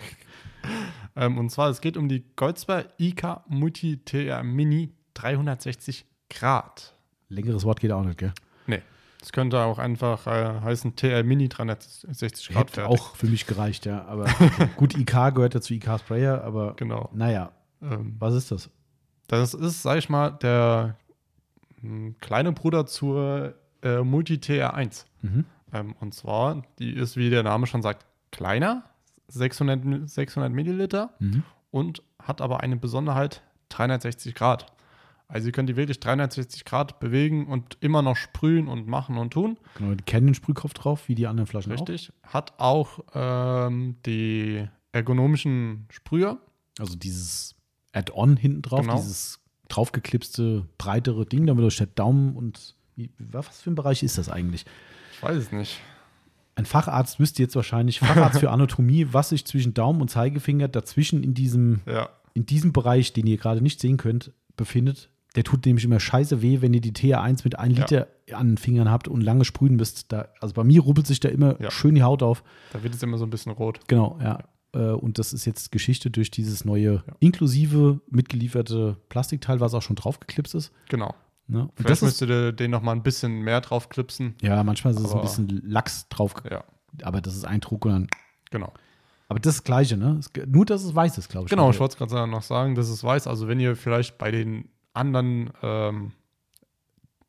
Ähm, und zwar, es geht um die Goldsper IK Multi TR Mini 360 Grad. Längeres Wort geht auch nicht, gell? Nee. Das könnte auch einfach äh, heißen TR Mini 360 Grad Hätte auch für mich gereicht, ja. Aber gut, IK gehört ja zu IK Sprayer, aber Genau. naja, Ähm, was ist das? Das ist, sag ich mal, der mh, kleine Bruder zur äh, Multi TR1. Mhm. Ähm, und zwar, die ist, wie der Name schon sagt, kleiner, 600, Mi- 600 Milliliter Mhm. und hat aber eine Besonderheit 360 Grad. Also ihr könnt die wirklich 360 Grad bewegen und immer noch sprühen und machen und tun. Genau, die kennen den Sprühkopf drauf, wie die anderen Flaschen Richtig. Hat auch ähm, die ergonomischen Sprüher. auch. Also dieses Add-on hinten drauf, Genau. dieses draufgeklipste, breitere Ding, damit euch der Daumen und wie, was für ein Bereich ist das eigentlich? Ich weiß es nicht. Ein Facharzt wüsste jetzt wahrscheinlich, Facharzt für Anatomie, was sich zwischen Daumen und Zeigefinger dazwischen in diesem, Ja. in diesem Bereich, den ihr gerade nicht sehen könnt, befindet. Der tut nämlich immer scheiße weh, wenn ihr die TR1 mit 1 Ja. Liter an den Fingern habt und lange sprühen müsst. Da, also bei mir rubbelt sich da immer Ja. schön die Haut auf. Da wird es immer so ein bisschen rot. Genau, ja. Äh, Und das ist jetzt Geschichte durch dieses neue, inklusive mitgelieferte Plastikteil, was auch schon draufgeklipst ist. Genau. Ne? Und Vielleicht das ist, müsst ihr den noch mal ein bisschen mehr drauf klipsen. ja, manchmal ist es ein bisschen Lachs drauf, Ja, aber das ist ein Druck und dann. genau. Aber das ist das Gleiche, ne? Nur, dass es weiß ist, glaube ich. Genau, ich wollte es gerade noch sagen, dass es weiß. Also wenn ihr vielleicht bei den anderen, ähm,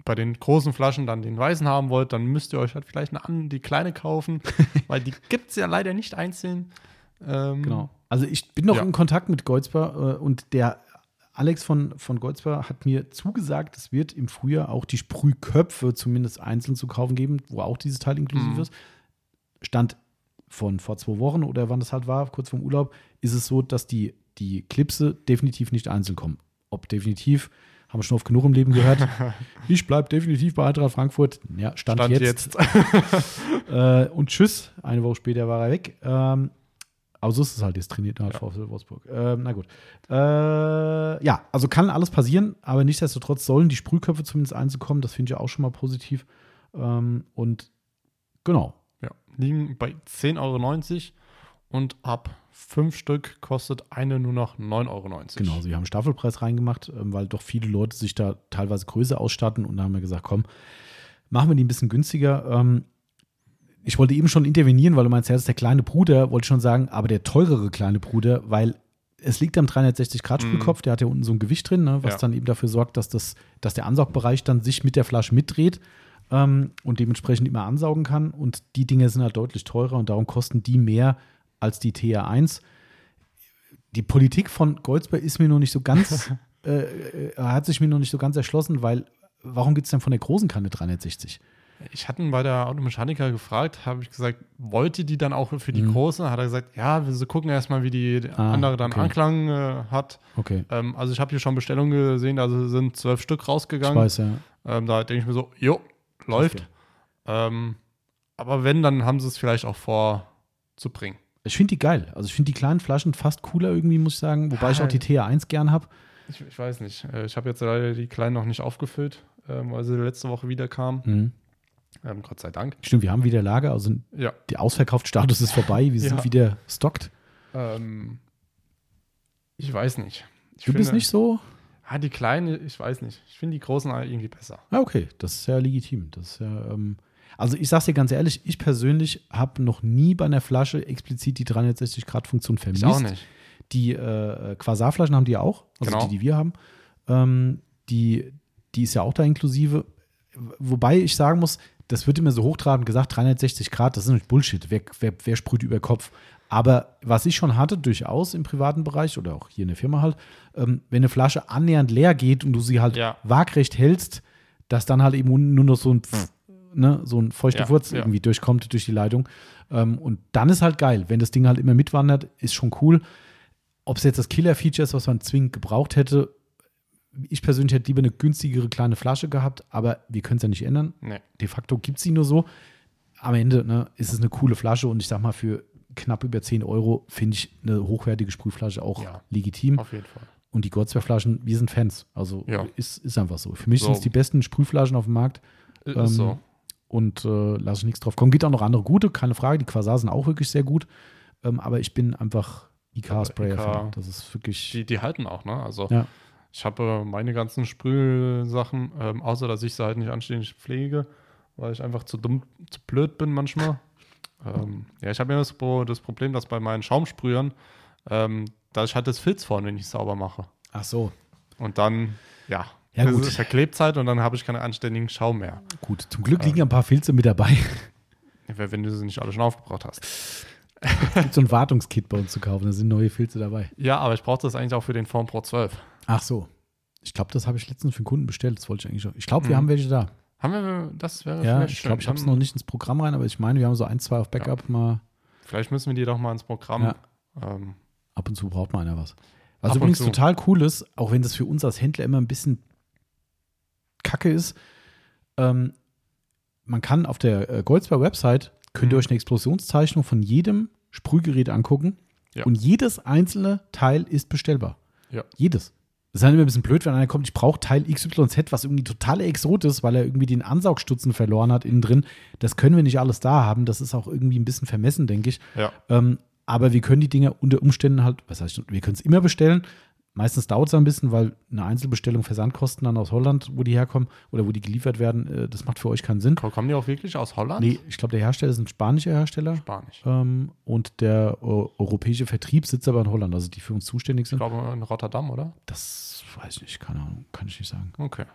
bei den großen Flaschen dann den weißen haben wollt, dann müsst ihr euch halt vielleicht eine, die kleine kaufen, weil die gibt es ja leider nicht einzeln. Ähm, Genau. Also ich bin noch Ja. in Kontakt mit Goldsper äh, und der Alex von, von Goldsper hat mir zugesagt, es wird im Frühjahr auch die Sprühköpfe zumindest einzeln zu kaufen geben, wo auch dieses Teil inklusiv Mhm. ist. Stand von vor zwei Wochen oder wann das halt war, kurz vorm Urlaub, ist es so, dass die, die Clipse definitiv nicht einzeln kommen. Ob definitiv, haben wir schon oft genug im Leben gehört. ich bleibe definitiv bei Eintracht Frankfurt. Ja, Stand, Stand jetzt. jetzt. Äh, und tschüss. Eine Woche später war er weg. Ähm, aber so ist es halt, jetzt trainiert er halt Ja. VfL Wolfsburg. Ähm, na gut. Äh, ja, also kann alles passieren, aber nichtsdestotrotz sollen die Sprühköpfe zumindest einzukommen. Das finde ich auch schon mal positiv. Ähm, und genau. Ja, liegen bei 10,90 Euro und ab fünf Stück kostet eine nur noch 9,90 Euro. Genau, sie haben Staffelpreis reingemacht, ähm, weil doch viele Leute sich da teilweise größer ausstatten und da haben wir gesagt, komm, machen wir die ein bisschen günstiger. Ich wollte eben schon intervenieren, weil du meinst, ja, das ist der kleine Bruder, wollte ich schon sagen, aber der teurere kleine Bruder, weil es liegt am 360-Grad-Sprühkopf, der hat ja unten so ein Gewicht drin, ne, was Ja. dann eben dafür sorgt, dass, das, dass der Ansaugbereich dann sich mit der Flasche mitdreht ähm, und dementsprechend immer ansaugen kann. Und die Dinge sind halt deutlich teurer und darum kosten die mehr als die TR1 die Politik von Goldsberg ist mir noch nicht so ganz, äh, äh, hat sich mir noch nicht so ganz erschlossen, weil warum gibt es denn von der großen keine 360? Ich hatte ihn bei der Automechaniker gefragt, habe ich gesagt, wollt ihr die dann auch für die Mhm. große? Hat er gesagt, ja, wir gucken erstmal, wie die Ah, andere dann okay. Anklang äh, hat. Okay, Ähm, also ich habe hier schon Bestellungen gesehen, also sind zwölf Stück ich rausgegangen. weiß ja. Ähm, da denke ich mir so, jo, läuft. Okay. Ähm, aber wenn, dann haben sie es vielleicht auch vor zu bringen. Ich finde die geil. Also ich finde die kleinen Flaschen fast cooler irgendwie, muss ich sagen. Wobei ich auch die TR1 gern habe. Ich, ich weiß nicht. Äh, Ich habe jetzt leider die kleinen noch nicht aufgefüllt, ähm, weil sie letzte Woche wieder kam. Mhm. Ähm, Gott sei Dank. Stimmt, wir haben wieder Lager. Also Ja. der Ausverkaufsstatus ist vorbei. Wir sind Ja. wieder stockt. Ähm, ich weiß nicht. Ich Du bist finde- nicht so? Ah, die kleinen, ich weiß nicht. Ich finde die großen irgendwie besser. Ja, okay. Das ist ja legitim. Das ist ja, ähm, also ich sag's dir ganz ehrlich, ich persönlich habe noch nie bei einer Flasche explizit die 360-Grad-Funktion vermisst. Ich auch nicht. Die äh, Quasarflaschen haben die ja auch, also Genau. die, die wir haben. Ähm, die, die ist ja auch da inklusive. Wobei ich sagen muss, das wird immer so hochtrabend gesagt, 360 Grad, das ist nicht Bullshit. Wer, wer, wer sprüht über Kopf? Aber was ich schon hatte, durchaus im privaten Bereich oder auch hier in der Firma halt, ähm, wenn eine Flasche annähernd leer geht und du sie halt Ja. waagrecht hältst, dass dann halt eben nur noch so ein, Pff, ne, so ein feuchter Ja, Wurz ja. irgendwie durchkommt durch die Leitung. Ähm, und dann ist halt geil. Wenn das Ding halt immer mitwandert, ist schon cool. Ob es jetzt das Killer-Feature ist, was man zwingend gebraucht hätte, ich persönlich hätte lieber eine günstigere kleine Flasche gehabt, aber wir können es ja nicht ändern. Nee. De facto gibt es sie nur so. Am Ende ne, ist es eine coole Flasche und ich sag mal, für knapp über 10 Euro finde ich eine hochwertige Sprühflasche auch Ja. legitim. Auf jeden Fall. Und die Goldsberg-Flaschen, wir sind Fans. Also Ja. ist, ist einfach so. Für mich So. sind es die besten Sprühflaschen auf dem Markt Ist Ähm, so. und äh, lasse ich nichts drauf kommen. Gibt auch noch andere gute, keine Frage. Die Quasar sind auch wirklich sehr gut. Ähm, aber ich bin einfach IK-Sprayer. IK. Das ist wirklich. Die, die halten auch, ne? Also Ja. Ich habe äh, meine ganzen Sprühsachen, ähm, außer dass ich sie halt nicht anständig pflege, weil ich einfach zu dumm, zu blöd bin manchmal. ähm, ja, ich habe ja das, das Problem, dass bei meinen Schaumsprühern, ähm, dass ich halt das Filz vorne nicht sauber mache. Ach so. Und dann, ja, Ja, das gut. ist verklebt halt und dann habe ich keinen anständigen Schaum mehr. Gut. Zum Glück liegen ein paar Filze mit dabei. Wenn du sie nicht alle schon aufgebraucht hast. Es gibt so ein Wartungskit bei uns zu kaufen. Da sind neue Filze dabei. Ja, aber ich brauche das eigentlich auch für den Form Pro 12. Ach so. Ich glaube, das habe ich letztens für einen Kunden bestellt. Das wollte ich eigentlich schon. Ich glaube, wir Mhm. haben welche da. Haben wir, das wäre Ja, ich glaube, ich habe es noch nicht ins Programm rein, aber ich meine, wir haben so ein, zwei auf Backup mal. Vielleicht müssen wir die doch mal ins Programm. Ja. Ähm, Ab und zu braucht man einer was. Was Ab übrigens total cool ist, auch wenn das für uns als Händler immer ein bisschen kacke ist, ähm, man kann auf der äh, Goldsberg-Website, könnt ihr Mhm. euch eine Explosionszeichnung von jedem Sprühgerät angucken Ja. und jedes einzelne Teil ist bestellbar. Ja. Jedes. Das ist halt immer ein bisschen blöd, wenn einer kommt, ich brauche Teil XYZ, was irgendwie total exot ist, weil er irgendwie den Ansaugstutzen verloren hat innen drin. Das können wir nicht alles da haben. Das ist auch irgendwie ein bisschen vermessen, denke ich. ja. Ähm, aber wir können die Dinger unter Umständen halt, was heißt, wir können es immer bestellen. Meistens dauert es ein bisschen, weil eine Einzelbestellung Versandkosten dann aus Holland, wo die herkommen oder wo die geliefert werden, äh, das macht für euch keinen Sinn. Kommen die auch wirklich aus Holland? Nee, ich glaube, der Hersteller ist ein spanischer Hersteller Spanisch. ähm, und der äh, europäische Vertrieb sitzt aber in Holland, also die für uns zuständig Ich sind. glaube in Rotterdam, oder? Das weiß ich nicht, keine Ahnung, kann ich nicht sagen. Okay.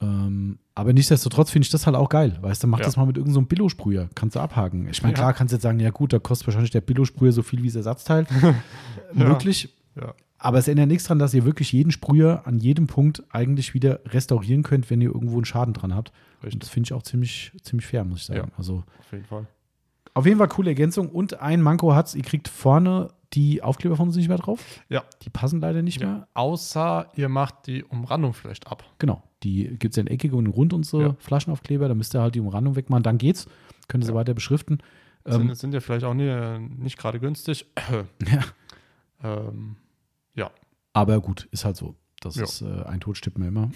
Ähm, aber nichtsdestotrotz finde ich das halt auch geil. Weißt du, mach Ja. das mal mit irgendeinem so Billo-Sprüher. Kannst du abhaken. Ich meine, Ja. klar kannst du jetzt sagen, ja gut, da kostet wahrscheinlich der Billo-Sprüher so viel wie das Ersatzteil. Möglich. Ja. Aber es ändert nichts daran, dass ihr wirklich jeden Sprüher an jedem Punkt eigentlich wieder restaurieren könnt, wenn ihr irgendwo einen Schaden dran habt. Und Richtig. das finde ich auch ziemlich, ziemlich fair, muss ich sagen. Ja. Also Auf jeden Fall. auf jeden Fall coole Ergänzung. Und ein Manko hat's, ihr kriegt vorne die Aufkleber von uns nicht mehr drauf. Ja. Die passen leider nicht mehr. ja. Außer ihr macht die Umrandung vielleicht ab. Genau. Die gibt es ja in eckige und rund unsere Ja. Flaschenaufkleber. Da müsst ihr halt die Umrandung wegmachen. Dann geht's. Könnt ihr sie Ja. weiter beschriften. Sind, Ähm, sind ja vielleicht auch nie, nicht gerade günstig. ja. ähm, ja. Aber gut, ist halt so. Das Ja. ist äh, ein Tod stirbt mir immer.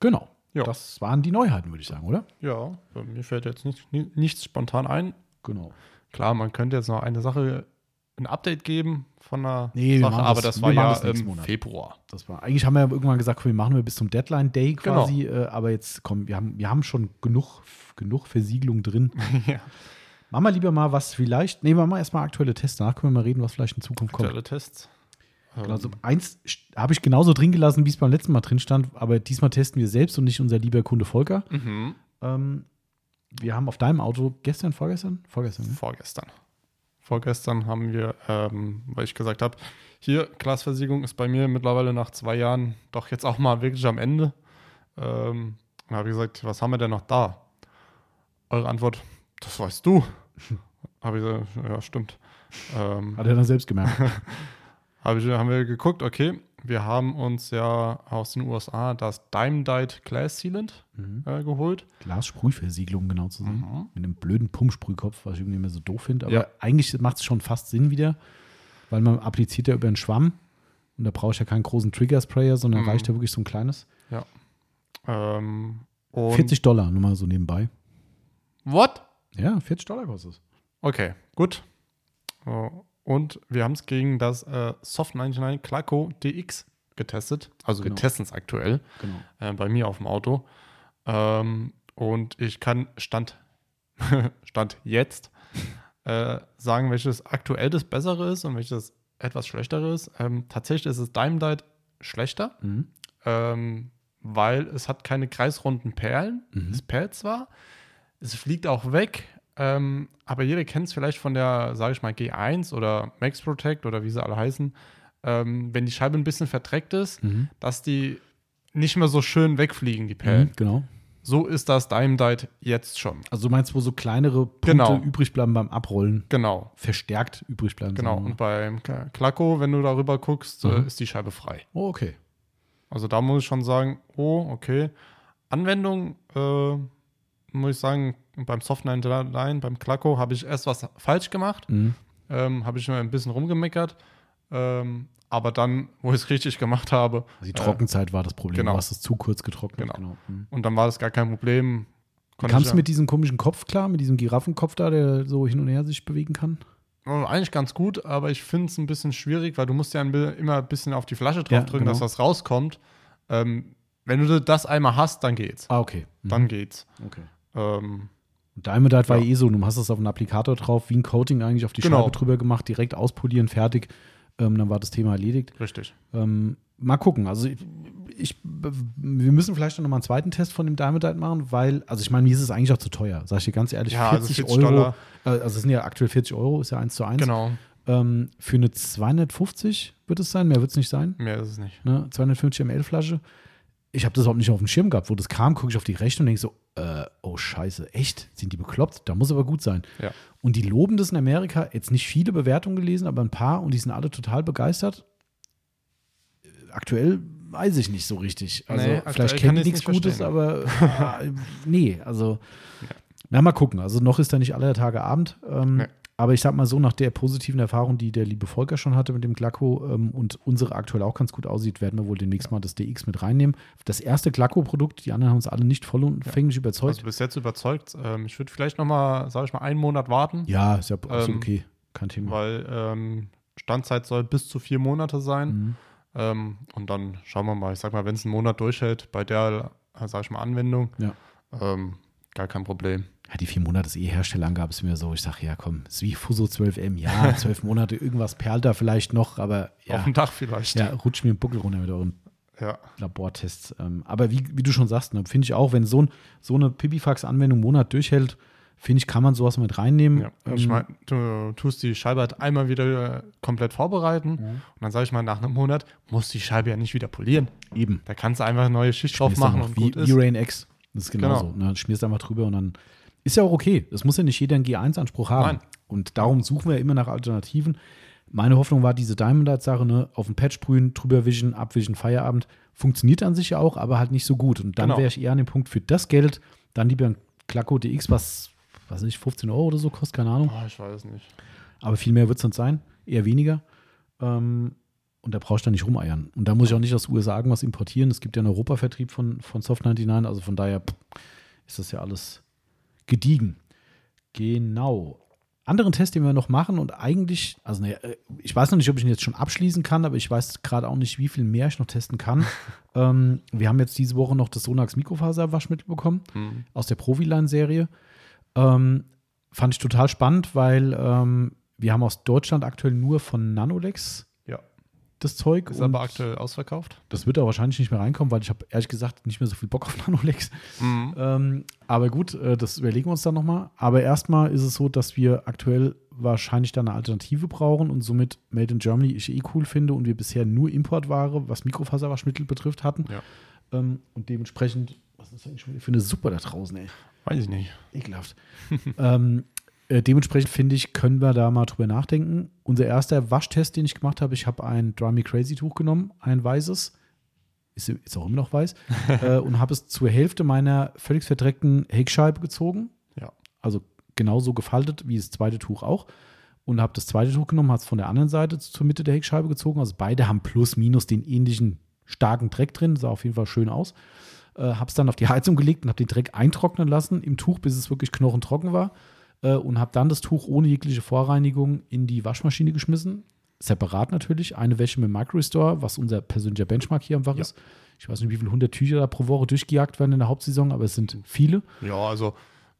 Genau. Ja. Das waren die Neuheiten, würde ich sagen, oder? Ja, mir fällt jetzt nicht, ni- nichts spontan ein. Genau. Klar, man könnte jetzt noch eine Sache, ein Update geben von einer Nee, Sache, aber das- war ja im Monat. Februar. Das war, eigentlich haben wir ja irgendwann gesagt, komm, wir machen wir bis zum Deadline Day Genau. quasi. Äh, aber jetzt komm, wir haben, wir haben schon genug, genug Versiegelung drin. ja. Machen wir lieber mal was vielleicht. Nee, machen wir erstmal aktuelle Tests. Danach können wir mal reden, was vielleicht in Zukunft kommt. Aktuelle Tests. Genau, also eins habe ich genauso drin gelassen, wie es beim letzten Mal drin stand, aber diesmal testen wir selbst und nicht unser lieber Kunde Volker. Mhm. Ähm, wir haben auf deinem Auto gestern, vorgestern? Vorgestern, ne? Vorgestern. Vorgestern haben wir, ähm, weil ich gesagt habe, hier, Glasversiegelung ist bei mir mittlerweile nach zwei Jahren doch jetzt auch mal wirklich am Ende. Ähm, dann habe ich gesagt, was haben wir denn noch da? Eure Antwort, das weißt du. habe ich gesagt, ja, stimmt. Ähm, Hat er dann selbst gemerkt. Hab ich, haben wir geguckt, okay, wir haben uns ja aus den USA das Diamondite Glass Sealant mhm. äh, geholt. Glassprühversiegelung, genau zu sein. Mhm. Mit einem blöden Pumpsprühkopf, was ich irgendwie immer so doof finde. Aber Ja. eigentlich macht es schon fast Sinn wieder, weil man appliziert ja über einen Schwamm und da brauche ich ja keinen großen Trigger-Sprayer, sondern Mhm. reicht ja wirklich so ein kleines. Ähm, und 40 Dollar, nur mal so nebenbei. What? Ja, 40 Dollar kostet es. Okay, gut. Und wir haben es gegen das äh, Soft 99 Claco DX getestet. Also Genau. wir testen es aktuell Genau. äh, bei mir auf dem Auto. Ähm, und ich kann Stand, Stand jetzt äh, sagen, welches aktuell das bessere ist und welches etwas schlechtere ist. Ähm, tatsächlich ist es Diamondite schlechter, Mhm. ähm, weil es hat keine kreisrunden Perlen. Mhm. Es perlt zwar, es fliegt auch weg, ähm, aber jeder kennt es vielleicht von der, sage ich mal, G1 oder Max Protect oder wie sie alle heißen. Ähm, wenn die Scheibe ein bisschen verdreckt ist, Mhm. dass die nicht mehr so schön wegfliegen, die Perlen. Mhm. Genau. So ist das Diamondite jetzt schon. Also du meinst, wo so kleinere Punkte Genau. übrig bleiben beim Abrollen, Genau, verstärkt übrig bleiben. genau. Und beim Klacko, wenn du darüber guckst, äh, Mhm. ist die Scheibe frei. Oh, okay. Also da muss ich schon sagen, oh, okay. Anwendung, äh, muss ich sagen, beim Soft 99, beim Klacko habe ich erst was falsch gemacht. Mhm. Ähm, habe ich mir ein bisschen rumgemeckert. Ähm, aber dann, wo ich es richtig gemacht habe, Also die Trockenzeit war das Problem. genau. Du hast es zu kurz getrocknet. Genau. Mhm. und dann war das gar kein Problem. Kamst du mit diesem komischen Kopf klar, mit diesem Giraffenkopf da, der so hin und her sich bewegen kann? ja, eigentlich ganz gut, aber ich finde es ein bisschen schwierig, weil du musst ja immer ein bisschen auf die Flasche Ja, drauf drücken, dass genau. das rauskommt. Ähm, wenn du das einmal hast, dann geht's. Ah, okay. Mhm. Dann geht's. okay. Ähm, Diamondite war Ja. eh so, du hast das auf einen Applikator drauf, wie ein Coating eigentlich auf die Genau. Scheibe drüber gemacht, direkt auspolieren, fertig. Ähm, dann war das Thema erledigt. richtig. Ähm, mal gucken. Also ich, ich, wir müssen vielleicht noch mal einen zweiten Test von dem Diamondite machen, weil, also ich meine, mir ist es eigentlich auch zu teuer, sag ich dir ganz ehrlich. Ja, also 40, 40 Euro, Dollar. äh, also es sind ja aktuell 40 Euro, ist ja 1 zu 1. Genau. Ähm, für eine 250 wird es sein, mehr wird es nicht sein. Mehr ist es nicht. Ne? 250 ml Flasche. Ich habe das überhaupt nicht auf dem Schirm gehabt. Wo das kam, gucke ich auf die Rechnung und denke so, äh, oh scheiße, echt? Sind die bekloppt? Da muss aber gut sein. Ja. Und die loben das in Amerika. Jetzt nicht viele Bewertungen gelesen, aber ein paar und die sind alle total begeistert. Äh, Aktuell weiß ich nicht so richtig. Also Nee, vielleicht kennen die nichts nicht Gutes, verstehen. aber äh, nee, also na mal gucken. Also noch ist da nicht aller Tage Abend. Ähm, Nee. Aber ich sag mal so, nach der positiven Erfahrung, die der liebe Volker schon hatte mit dem Glacko ähm, und unsere aktuell auch ganz gut aussieht, werden wir wohl demnächst mal das DX mit reinnehmen. Das erste Glacko-Produkt, die anderen haben uns alle nicht vollumfänglich überzeugt. Also bis jetzt überzeugt. Ähm, ich würde vielleicht noch mal, sage ich mal, einen Monat warten, ja, ist ja absolut Ähm, okay. Kein Thema. weil ähm, Standzeit soll bis zu vier Monate sein. Mhm. Ähm, und dann schauen wir mal. Ich sag mal, wenn es einen Monat durchhält, bei der, äh, sag ich mal, Anwendung, Ja. ähm, gar kein Problem. Ja, die vier Monate ist eh Herstellerangabe, ist mir so. Ich sage, ja, komm, ist wie Fuso 12M. Ja, zwölf Monate, irgendwas perlt da vielleicht noch, aber Auf ja, dem Dach vielleicht. ja rutscht mir den Buckel runter mit euren Ja. Labortests. Ähm, aber wie, wie du schon sagst, ne, finde ich auch, wenn so, ein, so eine Pipifax-Anwendung einen Monat durchhält, finde ich, kann man sowas mit reinnehmen. Ja. Und ich Ähm, meine, du tust die Scheibe halt einmal wieder äh, komplett vorbereiten und dann sage ich mal, nach einem Monat muss die Scheibe ja nicht wieder polieren. eben. Da kannst du einfach eine neue Schicht drauf Schmierst machen einfach und wie, gut wie ist. Rain X. Das ist genauso. Genau. Ne? Schmierst einfach drüber und dann ist ja auch okay. Das muss ja nicht jeder einen G1-Anspruch haben. Nein. Und darum suchen wir immer nach Alternativen. Meine Hoffnung war diese Diamond Light-Sache, ne? auf dem Patch sprühen, drüber wischen, abwischen, Feierabend. Funktioniert an sich ja auch, aber halt nicht so gut. Und dann Genau. wäre ich eher an dem Punkt für das Geld, dann lieber ein Klacko DX, was, was weiß ich, 15 Euro oder so kostet, keine Ahnung. Oh, ich weiß nicht. Aber viel mehr wird es nicht sein, eher weniger. Ähm, und da brauchst du dann nicht rumeiern. Und da muss ich auch nicht aus den USA irgendwas importieren. Es gibt ja einen Europavertrieb von, von Soft99, also von daher pff, ist das ja alles gediegen. Genau. Anderen Test, den wir noch machen und eigentlich, also ne, ich weiß noch nicht, ob ich ihn jetzt schon abschließen kann, aber ich weiß gerade auch nicht, wie viel mehr ich noch testen kann. ähm, wir haben jetzt diese Woche noch das Sonax Mikrofaserwaschmittel bekommen Hm. aus der Proviline-Serie. Ähm, fand ich total spannend, weil ähm, wir haben aus Deutschland aktuell nur von Nanolex. Das Zeug. Ist aber aktuell ausverkauft. Das wird aber wahrscheinlich nicht mehr reinkommen, weil ich habe ehrlich gesagt nicht mehr so viel Bock auf Nanolex. Mhm. Ähm, aber gut, äh, das überlegen wir uns dann nochmal. Aber erstmal ist es so, dass wir aktuell wahrscheinlich dann eine Alternative brauchen und somit Made in Germany ich eh cool finde und wir bisher nur Importware, was Mikrofaserwaschmittel betrifft, hatten. Ja. Ähm, und dementsprechend, was ist das eigentlich für eine Suppe da draußen, ey? Weiß ich nicht. Ekelhaft. ähm, äh, dementsprechend finde ich, können wir da mal drüber nachdenken. Unser erster Waschtest, den ich gemacht habe, ich habe ein Dry Me Crazy Tuch genommen, ein weißes, ist, ist auch immer noch weiß, äh, und habe es zur Hälfte meiner völlig verdreckten Heckscheibe gezogen. Ja. Also genauso gefaltet wie das zweite Tuch auch. Und habe das zweite Tuch genommen, habe es von der anderen Seite zur Mitte der Heckscheibe gezogen. Also beide haben plus minus den ähnlichen starken Dreck drin. Sah auf jeden Fall schön aus. Äh, habe es dann auf die Heizung gelegt und habe den Dreck eintrocknen lassen im Tuch, bis es wirklich knochentrocken war. Äh, und habe dann das Tuch ohne jegliche Vorreinigung in die Waschmaschine geschmissen. Separat natürlich. Eine Wäsche mit Microstore, was unser persönlicher Benchmark hier einfach Ja. ist. Ich weiß nicht, wie viele hundert Tücher da pro Woche durchgejagt werden in der Hauptsaison, aber es sind viele. Ja, also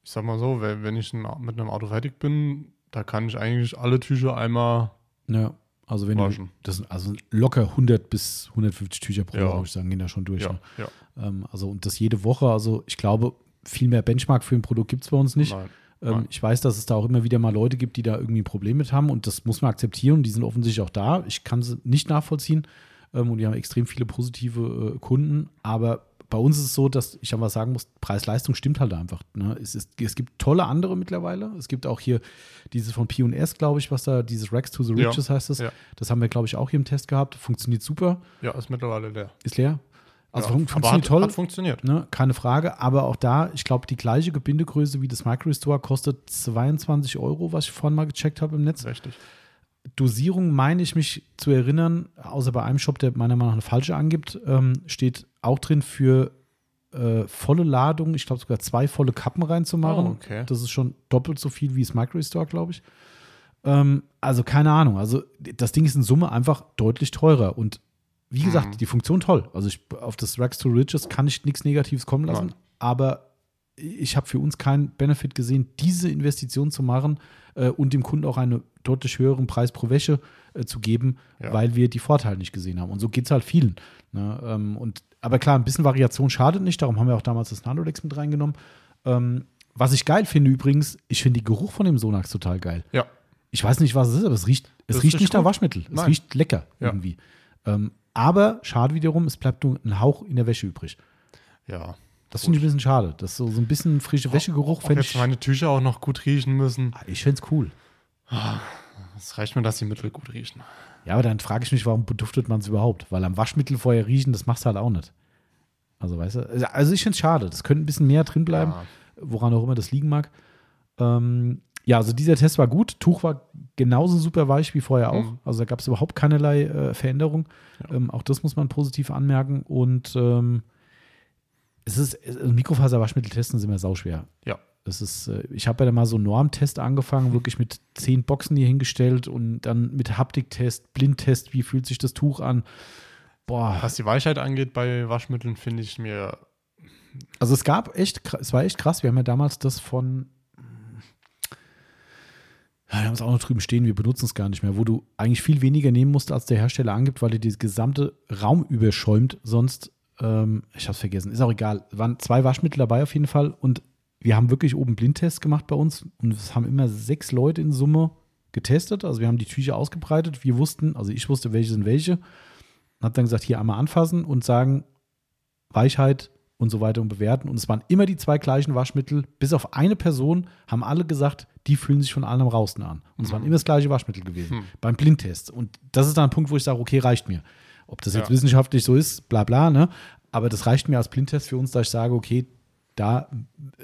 ich sag mal so, wenn, ich mit einem Auto fertig bin, da kann ich eigentlich alle Tücher einmal Ja, also wenn Waschen. du, das sind also locker 100 bis 150 Tücher pro Ja. Woche, würde ich sagen, gehen da schon durch. ja, Ne? ja. Ähm, also und das jede Woche, also ich glaube, viel mehr Benchmark für ein Produkt gibt es bei uns nicht. Nein. Ähm, ich weiß, dass es da auch immer wieder mal Leute gibt, die da irgendwie ein Problem mit haben und das muss man akzeptieren die sind offensichtlich auch da. Ich kann sie nicht nachvollziehen ähm, und die haben extrem viele positive äh, Kunden, aber bei uns ist es so, dass ich aber sagen muss, Preis-Leistung stimmt halt einfach. Ne? Es, ist, es gibt tolle andere mittlerweile. Es gibt auch hier dieses von P&S, glaube ich, was da, dieses Rex to the Ja. Riches heißt es. Ja. Das haben wir, glaube ich, auch hier im Test gehabt. Funktioniert super. Ja, ist mittlerweile leer. Ist leer. Also ja. fun funktioniert hat, toll. Hat funktioniert. Ne, keine Frage, aber auch da, ich glaube, die gleiche Gebindegröße wie das Microstore kostet 22 Euro, was ich vorhin mal gecheckt habe im Netz. Richtig. Dosierung meine ich mich zu erinnern, außer bei einem Shop, der meiner Meinung nach eine falsche angibt, ähm, steht auch drin für äh, volle Ladung, ich glaube sogar zwei volle Kappen reinzumachen. Oh, okay. Das ist schon doppelt so viel wie das Microstore, glaube ich. Ähm, also keine Ahnung. Also das Ding ist in Summe einfach deutlich teurer und wie gesagt, Mhm. die Funktion toll. Also ich, auf das Rags to Riches kann ich nichts Negatives kommen lassen, Nein. aber ich habe für uns keinen Benefit gesehen, diese Investition zu machen äh, und dem Kunden auch einen deutlich höheren Preis pro Wäsche äh, zu geben, Ja. weil wir die Vorteile nicht gesehen haben. Und so geht es halt vielen. Ne? Ähm, und, aber klar, ein bisschen Variation schadet nicht, darum haben wir auch damals das Nanolex mit reingenommen. Ähm, was ich geil finde übrigens, ich finde den Geruch von dem Sonax total geil. Ja. Ich weiß nicht, was es ist, aber es riecht, es Das riecht nicht nach gut. Waschmittel. Es Nein. riecht lecker Ja. irgendwie. Ähm, aber schade wiederum, es bleibt nur ein Hauch in der Wäsche übrig. Ja. Das finde ich ein bisschen schade. Das ist so, so ein bisschen frische Wäschegeruch fände jetzt ich. meine Tücher auch noch gut riechen müssen. Ah, Ich fände es cool. Es reicht mir, dass die Mittel gut riechen. Ja, aber dann frage ich mich, warum beduftet man es überhaupt? Weil am Waschmittel vorher riechen, das machst du halt auch nicht. Also, weißt du, also ich finde es schade. Das könnte ein bisschen mehr drin bleiben, Ja. woran auch immer das liegen mag. Ähm, ja, also dieser Test war gut. Tuch war genauso super weich wie vorher auch. Mhm. Also da gab es überhaupt keinerlei äh, Veränderung. Ja. Ähm, auch das muss man positiv anmerken. Und ähm, es ist, also Mikrofaserwaschmittel testen sind immer sauschwer. Ja. Das ist, äh, ich habe ja da mal so einen Normtest angefangen, wirklich mit zehn Boxen hier hingestellt und dann mit Haptiktest, Blindtest, wie fühlt sich das Tuch an. Boah, Was die Weichheit angeht bei Waschmitteln, finde ich mir. also es gab echt, es war echt krass. Wir haben ja damals das von, wir haben es auch noch drüben stehen, wir benutzen es gar nicht mehr, wo du eigentlich viel weniger nehmen musst, als der Hersteller angibt, weil dir der gesamte Raum überschäumt. Sonst, ähm, ich habe es vergessen, ist auch egal. Es waren zwei Waschmittel dabei auf jeden Fall und wir haben wirklich oben Blindtest gemacht bei uns und es haben immer sechs Leute in Summe getestet. Also wir haben die Tücher ausgebreitet. Wir wussten, also ich wusste, welche sind welche. Und habe dann gesagt, hier einmal anfassen und sagen, Weichheit und so weiter und bewerten. Und es waren immer die zwei gleichen Waschmittel. Bis auf eine Person haben alle gesagt, die fühlen sich von allem am rausten an. Und es waren immer das gleiche Waschmittel gewesen Hm. beim Blindtest. Und das ist dann ein Punkt, wo ich sage, okay, reicht mir. Ob das jetzt Ja. wissenschaftlich so ist, bla bla, ne? Aber das reicht mir als Blindtest für uns, dass ich sage, okay, da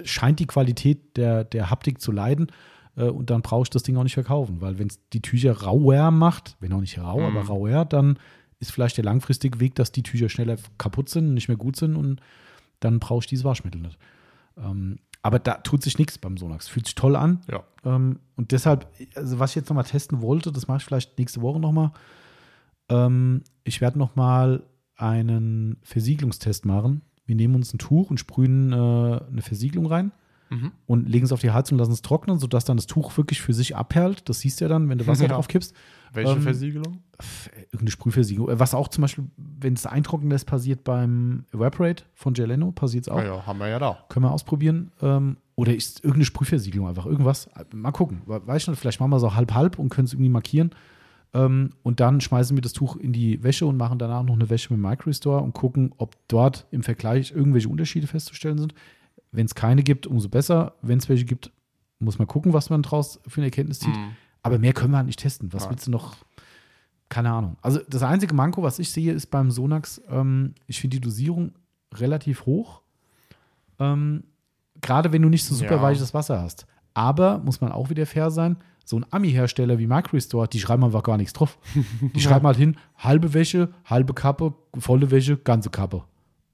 scheint die Qualität der, der Haptik zu leiden. äh, Und dann brauche ich das Ding auch nicht verkaufen, weil wenn es die Tücher rauer macht, wenn auch nicht rau, Mhm. aber rauer, dann ist vielleicht der langfristige Weg, dass die Tücher schneller kaputt sind, nicht mehr gut sind und dann brauche ich dieses Waschmittel nicht. Ähm, aber da tut sich nichts beim Sonax. Fühlt sich toll an. Ja. Ähm, und deshalb, also was ich jetzt nochmal testen wollte, das mache ich vielleicht nächste Woche nochmal. Ähm, ich werde nochmal einen Versiegelungstest machen. Wir nehmen uns ein Tuch und sprühen äh, eine Versiegelung rein Mhm. und legen es auf die Heizung und lassen es trocknen, sodass dann das Tuch wirklich für sich abperlt. Das siehst du ja dann, wenn du Wasser Ja. drauf kippst. Welche Ähm, Versiegelung? Pff, Irgendeine Sprühversiegelung. Äh, Was auch zum Beispiel, wenn es eintrocknen lässt, passiert beim Evaporate von Geleno, passiert es auch. Ja, haben wir ja da. Können wir ausprobieren. Ähm, oder ist irgendeine Sprühversiegelung einfach, irgendwas. Mal gucken. We- Weiß ich nicht, vielleicht machen wir es auch halb-halb und können es irgendwie markieren. Ähm, und dann schmeißen wir das Tuch in die Wäsche und machen danach noch eine Wäsche mit Microstore und gucken, ob dort im Vergleich irgendwelche Unterschiede festzustellen sind. Wenn es keine gibt, umso besser. Wenn es welche gibt, muss man gucken, was man daraus für eine Erkenntnis zieht. Mhm. Aber mehr können wir halt nicht testen. Was Nein. willst du noch? Keine Ahnung. Also das einzige Manko, was ich sehe, ist beim Sonax, ähm, ich finde die Dosierung relativ hoch. Ähm, Gerade wenn du nicht so super Ja. weiches Wasser hast. Aber, muss man auch wieder fair sein, so ein Ami-Hersteller wie Microstore, die schreiben einfach gar nichts drauf. Die schreiben halt hin, halbe Wäsche, halbe Kappe, volle Wäsche, ganze Kappe.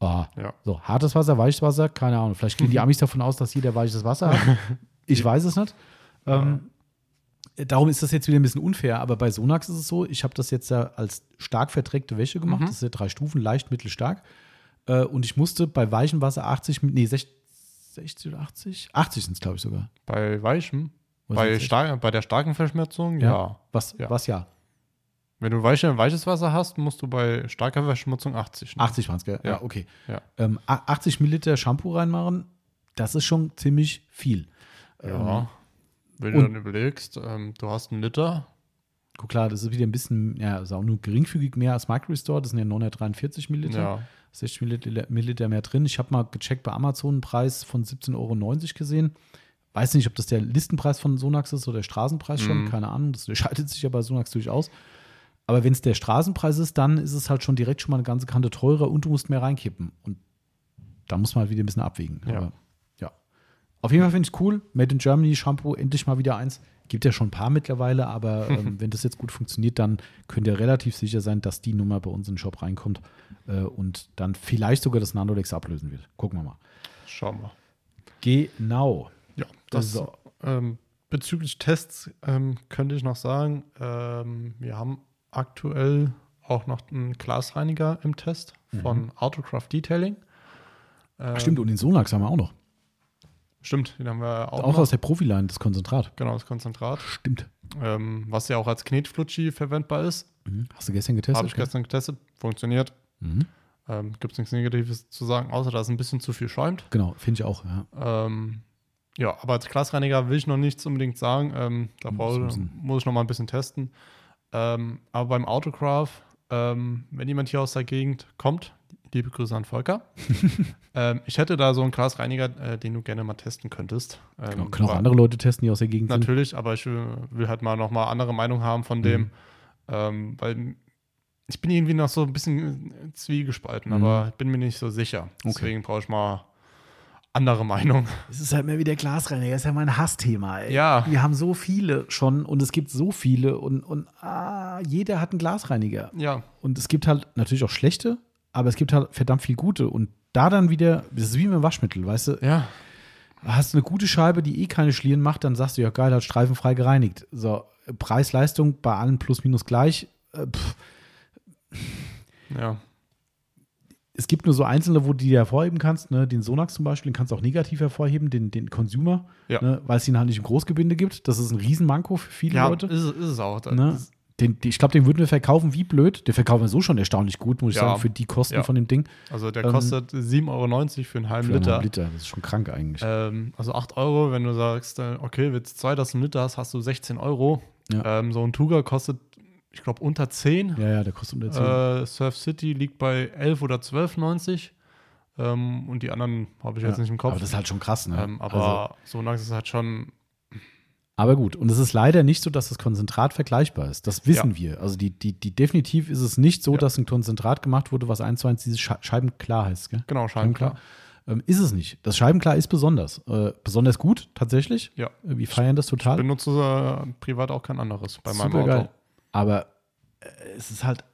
Ah. Ja. So, hartes Wasser, weiches Wasser, keine Ahnung. Vielleicht gehen die Amis davon aus, dass jeder weiches Wasser hat. Ich weiß es nicht. Ähm, darum ist das jetzt wieder ein bisschen unfair, aber bei Sonax ist es so, ich habe das jetzt ja als stark verträgte Wäsche gemacht. Mhm. Das sind ja drei Stufen, leicht, mittel, stark. Äh, und ich musste bei weichem Wasser 80, nee, 60, 60 oder 80? 80 sind es, glaube ich, sogar. Bei weichem? Bei, bei der starken Verschmutzung? Ja. Was, Ja. was ja? Wenn du weiche, weiches Wasser hast, musst du bei starker Verschmutzung 80. nehmen. 80 waren es, gell? Ja, Ja. okay. Ja. Ähm, a- 80 Milliliter Shampoo reinmachen, das ist schon ziemlich viel. Ähm, Ja. Wenn und- du dann überlegst, ähm, du hast einen Liter, Guck, klar, das ist wieder ein bisschen, ja, ist auch nur geringfügig mehr als Microstore. Das sind ja 943 Milliliter. ja, 60 Milliliter, Milliliter mehr drin. Ich habe mal gecheckt bei Amazon einen Preis von 17,90 Euro gesehen. Weiß nicht, ob das der Listenpreis von Sonax ist oder der Straßenpreis schon, Mhm. keine Ahnung. Das unterscheidet sich ja bei Sonax durchaus. Aber wenn es der Straßenpreis ist, dann ist es halt schon direkt schon mal eine ganze Kante teurer und du musst mehr reinkippen. Und da muss man halt wieder ein bisschen abwägen. Ja. Aber, ja. Auf jeden Fall finde ich es cool. Made in Germany Shampoo, endlich mal wieder eins. Gibt ja schon ein paar mittlerweile, aber ähm, wenn das jetzt gut funktioniert, dann könnt ihr relativ sicher sein, dass die Nummer bei uns in den Shop reinkommt äh, und dann vielleicht sogar das Nandolex ablösen wird. Gucken wir mal. schauen wir. Genau. Ja, das So. ähm, bezüglich Tests ähm, könnte ich noch sagen, ähm, wir haben aktuell auch noch einen Glasreiniger im Test von Autocraft Detailing. Ähm, Ach, stimmt, und den Sonax haben wir auch noch. Stimmt, den haben wir auch, Auch noch. aus der Profiline, das Konzentrat. Genau, das Konzentrat. Stimmt. Ähm, was ja auch als Knetflutschi verwendbar ist. Mhm. Hast du gestern getestet? Habe ich gestern getestet. Funktioniert. Mhm. Ähm, Gibt es nichts Negatives zu sagen, außer dass es ein bisschen zu viel schäumt. Genau, finde ich auch. Ja. Ähm, ja, aber als Glasreiniger will ich noch nichts unbedingt sagen. Ähm, da muss ich noch mal ein bisschen testen. Ähm, aber beim Autograph, ähm, wenn jemand hier aus der Gegend kommt, liebe Grüße an Volker. ähm, ich hätte da so einen Glasreiniger, äh, den du gerne mal testen könntest. Ähm, Genau, können auch andere Leute testen, die aus der Gegend sind. Natürlich, aber ich will, will halt mal noch mal andere Meinung haben von dem, Mhm. ähm, weil ich bin irgendwie noch so ein bisschen zwiegespalten, Mhm. aber ich bin mir nicht so sicher. Okay. Deswegen brauche ich mal andere Meinung. Es ist halt mehr wie der Glasreiniger, ist ja mein Hassthema. Ey. Ja. Wir haben so viele schon und es gibt so viele und, und ah, jeder hat einen Glasreiniger. Ja, Und es gibt halt natürlich auch schlechte, aber es gibt halt verdammt viel gute. Und da dann wieder, das ist wie mit dem Waschmittel, weißt du, ja, hast du eine gute Scheibe, die eh keine Schlieren macht, dann sagst du, ja geil, hat streifenfrei gereinigt. So, Preis-Leistung bei allen plus minus gleich. Äh, ja. Es gibt nur so einzelne, wo du die hervorheben kannst. Ne? Den Sonax zum Beispiel, den kannst du auch negativ hervorheben, den, den Consumer, Ja. ne? weil es ihn halt nicht im Großgebinde gibt. Das ist ein Riesenmanko für viele Ja, Leute. ist, es- ist es auch. Ne? Das- Den, ich glaube, den würden wir verkaufen wie blöd. Den verkaufen wir so schon erstaunlich gut, muss ich Ja. sagen, für die Kosten Ja. von dem Ding. Also der Ähm, kostet 7,90 Euro für einen halben Für einen Liter. halben Liter. Das ist schon krank eigentlich. Ähm, also 8 Euro, wenn du sagst, äh, okay, willst zwei das einen Liter hast, hast du 16 Euro. Ja. Ähm, so ein Tuga kostet, ich glaube, unter 10. ja, ja, der kostet unter 10. Äh, Surf City liegt bei 11 oder 12,90. Ähm, und die anderen habe ich jetzt Ja. nicht im Kopf. Aber das ist halt schon krass, ne? ähm, Also, aber Sonax ist halt schon, aber gut, und es ist leider nicht so, dass das Konzentrat vergleichbar ist. Das wissen Ja. wir. Also die, die, die definitiv ist es nicht so, Ja. dass ein Konzentrat gemacht wurde, was eins zu eins dieses Sche Scheibenklar heißt, gell? genau, scheinbar. Ähm, ist es nicht. Das Scheibenklar ist besonders. Äh, besonders gut, tatsächlich. Ja. Äh, Wir feiern das total. Benutze äh, privat auch kein anderes bei meinem Supergeil. Auto. Aber äh, es ist halt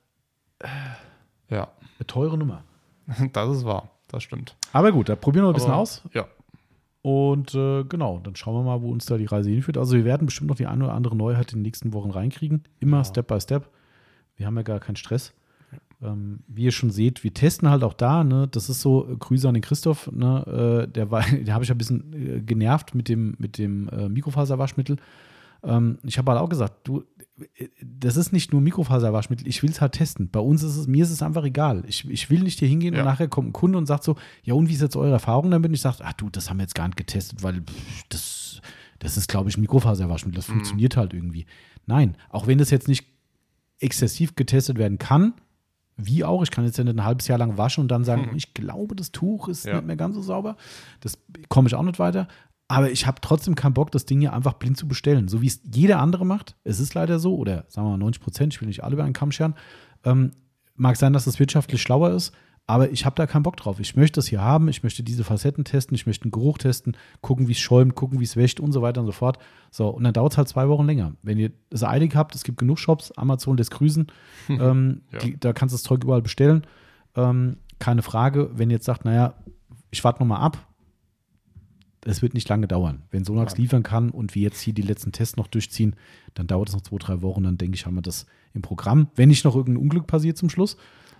Ja, eine teure Nummer. das ist wahr. Das stimmt. Aber gut, da probieren wir ein bisschen Aber- aus. Ja. Und äh, genau, dann schauen wir mal, wo uns da die Reise hinführt. Also wir werden bestimmt noch die eine oder andere Neuheit in den nächsten Wochen reinkriegen. Immer Ja. Step by Step. Wir haben ja gar keinen Stress. Ähm, wie ihr schon seht, wir testen halt auch da. Ne? Das ist so, äh, Grüße an den Christoph. Ne? Äh, der war, der habe ich ein bisschen äh, genervt mit dem, mit dem äh, Mikrofaserwaschmittel. Ähm, ich habe halt auch gesagt, du, äh, das ist nicht nur Mikrofaserwaschmittel, ich will es halt testen. Bei uns ist es, mir ist es einfach egal. Ich, ich will nicht hier hingehen Ja. und nachher kommt ein Kunde und sagt so, ja und wie ist jetzt eure Erfahrung damit? Und ich sage, ach du, das haben wir jetzt gar nicht getestet, weil pff, das, das ist, glaube ich, Mikrofaserwaschmittel. Das funktioniert halt irgendwie. Nein, auch wenn das jetzt nicht exzessiv getestet werden kann, wie auch, ich kann jetzt ja nicht ein halbes Jahr lang waschen und dann sagen, ich glaube, das Tuch ist Ja. nicht mehr ganz so sauber. Das komme ich auch nicht weiter. Aber ich habe trotzdem keinen Bock, das Ding hier einfach blind zu bestellen. So wie es jeder andere macht. Es ist leider so, oder sagen wir mal 90 Prozent, ich will nicht alle über einen Kamm scheren. Ähm, mag sein, dass das wirtschaftlich schlauer ist, aber ich habe da keinen Bock drauf. Ich möchte das hier haben, ich möchte diese Facetten testen, ich möchte einen Geruch testen, gucken, wie es schäumt, gucken, wie es wäscht und so weiter und so fort. So, und dann dauert es halt zwei Wochen länger. Wenn ihr es eilig habt, es gibt genug Shops, Amazon lässt grüßen, ähm, Ja. da kannst du das Zeug überall bestellen. Ähm, keine Frage, wenn ihr jetzt sagt, naja, ich warte nochmal ab, es wird nicht lange dauern. Wenn Sonax Nein. liefern kann und wir jetzt hier die letzten Tests noch durchziehen, dann dauert es noch zwei, drei Wochen, dann denke ich, haben wir das im Programm. Wenn nicht noch irgendein Unglück passiert zum Schluss,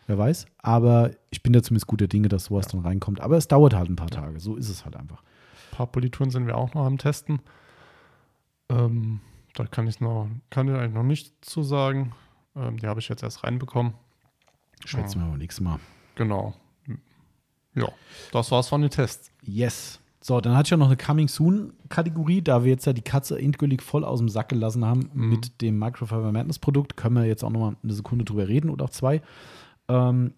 wer weiß. Aber ich bin da zumindest guter Dinge, dass sowas dann reinkommt. Aber es dauert halt ein paar Tage. So ist es halt einfach. Ein paar Polituren sind wir auch noch am Testen. Ähm, da kann ich noch, kann ich eigentlich noch nicht zu sagen. Ähm, die habe ich jetzt erst reinbekommen. Schwätzen wir beim nächsten Mal. Genau. Ja, das war's von den Tests. Yes. So, dann hatte ich ja noch eine Coming Soon-Kategorie, da wir jetzt ja die Katze endgültig voll aus dem Sack gelassen haben Mhm. mit dem Microfiber Madness Produkt, können wir jetzt auch noch mal eine Sekunde drüber reden oder auch zwei. Ähm,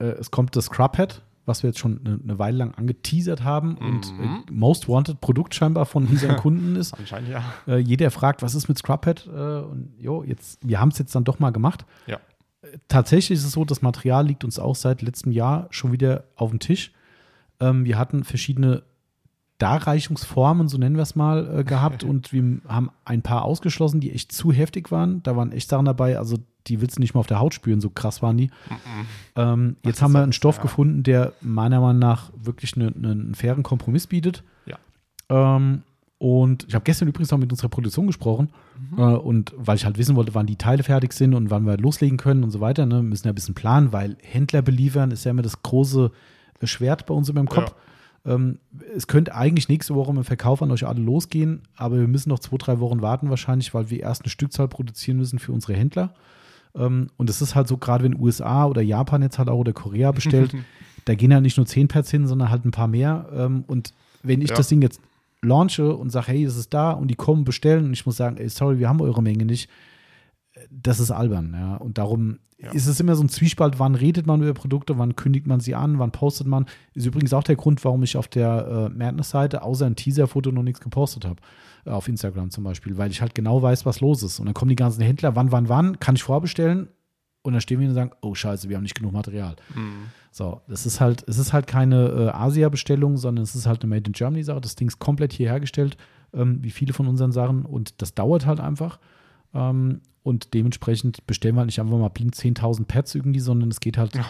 äh, es kommt das Scrubhead, was wir jetzt schon eine, eine Weile lang angeteasert haben und Mhm. äh, Most Wanted Produkt scheinbar von unseren Kunden ist. Anscheinend ja. Äh, jeder fragt, was ist mit Scrubhead? Äh, und jo, jetzt, wir haben es jetzt dann doch mal gemacht. Ja. Tatsächlich ist es so, das Material liegt uns auch seit letztem Jahr schon wieder auf dem Tisch. Ähm, wir hatten verschiedene Darreichungsformen, so nennen wir es mal, äh, gehabt und wir haben ein paar ausgeschlossen, die echt zu heftig waren. Da waren echt Sachen dabei, also die willst du nicht mal auf der Haut spüren, so krass waren die. Ähm, jetzt haben wir einen Stoff ja. gefunden, der meiner Meinung nach wirklich eine- eine- einen fairen Kompromiss bietet. Ja. Ähm, und ich habe gestern übrigens noch mit unserer Produktion gesprochen. Äh, und weil ich halt wissen wollte, wann die Teile fertig sind und wann wir loslegen können und so weiter. Ne? Wir müssen ja ein bisschen planen, weil Händler beliefern ist ja immer das große Schwert bei uns immer im Kopf. Ähm, es könnte eigentlich nächste Woche mit dem Verkauf an euch alle losgehen, aber wir müssen noch zwei, drei Wochen warten wahrscheinlich, weil wir erst eine Stückzahl produzieren müssen für unsere Händler. Ähm, und es ist halt so, gerade wenn USA oder Japan jetzt halt auch oder Korea bestellt, da gehen halt nicht nur 10 Pads hin, sondern halt ein paar mehr. Ähm, und wenn ich Ja. das Ding jetzt launche und sage, hey, es ist da und die kommen bestellen und ich muss sagen, ey, sorry, wir haben eure Menge nicht, das ist albern, ja. Und darum Ja. ist es immer so ein Zwiespalt, wann redet man über Produkte, wann kündigt man sie an, wann postet man. Ist übrigens auch der Grund, warum ich auf der äh, Madness-Seite außer ein Teaser-Foto noch nichts gepostet habe. Äh, auf Instagram zum Beispiel, weil ich halt genau weiß, was los ist. Und dann kommen die ganzen Händler, wann, wann, wann, kann ich vorbestellen. Und dann stehen wir und sagen, oh scheiße, wir haben nicht genug Material. Mhm. So, das ist halt, es ist halt keine äh, Asia-Bestellung, sondern es ist halt eine Made in Germany-Sache. Das Ding ist komplett hier hergestellt, ähm, wie viele von unseren Sachen. Und das dauert halt einfach. Ähm, und dementsprechend bestellen wir halt nicht einfach mal blind 10.000 Pads irgendwie, sondern es geht halt Ja,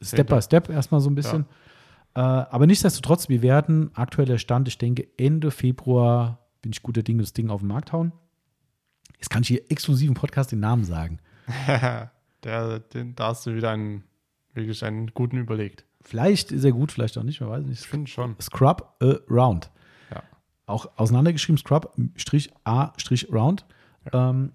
Step by Step erstmal so ein bisschen. Äh, aber nichtsdestotrotz, wir werden aktueller Stand, ich denke, Ende Februar bin ich guter Dinge, das Ding auf den Markt hauen. Jetzt kann ich hier exklusiv im Podcast den Namen sagen. Der, den, da hast du wieder einen, wirklich einen guten überlegt. Vielleicht ist er gut, vielleicht auch nicht, man weiß nicht. Ich finde schon. Scrub Around. Ja. Auch auseinandergeschrieben, Scrub Strich A Strich Round. Ähm,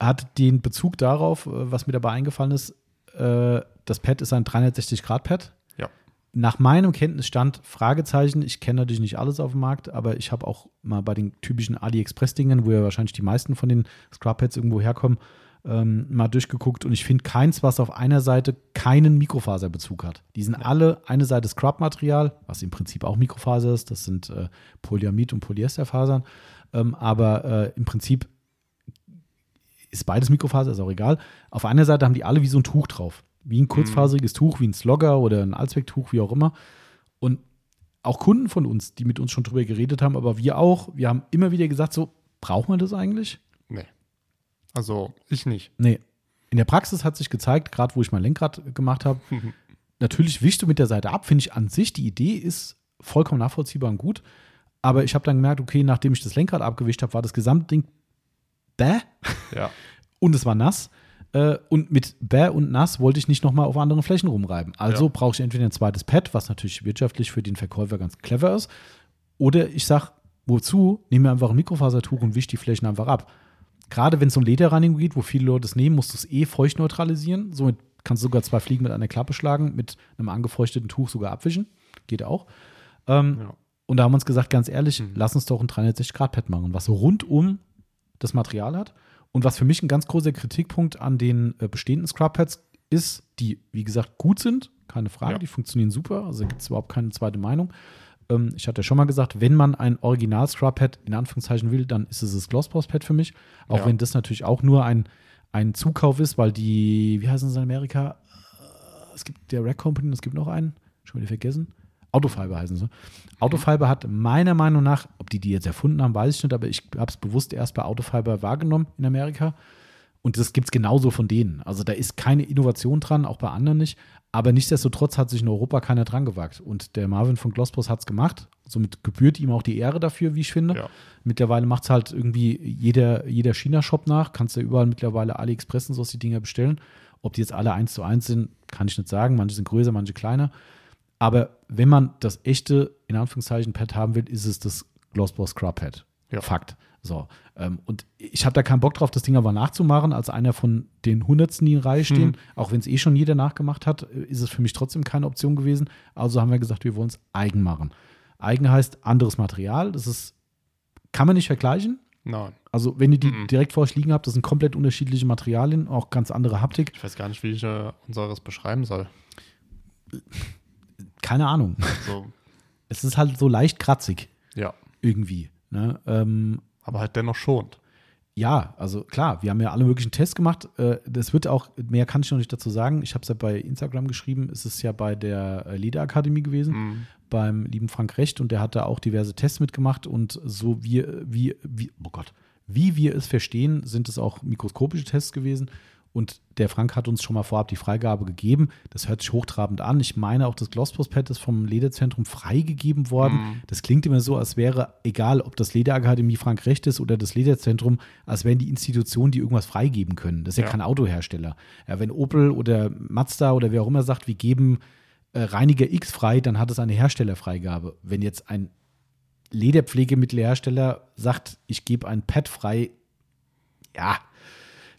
hat den Bezug darauf, äh, was mir dabei eingefallen ist, äh, das Pad ist ein 360-Grad-Pad. Ja. Nach meinem Kenntnisstand, Fragezeichen, ich kenne natürlich nicht alles auf dem Markt, aber ich habe auch mal bei den typischen AliExpress-Dingen, wo ja wahrscheinlich die meisten von den Scrub-Pads irgendwo herkommen, ähm, mal durchgeguckt und ich finde keins, was auf einer Seite keinen Mikrofaserbezug hat. Die sind alle eine Seite Scrub-Material, was im Prinzip auch Mikrofaser ist, das sind äh, Polyamid- und Polyesterfasern, ähm, aber äh, im Prinzip ist beides Mikrofaser, ist auch egal. Auf einer Seite haben die alle wie so ein Tuch drauf. Wie ein kurzfaseriges Tuch, wie ein Slogger oder ein Allzwecktuch, wie auch immer. Und auch Kunden von uns, die mit uns schon drüber geredet haben, aber wir auch, wir haben immer wieder gesagt, so, braucht man das eigentlich? Nee. Also, ich nicht. Nee. In der Praxis hat sich gezeigt, gerade wo ich mein Lenkrad gemacht habe, natürlich wischst du mit der Seite ab, finde ich an sich, die Idee ist vollkommen nachvollziehbar und gut. Aber ich habe dann gemerkt, okay, nachdem ich das Lenkrad abgewischt habe, war das gesamte Ding bäh Ja. und es war nass. Äh, Und mit bäh und nass wollte ich nicht nochmal auf anderen Flächen rumreiben. Also Ja. brauche ich entweder ein zweites Pad, was natürlich wirtschaftlich für den Verkäufer ganz clever ist. Oder ich sage, wozu? Nehme mir einfach ein Mikrofasertuch und wisch die Flächen einfach ab. Gerade wenn es um Lederreinigung geht, wo viele Leute es nehmen, musst du es eh feucht neutralisieren. Somit kannst du sogar zwei Fliegen mit einer Klappe schlagen, mit einem angefeuchteten Tuch sogar abwischen. Geht auch. Ähm, Ja. Und da haben wir uns gesagt, ganz ehrlich, Mhm. lass uns doch ein 360-Grad-Pad machen, was so rundum das Material hat. Und was für mich ein ganz großer Kritikpunkt an den äh, bestehenden Scrub-Pads ist, die, wie gesagt, gut sind, keine Frage, Ja. die funktionieren super, also gibt es überhaupt keine zweite Meinung. Ähm, ich hatte ja schon mal gesagt, wenn man ein Original-Scrub-Pad in Anführungszeichen will, dann ist es das Glossboss-Pad für mich. Auch Ja. wenn das natürlich auch nur ein, ein Zukauf ist, weil die, wie heißen sie in Amerika? Äh, Es gibt der Rack Company und es gibt noch einen, schon wieder vergessen. Autofiber heißen sie. Autofiber hat meiner Meinung nach, ob die die jetzt erfunden haben, weiß ich nicht, aber ich habe es bewusst erst bei Autofiber wahrgenommen in Amerika. Und das gibt es genauso von denen. Also da ist keine Innovation dran, auch bei anderen nicht. Aber nichtsdestotrotz hat sich in Europa keiner dran gewagt. Und der Marvin von Glossboss hat es gemacht. Somit gebührt ihm auch die Ehre dafür, wie ich finde. Ja. Mittlerweile macht es halt irgendwie jeder, jeder China-Shop nach. Kannst ja überall mittlerweile AliExpress und so die Dinger bestellen. Ob die jetzt alle eins zu eins sind, kann ich nicht sagen. Manche sind größer, manche kleiner. Aber wenn man das echte, in Anführungszeichen, Pad haben will, ist es das Glossboss Scrub Pad. Ja. Fakt. So. Ähm, und ich habe da keinen Bock drauf, das Ding aber nachzumachen, als einer von den Hundertsten, die in Reihe stehen. Mhm. Auch wenn es eh schon jeder nachgemacht hat, äh, ist es für mich trotzdem keine Option gewesen. Also haben wir gesagt, wir wollen es eigen machen. Eigen heißt anderes Material. Das ist, kann man nicht vergleichen. Nein. Also, wenn ihr die Mhm. direkt vor euch liegen habt, das sind komplett unterschiedliche Materialien, auch ganz andere Haptik. Ich weiß gar nicht, wie ich äh, unseres beschreiben soll. Keine Ahnung. So, Es ist halt so leicht kratzig ja. irgendwie. Ne? Ähm, Aber halt dennoch schont. ja, also klar, wir haben ja alle möglichen Tests gemacht. Äh, Das wird auch, mehr kann ich noch nicht dazu sagen. Ich habe es ja bei Instagram geschrieben. Es ist ja bei der äh, Lederakademie gewesen, Mhm. beim lieben Frank Recht und der hat da auch diverse Tests mitgemacht und so wie, wie, wie, oh Gott, wie wir es verstehen, sind es auch mikroskopische Tests gewesen. Und der Frank hat uns schon mal vorab die Freigabe gegeben. Das hört sich hochtrabend an. Ich meine auch, das Glossboss-Pad ist vom Lederzentrum freigegeben worden. Mhm. Das klingt immer so, als wäre, egal ob das Lederakademie Frank Recht ist oder das Lederzentrum, als wären die Institutionen, die irgendwas freigeben können. Das ist ja, Ja. kein Autohersteller. Ja, wenn Opel oder Mazda oder wer auch immer sagt, wir geben äh, Reiniger X frei, dann hat es eine Herstellerfreigabe. Wenn jetzt ein Lederpflegemittelhersteller sagt, ich gebe ein Pad frei, ja,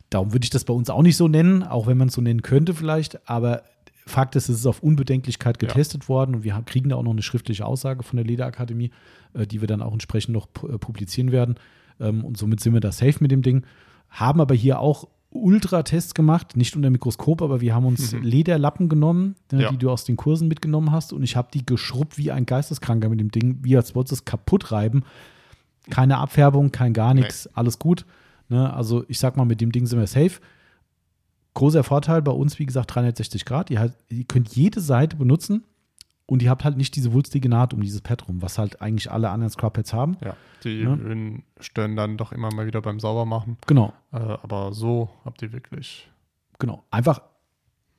darum würde ich das bei uns auch nicht so nennen, auch wenn man es so nennen könnte vielleicht, aber Fakt ist, es ist auf Unbedenklichkeit Ja. getestet worden und wir kriegen da auch noch eine schriftliche Aussage von der Lederakademie, äh, die wir dann auch entsprechend noch äh, publizieren werden. Ähm, und somit sind wir da safe mit dem Ding. Haben aber hier auch Ultratests gemacht, nicht unter Mikroskop, aber wir haben uns Mhm. Lederlappen genommen, ne, Ja. die du aus den Kursen mitgenommen hast und ich habe die geschrubbt wie ein Geisteskranker mit dem Ding, wie als wolltest du es kaputt reiben. Keine Abfärbung, kein gar nichts, alles gut. Ne? Also ich sag mal, mit dem Ding sind wir safe. Großer Vorteil bei uns, wie gesagt, 360 Grad. Ihr, halt, ihr könnt jede Seite benutzen und ihr habt halt nicht diese wulstige Naht um dieses Pad rum, was halt eigentlich alle anderen Scrub-Pads haben. Ja. Die Ja. Ölen stören dann doch immer mal wieder beim Saubermachen. Genau, Äh, aber so habt ihr wirklich. genau. Einfach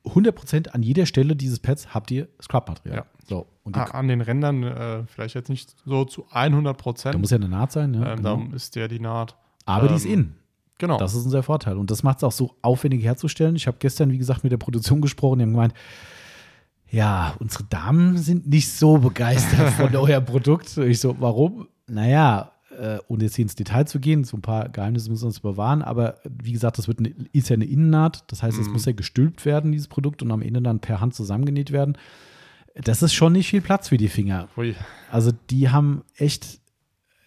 100% an jeder Stelle dieses Pads habt ihr Scrub-Material. Ja. So, Ah, an den Rändern äh, vielleicht jetzt nicht so zu 100 Prozent. da muss ja eine Naht sein. Ne? ähm, genau. Da ist ja die Naht. Aber die ist ähm, in. Genau. Das ist unser Vorteil. Und das macht es auch so aufwendig herzustellen. Ich habe gestern, wie gesagt, mit der Produktion gesprochen. Die haben gemeint, ja, unsere Damen sind nicht so begeistert von eurem Produkt. Ich so, warum? Naja, äh, ohne jetzt hier ins Detail zu gehen, so ein paar Geheimnisse müssen wir uns bewahren, aber wie gesagt, das wird eine, ist ja eine Innennaht. Das heißt, es Mhm. muss ja gestülpt werden, dieses Produkt, und am Ende dann per Hand zusammengenäht werden. Das ist schon nicht viel Platz für die Finger. Hui. Also die haben echt,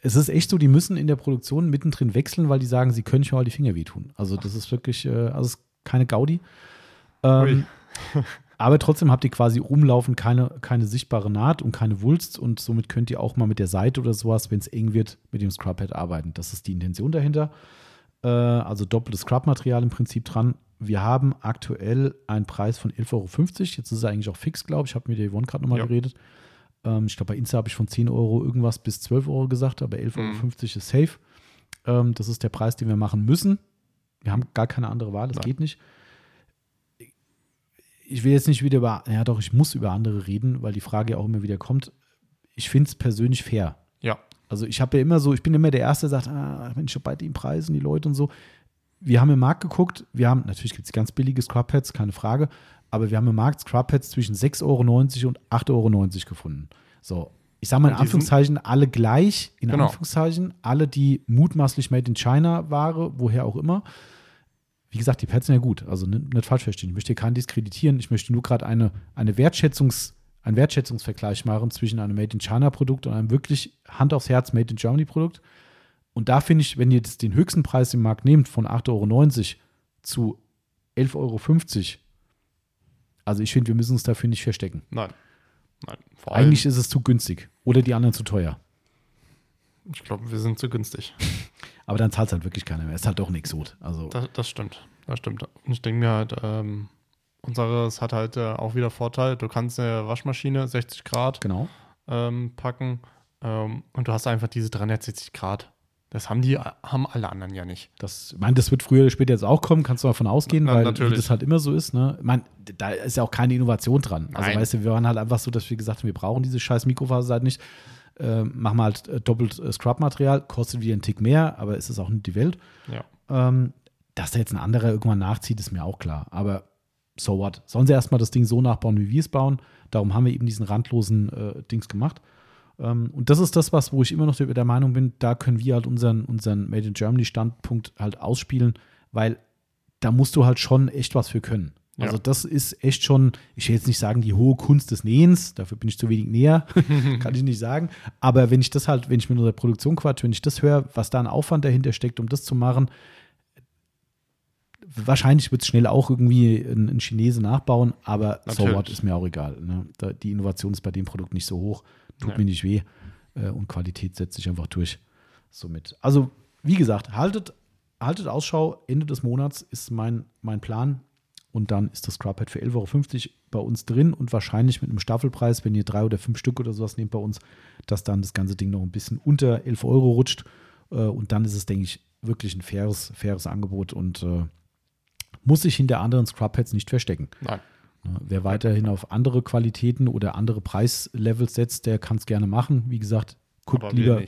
es ist echt so, die müssen in der Produktion mittendrin wechseln, weil die sagen, sie können nicht mal die Finger wehtun. Also das ist wirklich, äh, also es ist keine Gaudi. Ähm, aber trotzdem habt ihr quasi rumlaufen keine, keine sichtbare Naht und keine Wulst und somit könnt ihr auch mal mit der Seite oder sowas, wenn es eng wird, mit dem Scrubhead arbeiten. Das ist die Intention dahinter. Äh, also doppeltes Scrub-Material im Prinzip dran. Wir haben aktuell einen Preis von 11,50 Euro. Jetzt ist es eigentlich auch fix, glaube ich. Ich habe mit der Yvonne gerade nochmal Ja. geredet. Ähm, ich glaube, bei Insta habe ich von 10 Euro irgendwas bis 12 Euro gesagt, aber 11,50 Euro ist safe. Ähm, das ist der Preis, den wir machen müssen. Wir haben gar keine andere Wahl, das Nein. geht nicht. Ich will jetzt nicht wieder über, ja doch, ich muss über andere reden, weil die Frage ja auch immer wieder kommt. Ich finde es persönlich fair. Ja. Also ich habe ja immer so, ich bin immer der Erste, der sagt, ah, Mensch, bei den Preisen, die Leute und so. Wir haben im Markt geguckt, wir haben, natürlich gibt es ganz billige Scrubpads, keine Frage, aber wir haben im Markt Scrubpads zwischen 6,90 Euro und 8,90 Euro gefunden. So, ich sage mal in Anführungszeichen alle gleich, in Genau. Anführungszeichen, alle die mutmaßlich made in China Ware, woher auch immer. Wie gesagt, die Pads sind ja gut, also nicht, nicht falsch verstehen. Ich möchte hier keinen diskreditieren, ich möchte nur gerade eine, eine Wertschätzungs- einen Wertschätzungsvergleich machen zwischen einem Made in China Produkt und einem wirklich Hand aufs Herz Made in Germany Produkt. Und da finde ich, wenn ihr jetzt den höchsten Preis im Markt nehmt von 8,90 Euro zu 11,50 Euro, also ich finde, wir müssen uns dafür nicht verstecken. Nein. Nein. Eigentlich ist es zu günstig oder die anderen zu teuer. ich glaube, wir sind zu günstig. Aber dann zahlt es halt wirklich keiner mehr. Ist halt doch ein Exot. Also, Das, das stimmt. Das stimmt. Und ich denke mir halt, ähm, unseres hat halt äh, auch wieder Vorteil. Du kannst eine Waschmaschine 60 Grad genau. ähm, packen ähm, und du hast einfach diese 360 Grad. Das haben die, haben alle anderen ja nicht. Das, ich meine, das wird früher oder später jetzt auch kommen, kannst du davon ausgehen, Na, weil natürlich. das halt immer so ist. Ne? Ich meine, da ist ja auch keine Innovation dran. Also, Nein. weißt du, wir waren halt einfach so, dass wir gesagt haben, wir brauchen diese scheiß Mikrofaserseite nicht. Ähm, machen wir halt äh, doppelt äh, Scrub-Material, kostet wieder einen Tick mehr, aber ist es auch nicht die Welt. Ja. Ähm, dass da jetzt ein anderer irgendwann nachzieht, ist mir auch klar. Aber so what? Sollen sie erstmal das Ding so nachbauen, wie wir es bauen? Darum haben wir eben diesen randlosen äh, Dings gemacht. Ähm, und das ist das, was, wo ich immer noch der Meinung bin, da können wir halt unseren, unseren Made in Germany Standpunkt halt ausspielen, weil da musst du halt schon echt was für können. Ja. Also das ist echt schon, ich will jetzt nicht sagen, die hohe Kunst des Nähens, dafür bin ich zu wenig näher, kann ich nicht sagen. Aber wenn ich das halt, wenn ich mit unserer Produktion quatsch, wenn ich das höre, was da ein Aufwand dahinter steckt, um das zu machen, wahrscheinlich wird es schnell auch irgendwie ein, ein Chinese nachbauen, aber so Natürlich. what ist mir auch egal. Ne? Die Innovation ist bei dem Produkt nicht so hoch, tut Ja. mir nicht weh äh, und Qualität setzt sich einfach durch. Somit. Also, wie gesagt, haltet, haltet Ausschau, Ende des Monats ist mein, mein Plan. Und dann ist das Scrubhead für 11,50 Euro bei uns drin und wahrscheinlich mit einem Staffelpreis, wenn ihr drei oder fünf Stück oder sowas nehmt bei uns, dass dann das ganze Ding noch ein bisschen unter 11 Euro rutscht. Äh, Und dann ist es, denke ich, wirklich ein faires, faires Angebot und äh, muss sich hinter anderen Scrubheads nicht verstecken. Nein. Ne, Wer weiterhin auf andere Qualitäten oder andere Preislevels setzt, der kann es gerne machen. Wie gesagt, guckt Aber lieber,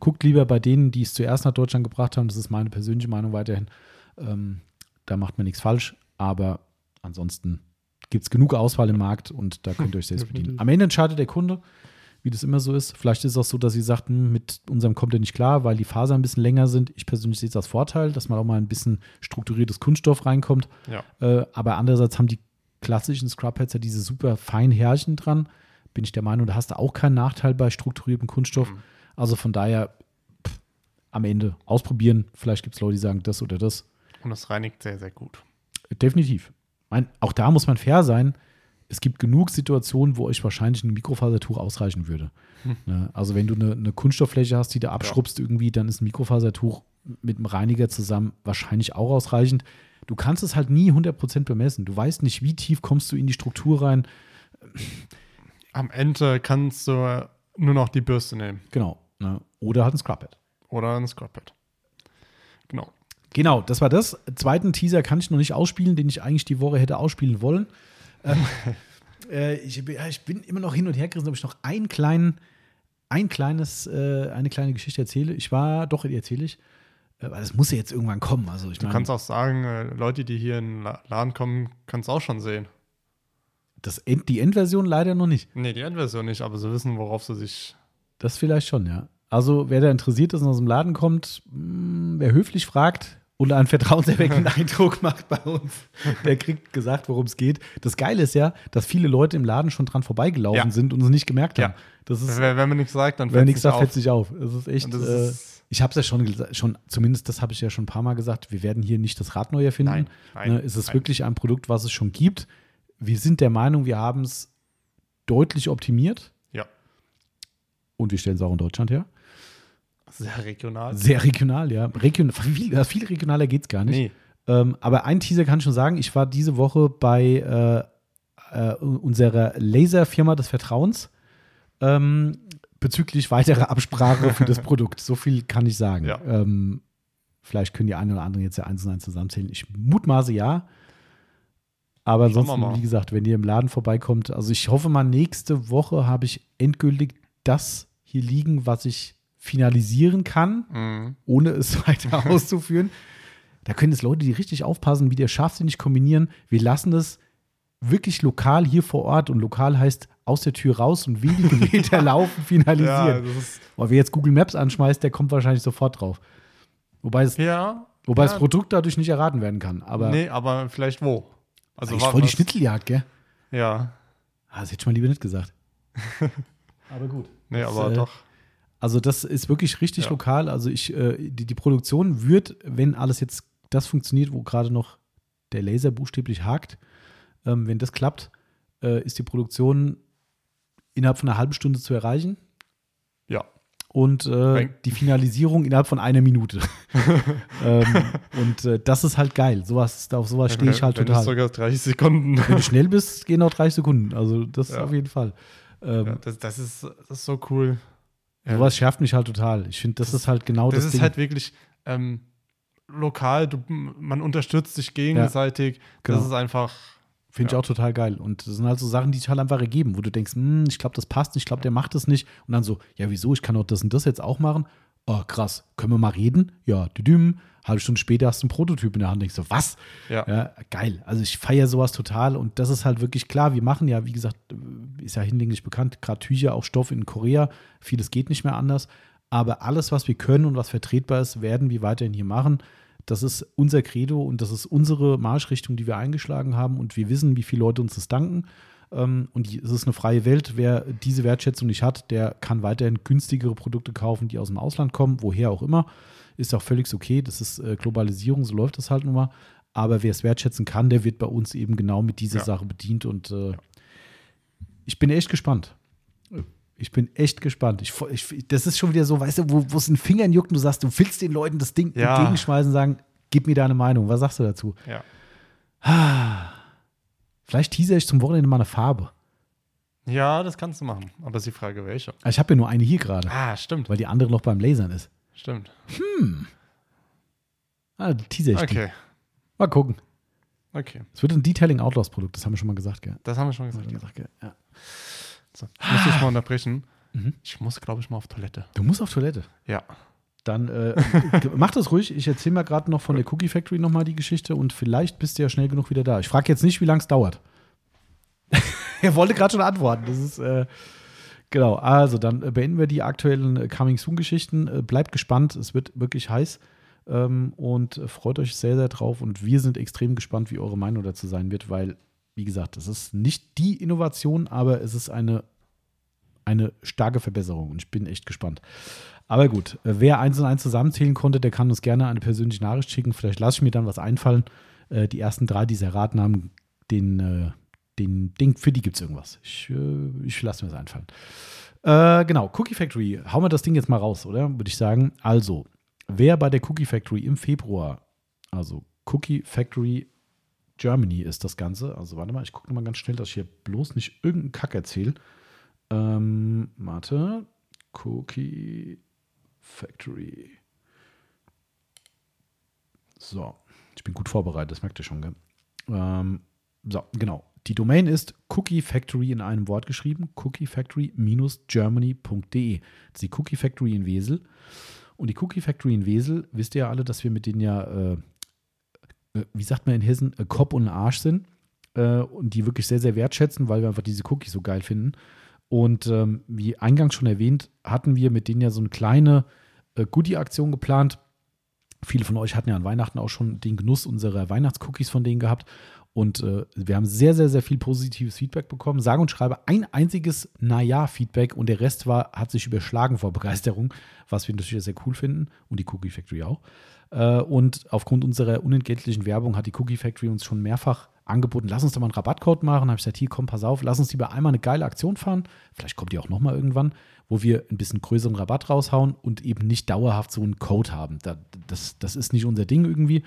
guckt lieber bei denen, die es zuerst nach Deutschland gebracht haben. Das ist meine persönliche Meinung weiterhin. Ähm, da macht man nichts falsch. Aber ansonsten gibt es genug Auswahl im Markt und da könnt ihr euch selbst bedienen. Am Ende entscheidet der Kunde, wie das immer so ist. Vielleicht ist es auch so, dass sie sagt, hm, mit unserem kommt er nicht klar, weil die Fasern ein bisschen länger sind. Ich persönlich sehe es als Vorteil, dass man auch mal ein bisschen strukturiertes Kunststoff reinkommt. Ja. Äh, aber andererseits haben die klassischen Scrubheads ja diese super feinen Härchen dran. Bin ich der Meinung, da hast du auch keinen Nachteil bei strukturiertem Kunststoff. Mhm. Also von daher pff, am Ende ausprobieren. Vielleicht gibt es Leute, die sagen das oder das. Und es reinigt sehr, sehr gut. Definitiv. Mein, auch da muss man fair sein. Es gibt genug Situationen, wo euch wahrscheinlich ein Mikrofasertuch ausreichen würde. Ne? Also wenn du eine, eine Kunststofffläche hast, die du abschrubbst irgendwie, dann ist ein Mikrofasertuch mit einem Reiniger zusammen wahrscheinlich auch ausreichend. Du kannst es halt nie 100% bemessen. Du weißt nicht, wie tief kommst du in die Struktur rein. Am Ende kannst du nur noch die Bürste nehmen. Genau. Ne? Oder halt ein Scrubhead. Oder ein Scrubhead. Genau. Genau, das war das. Zweiten Teaser kann ich noch nicht ausspielen, den ich eigentlich die Woche hätte ausspielen wollen. Ähm, äh, ich, ich bin immer noch hin und her gerissen, ob ich noch einen kleinen, ein kleines, äh, eine kleine Geschichte erzähle. Ich war, doch, erzähle ich. Äh, weil das muss ja jetzt irgendwann kommen. Also ich Du meine, kannst auch sagen, äh, Leute, die hier in den La- Laden kommen, kannst du auch schon sehen. Das End, die Endversion leider noch nicht. Nee, die Endversion nicht, aber sie wissen, worauf sie sich. Das vielleicht schon, ja. Also, wer da interessiert ist und aus dem Laden kommt, mh, wer höflich fragt und einen vertrauenserweckenden Eindruck macht bei uns, der kriegt gesagt, worum es geht. Das Geile ist ja, dass viele Leute im Laden schon dran vorbeigelaufen Ja. sind und es nicht gemerkt haben. Ja. Das ist, Wenn, wenn man nichts sagt, dann fällt nichts es sagt, auf. fällt sich auf. Es ist echt. Das äh, ich habe es ja schon, schon, zumindest das habe ich ja schon ein paar Mal gesagt, wir werden hier nicht das Rad neu erfinden. Nein, nein, ne, es ist nein. wirklich ein Produkt, was es schon gibt. Wir sind der Meinung, wir haben es deutlich optimiert Ja. und wir stellen es auch in Deutschland her. Sehr regional. Sehr regional, ja. Region, viel, äh, viel regionaler geht es gar nicht. Nee. Ähm, aber ein Teaser kann ich schon sagen, ich war diese Woche bei äh, äh, unserer Laserfirma des Vertrauens ähm, bezüglich weiterer Absprache für das Produkt. So viel kann ich sagen. Ja. Ähm, vielleicht können die einen oder anderen jetzt ja eins und eins zusammenzählen. Ich mutmaße ja. Aber ansonsten, wie gesagt, wenn ihr im Laden vorbeikommt, also ich hoffe mal, nächste Woche habe ich endgültig das hier liegen, was ich finalisieren kann Mhm. ohne es weiter auszuführen. Da können es Leute, die richtig aufpassen, wie der scharfsinnig kombinieren. Wir lassen es wirklich lokal hier vor Ort und lokal heißt aus der Tür raus und wenige Meter laufen Ja, finalisieren. Aber wer jetzt Google Maps anschmeißt, der kommt wahrscheinlich sofort drauf. Wobei, es, Ja. wobei ja, das Produkt dadurch nicht erraten werden kann. Aber Nee, aber vielleicht wo? Also war voll die Schnitzeljagd, gell? Ja. Ah, das hätte ich mal lieber nicht gesagt. aber gut. Nee, Das, aber äh, doch. Also das ist wirklich richtig Ja. lokal. Also ich, äh, die, die Produktion wird, wenn alles jetzt das funktioniert, wo gerade noch der Laser buchstäblich hakt, ähm, wenn das klappt, äh, ist die Produktion innerhalb von einer halben Stunde zu erreichen Ja. und äh, die Finalisierung innerhalb von einer Minute. ähm, und äh, das ist halt geil. Sowas, auf sowas stehe ich halt Wenn total. sogar 30 Sekunden. Wenn du schnell bist, gehen auch 30 Sekunden. Also das Ja. auf jeden Fall. Ähm, Ja, das, das, ist, das ist so cool. Ja, Sowas schärft mich halt total. Ich finde, das, ist halt genau das, das ist Ding. halt wirklich ähm, lokal, du, man unterstützt sich gegenseitig. genau. Das ist einfach. Finde Ja. ich auch total geil. Und das sind halt so Sachen, die sich halt einfach ergeben, wo du denkst, hm, ich glaube, das passt nicht, ich glaube, der macht das nicht. Und dann so, ja, wieso? Ich kann doch das und das jetzt auch machen. Oh, krass. Können wir mal reden? Ja, düdüm. Halbe Stunde später hast du einen Prototyp in der Hand. Denkst so, was? Ja. Ja, geil. Also ich feiere sowas total. Und das ist halt wirklich klar. Wir machen ja, wie gesagt, ist ja hinlänglich bekannt, gerade Tücher, auch Stoff in Korea. Vieles geht nicht mehr anders. Aber alles, was wir können und was vertretbar ist, werden wir weiterhin hier machen. Das ist unser Credo und das ist unsere Marschrichtung, die wir eingeschlagen haben. Und wir wissen, wie viele Leute uns das danken. Ähm, Und es ist eine freie Welt. Wer diese Wertschätzung nicht hat, der kann weiterhin günstigere Produkte kaufen, die aus dem Ausland kommen, woher auch immer. Ist auch völlig okay. Das ist äh, Globalisierung, so läuft das halt nun mal. Aber wer es wertschätzen kann, der wird bei uns eben genau mit dieser Ja. Sache bedient. Und äh, ich bin echt gespannt. Ich bin echt gespannt. Ich, ich, das ist schon wieder so, weißt du, wo es in den Fingern juckt und du sagst, du willst den Leuten das Ding Ja. entgegenschmeißen und sagen, gib mir deine Meinung. Was sagst du dazu? Ja. Vielleicht teaser ich zum Wochenende mal eine Farbe. ja, das kannst du machen. Aber ist die Frage, welche? Ah, Ich habe ja nur eine hier gerade, Ah, stimmt. weil die andere noch beim Lasern ist. Stimmt. Ah, teaser ich die. Okay. Mal gucken. Okay. Es wird ein Detailing Outlaws Produkt, das haben wir schon mal gesagt, gell? Das haben wir schon Das haben gesagt. wir gesagt, gell? Ja. So, ich muss dich mal unterbrechen. Mhm. Ich muss, glaube ich, mal auf Toilette. Du musst auf Toilette. Ja. Dann äh, mach das ruhig. Ich erzähle mal gerade noch von der Cookie Factory nochmal die Geschichte und vielleicht bist du ja schnell genug wieder da. Ich frage jetzt nicht, wie lange es dauert. er wollte gerade schon antworten. Das ist äh, genau. Also dann äh, beenden wir die aktuellen äh, Coming Soon Geschichten. Äh, bleibt gespannt. Es wird wirklich heiß ähm, und freut euch sehr sehr drauf. Und wir sind extrem gespannt, wie eure Meinung dazu sein wird, weil wie gesagt, es ist nicht die Innovation, aber es ist eine eine starke Verbesserung und ich bin echt gespannt. Aber gut, äh, wer eins und eins zusammenzählen konnte, der kann uns gerne eine persönliche Nachricht schicken. Vielleicht lasse ich mir dann was einfallen. Äh, die ersten drei, die es haben, den, äh, den Ding, für die gibt es irgendwas. Ich, ich lasse mir das einfallen. Genau, Cookie Factory. Hauen wir das Ding jetzt mal raus, oder? Würde ich sagen. Also, wer bei der Cookie Factory im Februar, also Cookie Factory Germany ist das Ganze. Also, warte mal, ich gucke mal ganz schnell, dass ich hier bloß nicht irgendeinen Kack erzähle. Ähm, warte. Cookie Factory. So, ich bin gut vorbereitet, das merkt ihr schon, gell? Ähm, so, genau. Die Domain ist Cookie Factory in einem Wort geschrieben, cookiefactory-germany.de. Das ist die Cookie Factory in Wesel. Und die Cookie Factory in Wesel, wisst ihr ja alle, dass wir mit denen ja, äh, wie sagt man in Hessen, äh, Kopf und Arsch sind. äh, und die wirklich sehr, sehr wertschätzen, weil wir einfach diese Cookies so geil finden. Und ähm, wie eingangs schon erwähnt, hatten wir mit denen ja so eine kleine äh, Goodie-Aktion geplant. Viele von euch hatten ja an Weihnachten auch schon den Genuss unserer Weihnachtscookies von denen gehabt. Und äh, wir haben sehr, sehr, sehr viel positives Feedback bekommen. Sage und schreibe ein einziges Naja-Feedback und der Rest war, hat sich überschlagen vor Begeisterung, was wir natürlich sehr cool finden und die Cookie Factory auch. Äh, und aufgrund unserer unentgeltlichen Werbung hat die Cookie Factory uns schon mehrfach angeboten, lass uns doch mal einen Rabattcode machen. Habe ich gesagt, hier komm, pass auf, lass uns lieber einmal eine geile Aktion fahren. Vielleicht kommt die auch nochmal irgendwann, wo wir ein bisschen größeren Rabatt raushauen und eben nicht dauerhaft so einen Code haben. das, das ist nicht unser Ding irgendwie.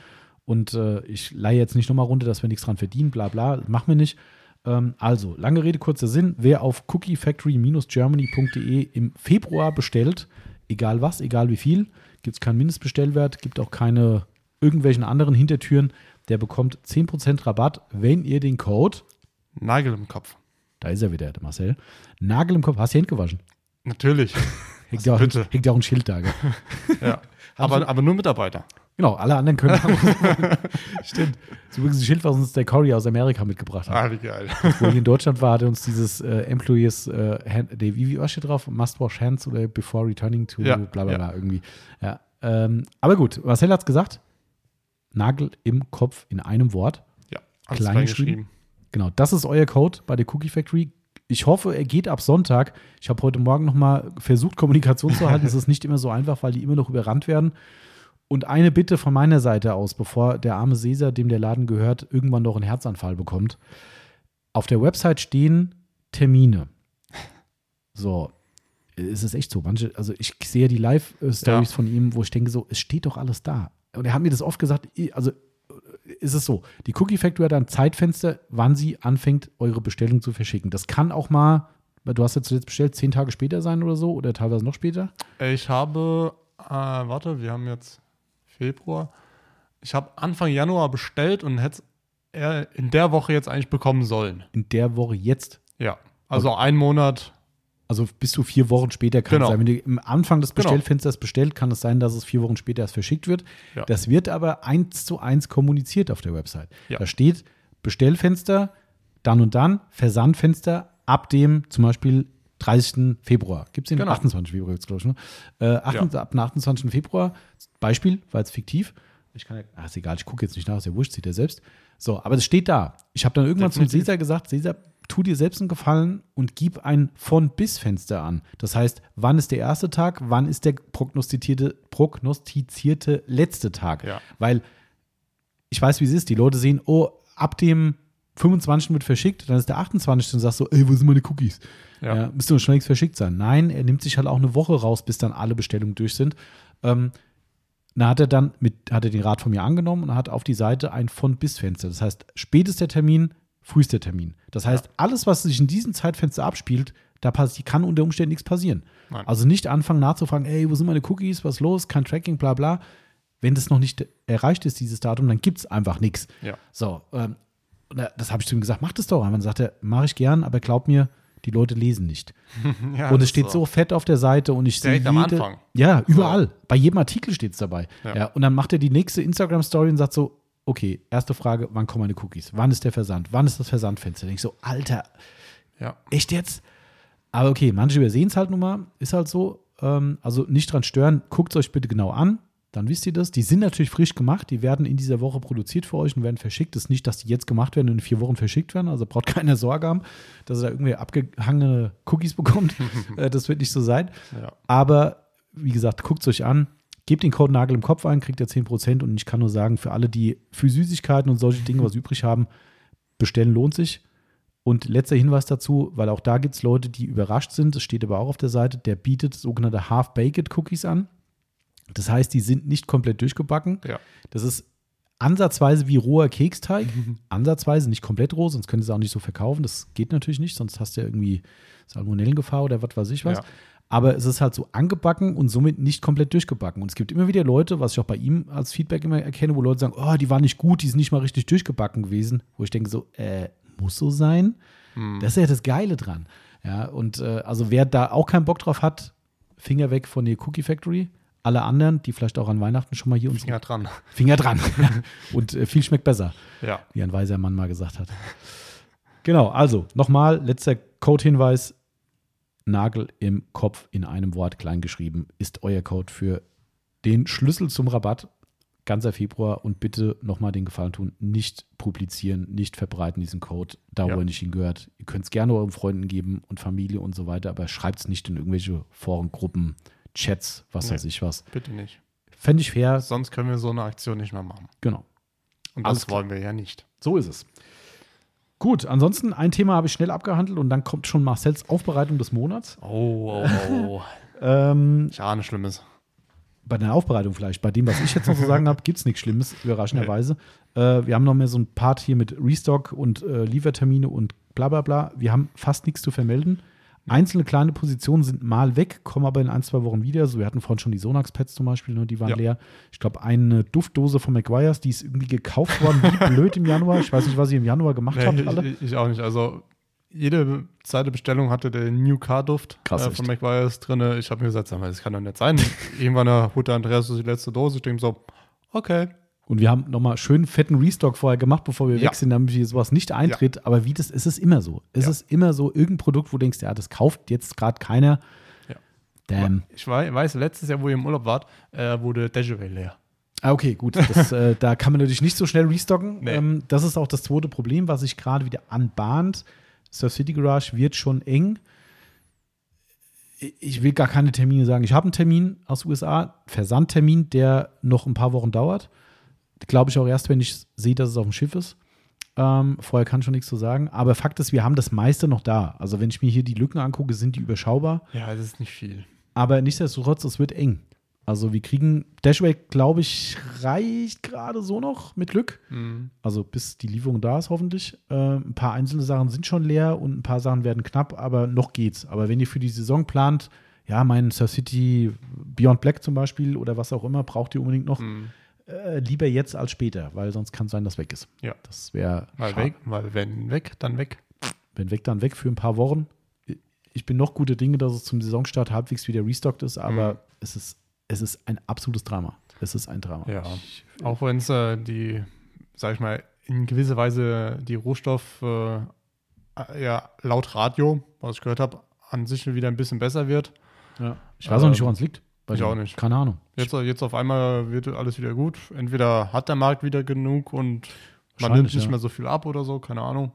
Und äh, ich leihe jetzt nicht nochmal runter, dass wir nichts dran verdienen, bla bla, machen wir nicht. Ähm, also, lange Rede, kurzer Sinn. Wer auf cookiefactory-germany.de im Februar bestellt, egal was, egal wie viel, gibt es keinen Mindestbestellwert, gibt auch keine irgendwelchen anderen Hintertüren, der bekommt 10% Rabatt, wenn ihr den Code Nagel im Kopf. Da ist er wieder, der Marcel. Nagel im Kopf. Hast du Hände gewaschen? Natürlich. hängt, ja auch, auch ein Schild da. ja. aber, aber nur Mitarbeiter. Genau, alle anderen können Stimmt. Das ist übrigens ein Schild, was uns der Corey aus Amerika mitgebracht hat. Ah, wie geil. Wo ich in Deutschland war, hat er uns dieses äh, Employees, äh, hand, wie, wie was steht drauf? Must wash hands oder before returning to ja, bla bla bla ja. irgendwie. Ja. Ähm, aber gut, Marcel hat es gesagt. Nagel im Kopf in einem Wort. Ja, klein geschrieben. Genau, das ist euer Code bei der Cookie Factory. Ich hoffe, er geht ab Sonntag. Ich habe heute Morgen noch mal versucht, Kommunikation zu halten. es ist nicht immer so einfach, weil die immer noch überrannt werden. Und eine Bitte von meiner Seite aus, bevor der arme Cäsar, dem der Laden gehört, irgendwann noch einen Herzanfall bekommt. Auf der Website stehen Termine. So, es ist echt so. Manche, also ich sehe die Live-Stories ja. von ihm, wo ich denke, so, es steht doch alles da und er hat mir das oft gesagt, also ist es so, die Cookie Factory hat ein Zeitfenster, wann sie anfängt, eure Bestellung zu verschicken. Das kann auch mal, du hast ja zuletzt bestellt, zehn Tage später sein oder so oder teilweise noch später? Ich habe, äh, warte, wir haben jetzt Februar. Ich habe Anfang Januar bestellt und hätte es in der Woche jetzt eigentlich bekommen sollen. In der Woche jetzt? Ja, also okay. ein Monat also bis zu vier Wochen später kann genau. es sein. Wenn du am Anfang des genau. Bestellfensters genau. bestellt, kann es sein, dass es vier Wochen später erst verschickt wird. Ja. Das wird aber eins zu eins kommuniziert auf der Website. Ja. Da steht Bestellfenster, dann und dann, Versandfenster ab dem zum Beispiel 30. Februar. Gibt es den genau. 28. Februar jetzt, glaube ich. Ne? Äh, 28, ja. Ab dem 28. Februar, Beispiel, war jetzt fiktiv. Ich kann ja, ach, ist egal, ich gucke jetzt nicht nach, ist ja wurscht, sieht er selbst. So, aber es steht da. Ich habe dann irgendwann zum Cäsar gesagt, Cäsar, tu dir selbst einen Gefallen und gib ein Von-Bis-Fenster an. Das heißt, wann ist der erste Tag, wann ist der prognostizierte, prognostizierte letzte Tag? Ja. Weil ich weiß, wie es ist. Die Leute sehen, oh, ab dem 25. wird verschickt, dann ist der 28. und sagst so, ey, wo sind meine Cookies? Ja. ja müsste schon längst verschickt sein. Nein, er nimmt sich halt auch eine Woche raus, bis dann alle Bestellungen durch sind. Ähm, da hat er dann mit, hat er den Rat von mir angenommen und hat auf die Seite ein Von-Bis-Fenster. Das heißt, spätester Termin, frühester Termin. Das heißt, ja. alles, was sich in diesem Zeitfenster abspielt, da kann unter Umständen nichts passieren. Nein. Also nicht anfangen nachzufragen, ey, wo sind meine Cookies, was ist los, kein Tracking, bla bla. Wenn das noch nicht erreicht ist, dieses Datum, dann gibt es einfach nichts. Ja. So, ähm, das habe ich zu ihm gesagt, mach das doch. Und dann sagt er, mache ich gern, aber glaub mir, die Leute lesen nicht. ja, und es steht so. so. fett auf der Seite und ich sehe jede, am Anfang. Ja, überall. So. Bei jedem Artikel steht es dabei. Ja. ja. Und dann macht er die nächste Instagram-Story und sagt so, okay, erste Frage, wann kommen meine Cookies? Wann ist der Versand? Wann ist das Versandfenster? Da denke ich so, Alter, ja. echt jetzt? Aber okay, manche übersehen es halt nun mal, ist halt so. Ähm, also nicht dran stören, guckt es euch bitte genau an, dann wisst ihr das. Die sind natürlich frisch gemacht, die werden in dieser Woche produziert für euch und werden verschickt. Es ist nicht, dass die jetzt gemacht werden und in vier Wochen verschickt werden, also braucht keine Sorge haben, dass ihr da irgendwie abgehangene Cookies bekommt. Äh, das wird nicht so sein. Ja. Aber wie gesagt, guckt es euch an, Gebt den Code Nagel im Kopf ein, kriegt ihr 10% und ich kann nur sagen, für alle, die für Süßigkeiten und solche Dinge was übrig haben, bestellen lohnt sich. Und letzter Hinweis dazu, weil auch da gibt es Leute, die überrascht sind, das steht aber auch auf der Seite, der bietet sogenannte Half-Baked Cookies an. Das heißt, die sind nicht komplett durchgebacken. Ja. Das ist ansatzweise wie roher Keksteig. Ansatzweise, nicht komplett roh, sonst können sie es auch nicht so verkaufen. Das geht natürlich nicht, sonst hast du ja irgendwie Salmonellengefahr oder was weiß ich was. Ja aber es ist halt so angebacken und somit nicht komplett durchgebacken. Und es gibt immer wieder Leute, was ich auch bei ihm als Feedback immer erkenne, wo Leute sagen, oh, die waren nicht gut, die sind nicht mal richtig durchgebacken gewesen, wo ich denke so, äh, muss so sein? Hm. Das ist ja das Geile dran. Ja, und äh, also wer da auch keinen Bock drauf hat, Finger weg von der Cookie Factory. Alle anderen, die vielleicht auch an Weihnachten schon mal hier unsere Finger dran. Finger dran. Und äh, viel schmeckt besser, Ja. wie ein weiser Mann mal gesagt hat. Genau, also nochmal, letzter Code-Hinweis. Nagel im Kopf in einem Wort kleingeschrieben ist euer Code für den Schlüssel zum Rabatt. Ganzer Februar und bitte nochmal den Gefallen tun, nicht publizieren, nicht verbreiten diesen Code, da wo Ja. er nicht hingehört. Ihr könnt es gerne euren Freunden geben und Familie und so weiter, aber schreibt es nicht in irgendwelche Forengruppen, Chats, was Nee. weiß ich was. Bitte nicht. Fände ich fair, Sonst können wir so eine Aktion nicht mehr machen. genau. Und das wollen wir ja nicht. So ist es. Gut, ansonsten ein Thema habe ich schnell abgehandelt und dann kommt schon Marcells Aufbereitung des Monats. Oh, oh, oh. Ähm, ich ahne Schlimmes. bei der Aufbereitung vielleicht, bei dem, was ich jetzt noch zu sagen habe, gibt es nichts Schlimmes, überraschenderweise. Äh, wir haben noch mehr so ein Part hier mit Restock und äh, Liefertermine und bla bla bla. Wir haben fast nichts zu vermelden. Einzelne kleine Positionen sind mal weg, kommen aber in ein, zwei Wochen wieder. So, wir hatten vorhin schon die Sonax-Pads zum Beispiel, ne, die waren Ja. leer. Ich glaube, eine Duftdose von McGuire's, die ist irgendwie gekauft worden, wie blöd im Januar. Ich weiß nicht, was ihr im Januar gemacht habt alle. Nee, ich, ich auch nicht. Also jede zweite Bestellung hatte den New Car Duft Krass, äh, von. McGuire's drin. Ich habe mir gesagt, das kann doch nicht sein. Irgendwann äh, holt der Andreas so die letzte Dose. Ich denke so, okay. Und wir haben nochmal schön fetten Restock vorher gemacht, bevor wir Ja. weg sind, damit hier sowas nicht eintritt. Aber wie das ist es immer so. Es Ja. ist immer so, irgendein Produkt, wo du denkst, ja, das kauft jetzt gerade keiner. Ja. Damn. Ich wei- weiß, letztes Jahr, wo ihr im Urlaub wart, äh, wurde Dejavay leer. Ah, okay, gut. Das, äh, da kann man natürlich nicht so schnell restocken. Nee. Ähm, das ist auch das zweite Problem, was sich gerade wieder anbahnt. Surf City Garage wird schon eng. Ich will gar keine Termine sagen. Ich habe einen Termin aus USA, Versandtermin, der noch ein paar Wochen dauert. Glaube ich auch erst, wenn ich sehe, dass es auf dem Schiff ist. Ähm, vorher kann ich schon nichts zu sagen. Aber Fakt ist, wir haben das meiste noch da. Also, wenn ich mir hier die Lücken angucke, sind die überschaubar. Ja, das ist nicht viel. Aber nichtsdestotrotz, es wird eng. Also wir kriegen, Dashway, glaube ich, reicht gerade so noch mit Glück. Mhm. Also bis die Lieferung da ist hoffentlich. Äh, ein paar einzelne Sachen sind schon leer und ein paar Sachen werden knapp, aber noch geht's. Aber wenn ihr für die Saison plant, ja, mein Surf City Beyond Black zum Beispiel oder was auch immer, braucht ihr unbedingt noch. Mhm. Äh, lieber jetzt als später, weil sonst kann es sein, dass weg ist. Ja. Das wäre Weil weg, weil wenn weg, dann weg. wenn weg, dann weg für ein paar Wochen. Ich bin noch gute Dinge, dass es zum Saisonstart halbwegs wieder restockt ist, aber Mhm. es, ist, es ist ein absolutes Drama. Es ist ein Drama. Ja. Ich, Auch wenn es äh, die, sag ich mal, in gewisser Weise die Rohstoff, äh, äh, ja, laut Radio, was ich gehört habe, an sich wieder ein bisschen besser wird. ja. ich weiß auch nicht, Ähm, woran es liegt. Bei ich auch nicht. Keine Ahnung. Jetzt, jetzt auf einmal wird alles wieder gut. Entweder hat der Markt wieder genug und man nimmt nicht ja. mehr so viel ab oder so, keine Ahnung.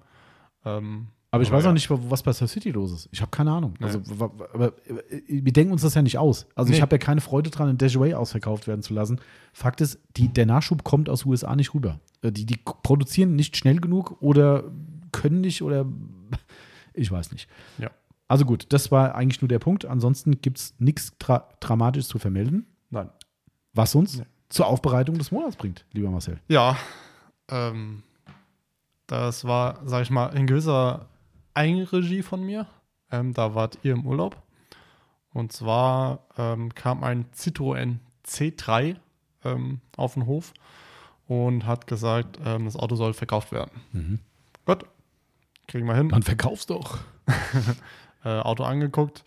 Ähm, Aber ich weiß ja. auch nicht, was bei Surf City los ist. Ich habe keine Ahnung. Nee. Also, wa- wa- aber äh, wir denken uns das ja nicht aus. Also ich Nee. habe ja keine Freude dran, in Dashaway ausverkauft werden zu lassen. Fakt ist, die, der Nachschub kommt aus USA nicht rüber. Äh, Die, die produzieren nicht schnell genug oder können nicht oder ich weiß nicht. Ja. Also gut, das war eigentlich nur der Punkt. Ansonsten gibt es nichts dra Dramatisches zu vermelden, Nein. was uns Nee. zur Aufbereitung des Monats bringt, lieber Marcel. Ja, ähm, das war, sag ich mal, in gewisser Eigenregie von mir. Ähm, da wart ihr im Urlaub. Und zwar ähm, kam ein Citroën C3 ähm, auf den Hof und hat gesagt, ähm, das Auto soll verkauft werden. Mhm. Gut, kriegen wir hin. Dann verkaufst doch. Äh, Auto angeguckt.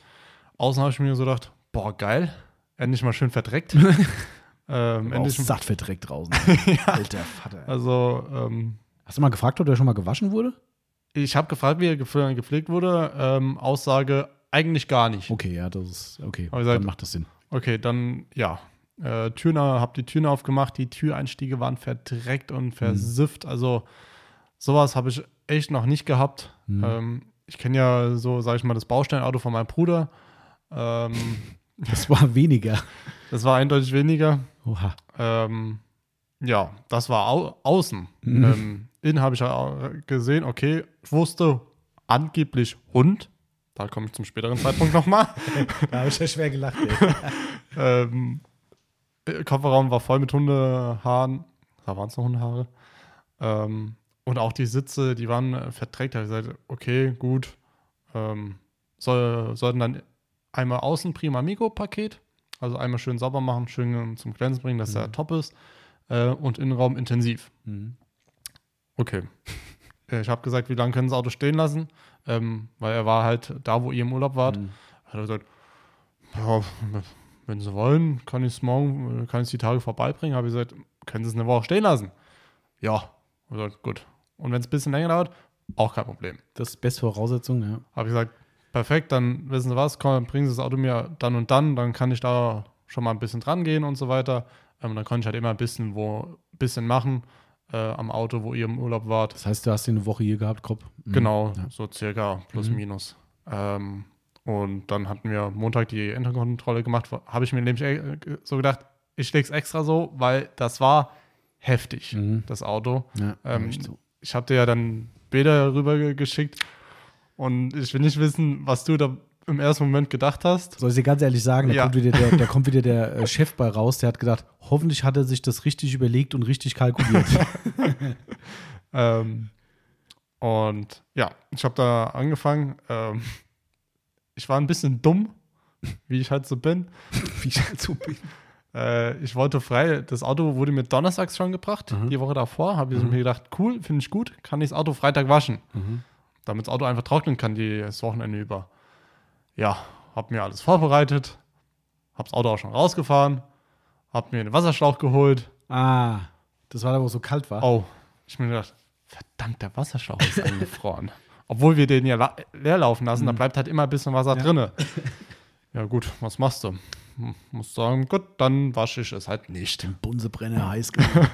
Außen habe ich mir so gedacht, boah, geil. Endlich mal schön verdreckt. ähm, endlich, satt verdreckt draußen. Alter Vater. also, ähm, Hast du mal gefragt, ob der schon mal gewaschen wurde? Ich habe gefragt, wie er gepfle- gepflegt wurde. Ähm, Aussage eigentlich gar nicht. Okay, ja, das ist okay. Aber seid- dann macht das Sinn. Okay, dann ja. Äh, Türen, hab die Türen aufgemacht, die Türeinstiege waren verdreckt und versifft. Also sowas habe ich echt noch nicht gehabt. Mhm. Ähm, ich kenne ja so, sage ich mal, das Bausteinauto von meinem Bruder. Ähm, Das war weniger. das war eindeutig weniger. Oha. Ähm, ja, das war au außen. Mhm. Ähm, innen habe ich ja gesehen, okay, ich wusste angeblich Hund. Da komme ich zum späteren Zeitpunkt nochmal. Da habe ich ja schwer gelacht, ähm, Kofferraum war voll mit Hundehaaren. Da waren es noch Hundehaare. Ähm, und auch die Sitze, die waren äh, verdreckt. Da habe ich gesagt, okay, gut. Ähm, soll, sollten dann einmal außen Prima Amigo Paket, also einmal schön sauber machen, schön zum Glänzen bringen, dass der top ist. Äh, und Innenraum intensiv. Mhm. Okay. Äh, Ich habe gesagt, wie lange können Sie das Auto stehen lassen? Ähm, weil er war halt da, wo ihr im Urlaub wart. Mhm. Hat er gesagt, ja, wenn Sie wollen, kann ich es morgen, äh, kann ich die Tage vorbeibringen. Habe ich gesagt, können Sie es eine Woche stehen lassen? Ja. Ich gesagt, gut. Und wenn es ein bisschen länger dauert, auch kein Problem. Das ist beste Voraussetzung, ja. Habe ich gesagt, perfekt, dann wissen Sie was, komm, bringen Sie das Auto mir dann und dann, dann kann ich da schon mal ein bisschen dran gehen und so weiter. Ähm, dann konnte ich halt immer ein bisschen, wo, bisschen machen äh, am Auto, wo ihr im Urlaub wart. Das heißt, du hast hier eine Woche hier gehabt, Grob? Mhm. Genau, Ja. so circa plus Mhm. minus. Ähm, und dann hatten wir Montag die Endkontrolle gemacht. Habe ich mir nämlich äh, so gedacht, ich lege es extra so, weil das war heftig, Mhm. das Auto. Ja, Ähm, so. Ich habe dir ja dann Bilder rüber ge- geschickt und ich will nicht wissen, was du da im ersten Moment gedacht hast. Soll ich dir ganz ehrlich sagen, da Ja. kommt wieder der, da kommt wieder der äh, Chef bei raus, der hat gedacht, hoffentlich hat er sich das richtig überlegt und richtig kalkuliert. Ähm, und ja, ich habe da angefangen. Ähm, ich war ein bisschen dumm, wie ich halt so bin. Wie ich halt so bin. Äh, ich wollte frei, das Auto wurde mir donnerstags schon gebracht, Mhm. die Woche davor. Habe ich Mhm. mir gedacht, cool, finde ich gut, kann ich das Auto Freitag waschen, Mhm. damit das Auto einfach trocknen kann, die, das Wochenende über. Ja, habe mir alles vorbereitet, habe das Auto auch schon rausgefahren, habe mir einen Wasserschlauch geholt. Ah, das war da, wo es so kalt war. Oh, ich mir gedacht, verdammt, der Wasserschlauch ist eingefroren. Obwohl wir den ja leer laufen lassen, da Mhm. bleibt halt immer ein bisschen Wasser Ja. drinne. Ja gut, was machst du? Muss sagen, gut, dann wasche ich es halt nicht. Bunsebrenner heiß gemacht.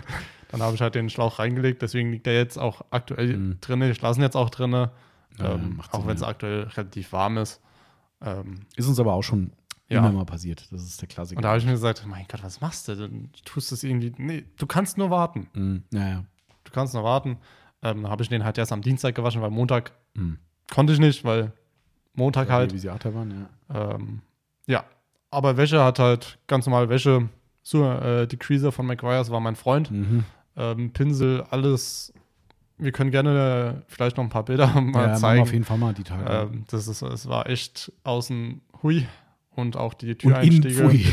Dann habe ich halt den Schlauch reingelegt, deswegen liegt er jetzt auch aktuell Mhm. drinne. Ich lasse ihn jetzt auch drinne, Ja, ähm, auch wenn es aktuell relativ warm ist. Ähm, Ist uns aber auch schon Ja. immer mal passiert. Das ist der Klassiker. und da habe ich mir gesagt, mein Gott, was machst du? Du tust es irgendwie, nee, du kannst nur warten. Mhm. Ja, ja. Du kannst nur warten. Ähm, dann habe ich den halt erst am Dienstag gewaschen, weil Montag Mhm. konnte ich nicht, weil Montag halt. Wie sie Achterbahn, ja. Ähm, ja, aber Wäsche hat halt ganz normal Wäsche. So, äh, die Creaser von McGuire's war mein Freund. Mhm. Ähm, Pinsel, alles. Wir können gerne vielleicht noch ein paar Bilder mal ja, zeigen. auf jeden Fall mal die Tage. Ähm, das ist, es war echt außen hui und auch die und in Türeinstiege. Pfui.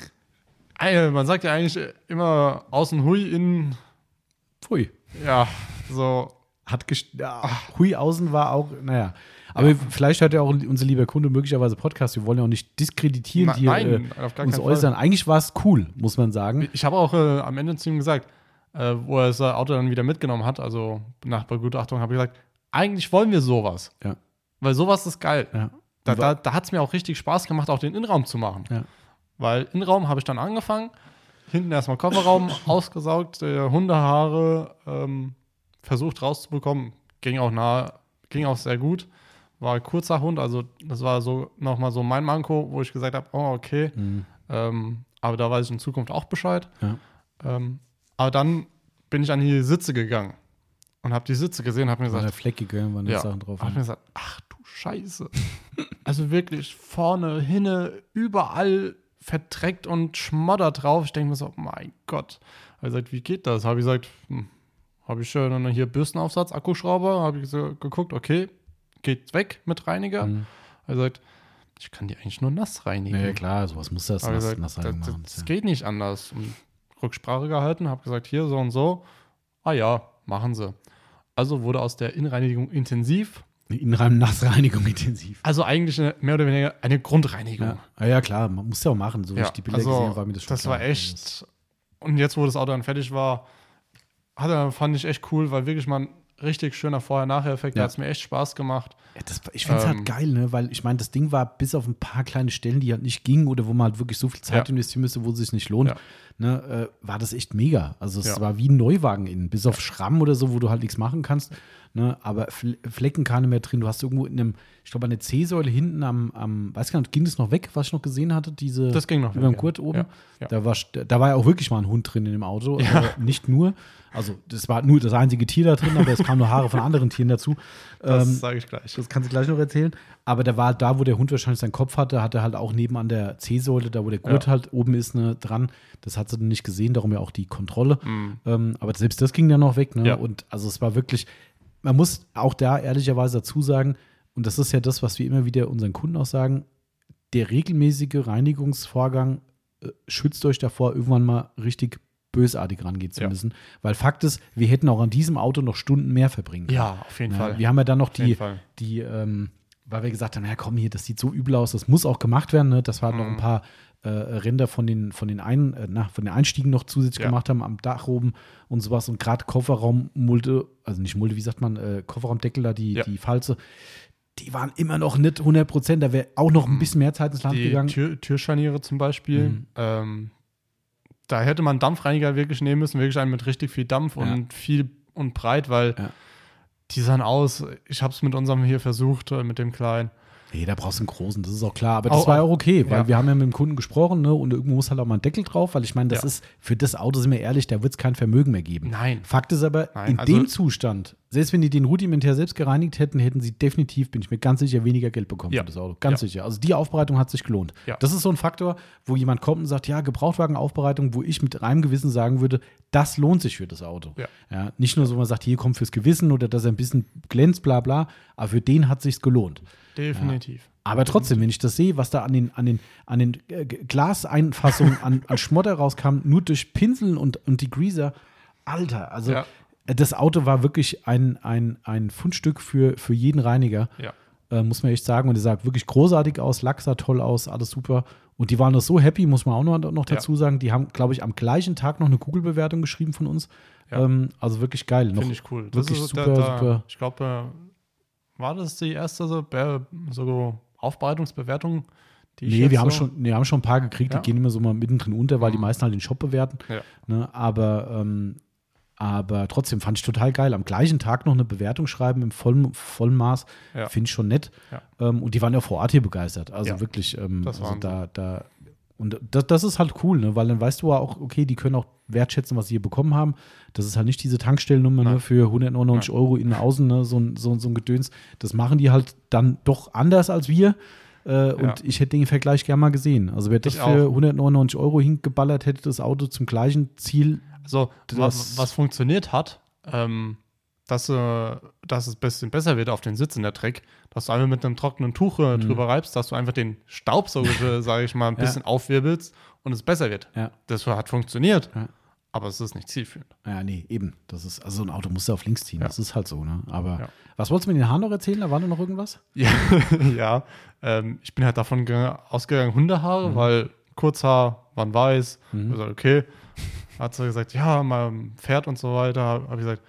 Ey, man sagt ja eigentlich immer außen hui, innen, Pfui. ja, so. Hat gest ja, Hui außen war auch, naja. Aber vielleicht hört ja auch unser lieber Kunde möglicherweise Podcast. Wir wollen ja auch nicht diskreditieren, die nein, äh, uns keinen Fall. äußern. Eigentlich war es cool, muss man sagen. Ich habe auch äh, am Ende zu ihm gesagt, äh, wo er das Auto dann wieder mitgenommen hat, also nach Begutachtung, habe ich gesagt, eigentlich wollen wir sowas. Ja. Weil sowas ist geil. Ja. Da, da, da hat es mir auch richtig Spaß gemacht, auch den Innenraum zu machen. Ja. Weil Innenraum habe ich dann angefangen, hinten erstmal Kofferraum ausgesaugt, äh, Hundehaare ähm, versucht rauszubekommen. Ging auch nahe, ging auch sehr gut. War ein kurzer Hund, also das war so nochmal so mein Manko, wo ich gesagt habe, oh, okay. Mhm. Ähm, aber da weiß ich in Zukunft auch Bescheid. Ja. Ähm, aber dann bin ich an die Sitze gegangen und habe die Sitze gesehen habe mir War der gesagt, fleckige, waren ja, Sachen drauf. hab mir gesagt, ach du Scheiße. also wirklich vorne, hinne, überall verdreckt und Schmodder drauf. Ich denke mir so, mein Gott. Habe ich gesagt, wie geht das? Habe ich gesagt, hm, habe ich schon hier Bürstenaufsatz, Akkuschrauber, habe ich so geguckt, okay, geht weg mit Reiniger. Mhm. Ich gesagt, ich kann die eigentlich nur nass reinigen. Ja, klar, sowas muss das nass, gesagt, nass das, machen. das geht nicht anders. Und Rücksprache gehalten, habe gesagt, hier so und so. Ah ja, machen sie. Also wurde aus der Innenreinigung intensiv, Eine Innenraum-Nassreinigung intensiv. also eigentlich eine, mehr oder weniger eine Grundreinigung. Ja. ja, ja, klar, man muss ja auch machen. So Ja, ich die Bilder also, gesehen habe, war mir das schon das klar. war echt. Und jetzt, wo das Auto dann fertig war, hat er, fand ich echt cool, weil wirklich mal ein richtig schöner Vorher-Nachher-Effekt. Ja. Da hat es mir echt Spaß gemacht. Ja, das, ich finde es Ähm, halt geil, ne? weil ich meine, das Ding war bis auf ein paar kleine Stellen, die halt nicht gingen oder wo man halt wirklich so viel Zeit Ja. investieren müsste, wo es sich nicht lohnt, ne, äh, war das echt mega. Also es war wie ein Neuwagen innen, bis auf Schramm oder so, wo du halt nichts machen kannst. Ne? Aber Fle Flecken keine mehr drin. Du hast irgendwo in einem, ich glaube, an der C-Säule hinten am, am, weiß gar nicht, ging das noch weg, was ich noch gesehen hatte? Diese Das ging noch über dem weg, ja. Gurt oben. Ja, ja. Da, war, da war ja auch wirklich mal ein Hund drin in dem Auto. Ja. Äh, nicht nur. Also, das war nur das einzige Tier da drin, aber es kamen nur Haare von anderen Tieren dazu. Das Ähm, sage ich gleich. das kannst du gleich noch erzählen. Aber da war da, wo der Hund wahrscheinlich seinen Kopf hatte, hat er halt auch neben an der C-Säule, da wo der Gurt halt oben ist, ne, dran. Das hat sie dann nicht gesehen, darum ja auch die Kontrolle. Mhm. Ähm, aber selbst das ging dann noch weg. Ne? Und also es war wirklich, man muss auch da ehrlicherweise dazu sagen, und das ist ja das, was wir immer wieder unseren Kunden auch sagen, der regelmäßige Reinigungsvorgang äh, schützt euch davor, irgendwann mal richtig bösartig rangehen zu Ja. müssen. Weil Fakt ist, wir hätten auch an diesem Auto noch Stunden mehr verbringen können. Ja, auf jeden Ja, Fall. Wir haben ja dann noch auf die, die ähm, weil wir gesagt haben, ja komm hier, das sieht so übel aus, das muss auch gemacht werden. Ne? Das waren noch ein Mhm. paar äh, Ränder von den, von, den Ein, äh, na, von den Einstiegen noch zusätzlich Ja. gemacht haben, am Dach oben und sowas. Und gerade Kofferraummulte, also nicht Mulde, wie sagt man, äh, Kofferraumdeckel da, die, Ja. die Falze, die waren immer noch nicht 100 Prozent. Da wäre auch noch ein bisschen mehr Zeit ins Land Die gegangen. Tür, Türscharniere zum Beispiel. Mhm. Ähm, da hätte man Dampfreiniger wirklich nehmen müssen, wirklich einen mit richtig viel Dampf Ja. und viel und breit, weil die sahen aus. Ich habe es mit unserem hier versucht, äh, mit dem kleinen. Nee, da brauchst du einen großen, das ist auch klar. Aber das Auch- war ja auch okay, weil ja. wir haben ja mit dem Kunden gesprochen, ne? Und irgendwo muss halt auch mal ein Deckel drauf, weil ich meine, das Ja. ist für das Auto, sind wir ehrlich, da wird es kein Vermögen mehr geben. Nein. Fakt ist aber, Nein, in also- dem Zustand, selbst wenn die den rudimentär selbst gereinigt hätten, hätten sie definitiv, bin ich mir ganz sicher, weniger Geld bekommen Ja. für das Auto. Ganz Ja. sicher. Also die Aufbereitung hat sich gelohnt. Ja. Das ist so ein Faktor, wo jemand kommt und sagt, ja, Gebrauchtwagenaufbereitung, wo ich mit reinem Gewissen sagen würde, das lohnt sich für das Auto. Ja. nicht nur so, man sagt, hier kommt fürs Gewissen oder dass er ein bisschen glänzt, bla bla, aber für den hat sich's gelohnt. Definitiv. Aber trotzdem, wenn ich das sehe, was da an den, an den, an den äh, Glaseinfassungen an, an Schmotter rauskam, nur durch Pinseln und, und Degreaser, Alter, also Ja. Das Auto war wirklich ein, ein, ein Fundstück für, für jeden Reiniger, Ja. äh, muss man echt sagen. Und der sah wirklich großartig aus, Lack sah toll aus, alles super. Und die waren noch so happy, muss man auch noch, noch Ja. dazu sagen. Die haben, glaube ich, am gleichen Tag noch eine Kugelbewertung geschrieben von uns. Ja. Ähm, also wirklich geil. Finde ich cool. wirklich ist super, da, da, super. Ich glaube, äh, war das die erste so, so Aufbereitungsbewertung, die Nee, wir haben, so, schon, nee, haben schon ein paar gekriegt, Ja. die gehen immer so mal mittendrin unter, weil die Mhm. meisten halt den Shop bewerten. Ja. Ne? Aber, ähm, aber trotzdem fand ich total geil. Am gleichen Tag noch eine Bewertung schreiben im vollen, vollen Maß, Ja. finde ich schon nett. Ja. Ähm, und die waren ja vor Ort hier begeistert. Also Ja. wirklich, ähm, Das also da, da, und das, das ist halt cool, ne? weil dann weißt du ja auch, okay, die können auch wertschätzen, was sie hier bekommen haben. Das ist halt nicht diese Tankstellennummer ne, für 199 Euro innen außen, ne? so, ein- so, so ein Gedöns. Das machen die halt dann doch anders als wir. Äh, Und ich hätte den Vergleich gerne mal gesehen. Also wer das Ich für auch. 199 Euro hingeballert hätte, das Auto zum gleichen Ziel. Also, was, was funktioniert hat, ähm, dass, äh, dass es ein bisschen besser wird auf den Sitz in der Dreck, dass du einfach mit einem trockenen Tuch äh, Mhm. drüber reibst, dass du einfach den Staub, so, sage ich mal, ein Ja. bisschen aufwirbelst und es besser wird. Ja. Das hat funktioniert, Ja. aber es ist nicht zielführend. Ja, nee, eben. Das ist, also so ein Auto musst du auf links ziehen. Ja. Das ist halt so, ne? Aber Ja. was wolltest du mit den Haaren noch erzählen? Da war noch irgendwas? Ja, ja. Ähm, ich bin halt davon ge- ausgegangen, Hundehaare, Mhm. weil Kurzhaar waren weiß. Hab gesagt, okay. Hat sie gesagt, ja, mein Pferd und so weiter. Habe ich gesagt,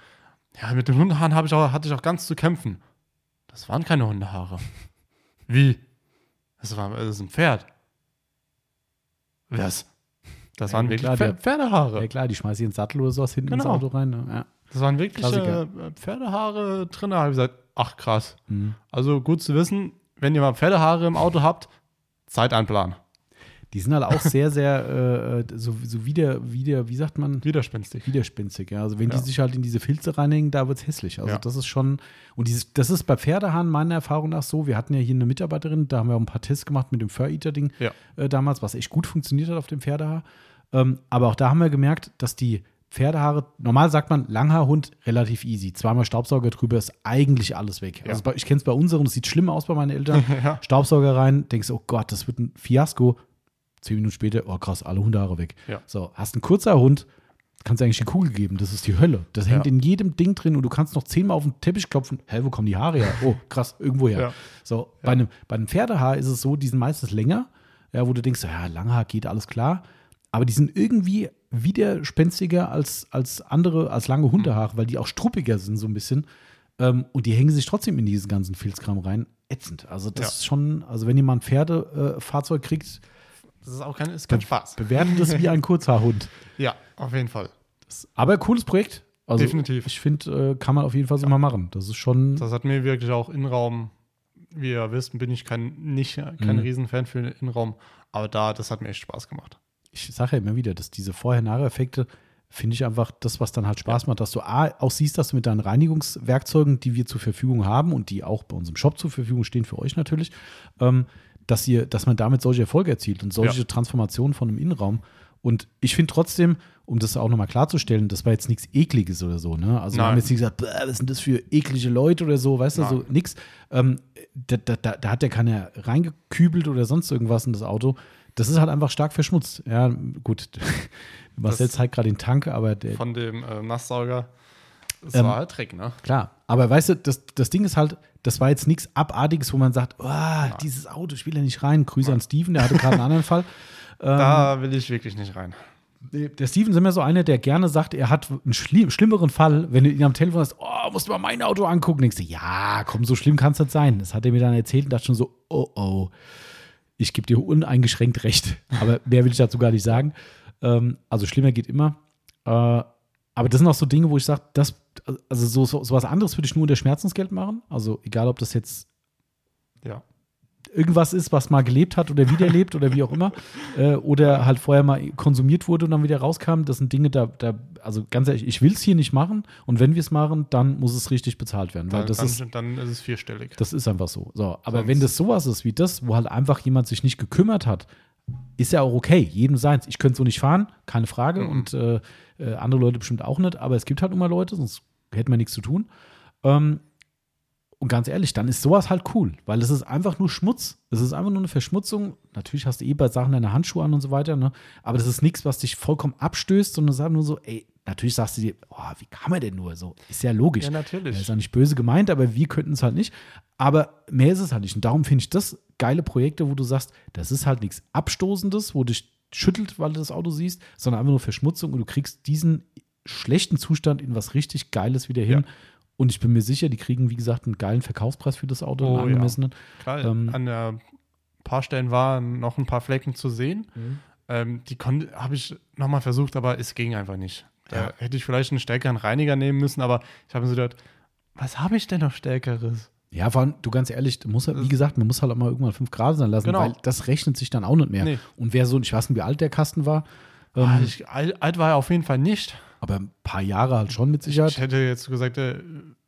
ja, mit den Hundehaaren ich auch, hatte ich auch ganz zu kämpfen. Das waren keine Hundehaare. Wie? Das, war, das ist ein Pferd. Was? Das Ja, waren wirklich klar, Pfer- Pferdehaare. Ja klar, die schmeißen ihren Sattel oder sowas hinten ins Genau. Auto rein. Ne? Ja. Das waren wirklich äh, Pferdehaare drin. Da habe ich gesagt, ach krass. Mhm. Also gut zu wissen, wenn ihr mal Pferdehaare im Auto habt, Zeit einplanen. Die sind halt auch sehr, sehr äh, so, so wieder, wieder, wie sagt man? Widerspenstig. Widerspenstig, ja. Also wenn Ja. die sich halt in diese Filze reinhängen, da wird es hässlich. Also Ja. das ist schon, und dieses, das ist bei Pferdehaaren meiner Erfahrung nach so. Wir hatten ja hier eine Mitarbeiterin, da haben wir auch ein paar Tests gemacht mit dem Fur-Eater-Ding Ja. äh, damals, was echt gut funktioniert hat auf dem Pferdehaar. Ähm, aber auch da haben wir gemerkt, dass die Pferdehaare, normal sagt man, Langhaarhund relativ easy. Zweimal Staubsauger drüber ist eigentlich alles weg. Ja. Also ich kenne es bei unserem, das sieht schlimm aus bei meinen Eltern. Ja. Staubsauger rein, denkst, oh Gott, das wird ein Fiasko. Zehn Minuten später, oh krass, alle Hundehaare weg. Ja. So, hast einen kurzer Hund, kannst du eigentlich die Kugel geben. Das ist die Hölle. Das hängt Ja. in jedem Ding drin und du kannst noch zehnmal auf den Teppich klopfen. Hä, wo kommen die Haare her? Oh, krass, irgendwo her. Ja. So, bei, einem, bei einem Pferdehaar ist es so, die sind meistens länger, ja, wo du denkst, ja, Langhaar geht alles klar. Aber die sind irgendwie widerspenstiger als, als andere, als lange Hundehaare, weil die auch struppiger sind, so ein bisschen. Ähm, und die hängen sich trotzdem in diesen ganzen Filzkram rein. Ätzend. Also, das ist schon, also wenn ihr mal ein Pferdefahrzeug kriegt, Das ist auch kein, ist kein Spaß. bewertet das wie ein Kurzhaarhund. Ja, auf jeden Fall. Aber cooles Projekt. Also Definitiv. Ich finde, äh, kann man auf jeden Fall so mal machen. Das ist schon. Das hat mir wirklich auch Innenraum, wie ihr wisst, bin ich kein, nicht, kein Mhm. Riesenfan für den Innenraum. Aber da, das hat mir echt Spaß gemacht. ich sage ja immer wieder, dass diese Vorher-Nachher-Effekte finde ich einfach das, was dann halt Spaß macht, dass du A, auch siehst, dass du mit deinen Reinigungswerkzeugen, die wir zur Verfügung haben und die auch bei uns im Shop zur Verfügung stehen, für euch natürlich, ähm, dass, ihr, dass man damit solche Erfolge erzielt und solche Ja. Transformationen von einem Innenraum. Und ich finde trotzdem, um das auch nochmal klarzustellen, das war jetzt nichts Ekliges oder so, ne? Also wir Nein. haben jetzt nicht gesagt, "Bäh, was sind das für eklige Leute oder so, weißt du, so nix. Ähm, da, da, da, da hat ja keiner reingekübelt oder sonst irgendwas in das Auto. Das ist halt einfach stark verschmutzt. Ja, gut. Marcel Das- zeigt gerade den Tank, aber der, Von dem äh, Nasssauger. Das Ähm, war halt Dreck, ne? klar. Aber weißt du, das, das Ding ist halt, das war jetzt nichts Abartiges, wo man sagt, oh, dieses Auto, ich will ja nicht rein. Grüße an Steven, der hatte gerade einen anderen Fall. Da will ich wirklich nicht rein. Der Steven ist immer so einer, der gerne sagt, er hat einen schli schlimmeren Fall, wenn du ihn am Telefon hast, oh, musst du mal mein Auto angucken, denkst du, ja, komm, so schlimm kann es nicht sein. Das hat er mir dann erzählt und dachte schon so, oh, oh, ich gebe dir uneingeschränkt recht. Aber mehr will ich dazu gar nicht sagen. Ähm, also schlimmer geht immer. Äh, aber das sind auch so Dinge, wo ich sage, das, also so, so, so was anderes würde ich nur unter Schmerzensgeld machen. Also egal, ob das jetzt Ja. irgendwas ist, was mal gelebt hat oder wieder lebt oder wie auch immer. Äh, oder halt vorher mal konsumiert wurde und dann wieder rauskam. Das sind Dinge, da, da also ganz ehrlich, ich will es hier nicht machen. Und wenn wir es machen, dann muss es richtig bezahlt werden. Weil Dann, das dann, ist, dann ist es vierstellig. das ist einfach so. so aber Sonst- wenn das sowas ist wie das, wo halt einfach jemand sich nicht gekümmert hat, ist ja auch okay. Jedem seins. Ich könnte so nicht fahren, keine Frage. Mhm. Und äh, äh, andere Leute bestimmt auch nicht. Aber es gibt halt immer Leute, sonst hätten wir nichts zu tun. Ähm, und ganz ehrlich, dann ist sowas halt cool, weil es ist einfach nur Schmutz. Es ist einfach nur eine Verschmutzung. Natürlich hast du eh bei Sachen deine Handschuhe an und so weiter, ne? Aber das ist nichts, was dich vollkommen abstößt, sondern sag nur so, ey, natürlich sagst du dir, oh, wie kann man denn nur so? Ist ja logisch. Ja, natürlich. Das ist ja nicht böse gemeint, aber wir könnten es halt nicht. Aber mehr ist es halt nicht. Und darum finde ich das geile Projekte, wo du sagst, das ist halt nichts Abstoßendes, wo dich schüttelt, weil du das Auto siehst, sondern einfach nur Verschmutzung und du kriegst diesen schlechten Zustand in was richtig Geiles wieder hin. Ja. Und ich bin mir sicher, die kriegen, wie gesagt, einen geilen Verkaufspreis für das Auto, Oh, einen ja. angemessenen. Klar, Ähm, an der paar Stellen waren noch ein paar Flecken zu sehen. Mhm. Ähm, die habe ich nochmal versucht, aber es ging einfach nicht. Da Ja. hätte ich vielleicht einen stärkeren Reiniger nehmen müssen, aber ich habe mir so gedacht, was habe ich denn noch Stärkeres? Ja, vor allem, du ganz ehrlich, du musst halt, wie gesagt, man muss halt auch mal irgendwann 5 Grad sein lassen, Genau. weil das rechnet sich dann auch nicht mehr. Nee. Und wer so, ich weiß nicht, wie alt der Kasten war, ähm, Ah, ich, alt, alt war er auf jeden Fall nicht. aber ein paar Jahre halt schon mit Sicherheit. Ich hätte jetzt gesagt, äh,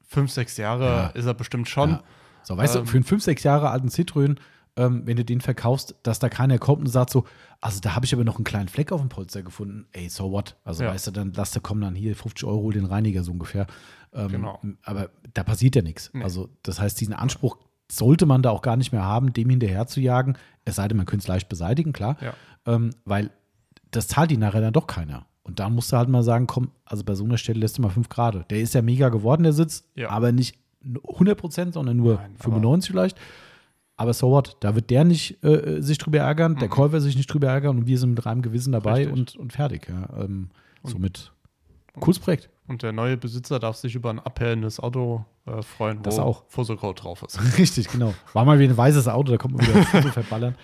fünf, sechs Jahre Ja. ist er bestimmt schon. Ja. So, weißt Ähm, du, für einen 5, 6 Jahre alten Citroën, ähm, wenn du den verkaufst, dass da keiner kommt und sagt so, also da habe ich aber noch einen kleinen Fleck auf dem Polster gefunden. Ey, so what? Also Ja. weißt du, dann lass der kommen dann hier 50 Euro den Reiniger so ungefähr. Ähm, Genau. Aber da passiert ja nichts. Nee. Also das heißt, diesen Anspruch sollte man da auch gar nicht mehr haben, dem hinterher zu jagen. Es sei denn, man könnte es leicht beseitigen, klar. Ja. Ähm, weil das zahlt die nachher dann doch keiner. Und da musst du halt mal sagen, komm, also bei so einer Stelle lässt du mal 5 Grad. Der ist ja mega geworden, der Sitz, Ja. aber nicht 100 Prozent, sondern nur Nein, aber- 95 vielleicht. Aber so what? Da wird der nicht äh, sich drüber ärgern, der Käufer sich nicht drüber ärgern und wir sind mit reinem Gewissen dabei Mhm. Richtig. und, und fertig. Ja. Ähm, somit cooles Projekt. Und der neue Besitzer darf sich über ein abhellendes Auto äh, freuen, wo Das auch. Fusselcode drauf ist. Richtig, genau. War mal wie ein weißes Auto, da kommt man wieder Foto verballern.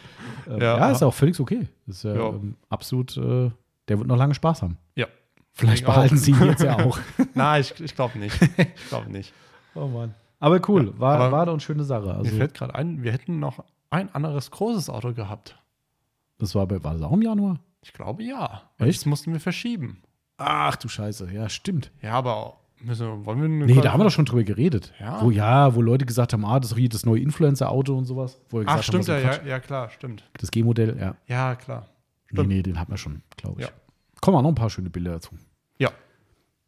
Äh, ja, Ja. ist auch völlig okay. Ist ja, Ja. Ähm, absolut, äh, der wird noch lange Spaß haben. Ja. Vielleicht Ich behalten auch. sie ihn jetzt ja auch. Nein, ich, ich glaube nicht. Ich glaube nicht. oh Mann. Aber cool, war, aber war doch eine schöne Sache. Mir Also, fällt gerade ein, wir hätten noch ein anderes großes Auto gehabt. das war, bei, war das auch im Januar? Ich glaube ja. Echt? Das mussten wir verschieben. Ach du Scheiße, ja, stimmt. Ja, aber müssen, wollen wir Nee, da haben wir doch schon drüber geredet. Ja. Wo, ja, wo Leute gesagt haben, ah, das ist hier das neue Influencer-Auto und sowas. Wo Ach, gesagt stimmt ja, haben, ja, ja, klar, stimmt. Das G-Modell, ja. Ja, klar. Nee, Stimmt. nee, den hatten wir schon, glaube ich. Ja. Kommen auch noch ein paar schöne Bilder dazu. Ja,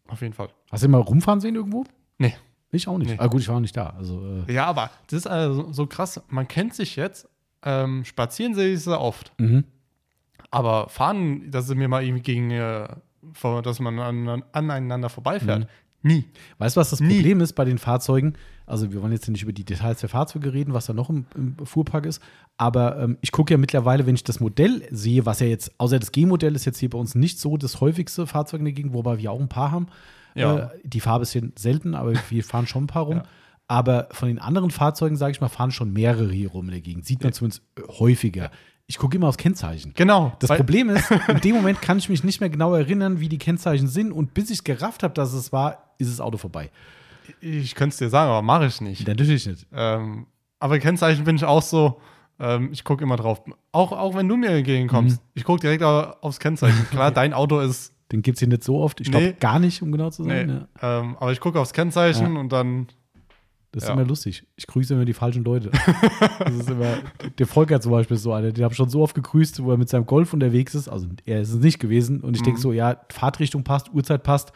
auf jeden Fall. Hast du ihn mal rumfahren sehen irgendwo? Nee. Ich auch nicht. Nee. Ah, gut, ich war auch nicht da. Also, äh, Ja, aber das ist also so krass. Man kennt sich jetzt. Ähm, spazieren sehe ich sehr oft. mhm. Aber fahren, dass sie mir mal irgendwie gegen, äh, dass man an, aneinander vorbeifährt. Nie. Weißt du, was das Nie. Problem ist bei den Fahrzeugen? Also, wir wollen jetzt nicht über die Details der Fahrzeuge reden, was da noch im, im Fuhrpark ist. Aber ähm, ich gucke ja mittlerweile, wenn ich das Modell sehe, was ja jetzt, außer das G-Modell ist jetzt hier bei uns nicht so das häufigste Fahrzeug in der Gegend, wobei wir auch ein paar haben. Ja. Äh, die Farbe ist hier selten, aber wir fahren schon ein paar rum. Ja. Aber von den anderen Fahrzeugen, sage ich mal, fahren schon mehrere hier rum in der Gegend. Sieht man zumindest äh, häufiger. Ich gucke immer aufs Kennzeichen. Genau. Das Problem ist, in dem Moment kann ich mich nicht mehr genau erinnern, wie die Kennzeichen sind. Und bis ich gerafft habe, dass es war, ist das Auto vorbei. Ich könnte es dir sagen, aber mache ich nicht. Natürlich nicht. Ähm, aber Kennzeichen bin ich auch so. Ähm, ich gucke immer drauf. Auch, auch wenn du mir entgegenkommst. Mhm. Ich gucke direkt au- aufs Kennzeichen. Klar, dein Auto ist. Den gibt es hier nicht so oft. Ich glaube Nee. gar nicht, um genau zu Nee, sein. Ja. ähm, aber ich gucke aufs Kennzeichen und dann. Das ist Ja. immer lustig. Ich grüße immer die falschen Leute. das ist immer, der Volker zum Beispiel ist so einer, den habe ich schon so oft gegrüßt, wo er mit seinem Golf unterwegs ist. Also er ist es nicht gewesen. Und ich denke Mhm. so, ja, Fahrtrichtung passt, Uhrzeit passt,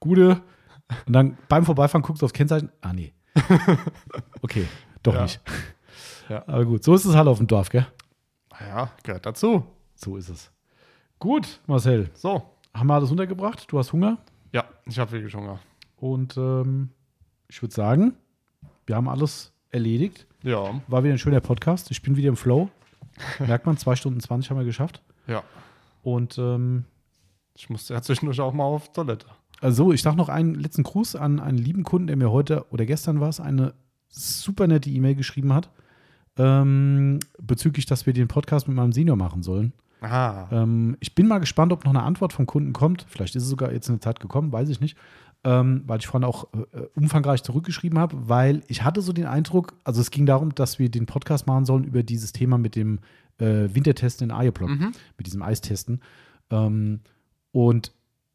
gute. Und dann beim Vorbeifahren guckst du aufs Kennzeichen. Ah, nee. Okay, doch Ja. nicht. Ja. Aber gut, so ist es halt auf dem Dorf, gell? Ja, gehört dazu. So ist es. Gut, Marcel. So. Haben wir alles untergebracht? Du hast Hunger? Ja, ich habe wirklich Hunger. Und ähm, ich würde sagen, wir haben alles erledigt. Ja. War wieder ein schöner Podcast. Ich bin wieder im Flow. Merkt man, 2 Stunden 20 haben wir geschafft. Ja. Und ähm, Ich musste ja zwischendurch auch mal auf Toilette. also ich sage noch einen letzten Gruß an einen lieben Kunden, der mir heute oder gestern war es, eine super nette E-Mail geschrieben hat, ähm, bezüglich, dass wir den Podcast mit meinem Senior machen sollen. Aha. Ähm, ich bin mal gespannt, ob noch eine Antwort vom Kunden kommt. Vielleicht ist es sogar jetzt eine Zeit gekommen, weiß ich nicht. Ähm, weil ich vorhin auch äh, umfangreich zurückgeschrieben habe, weil ich hatte so den Eindruck, also es ging darum, dass wir den Podcast machen sollen über dieses Thema mit dem äh, Wintertesten in Iowa, Mhm. mit diesem Eistesten. Ähm, und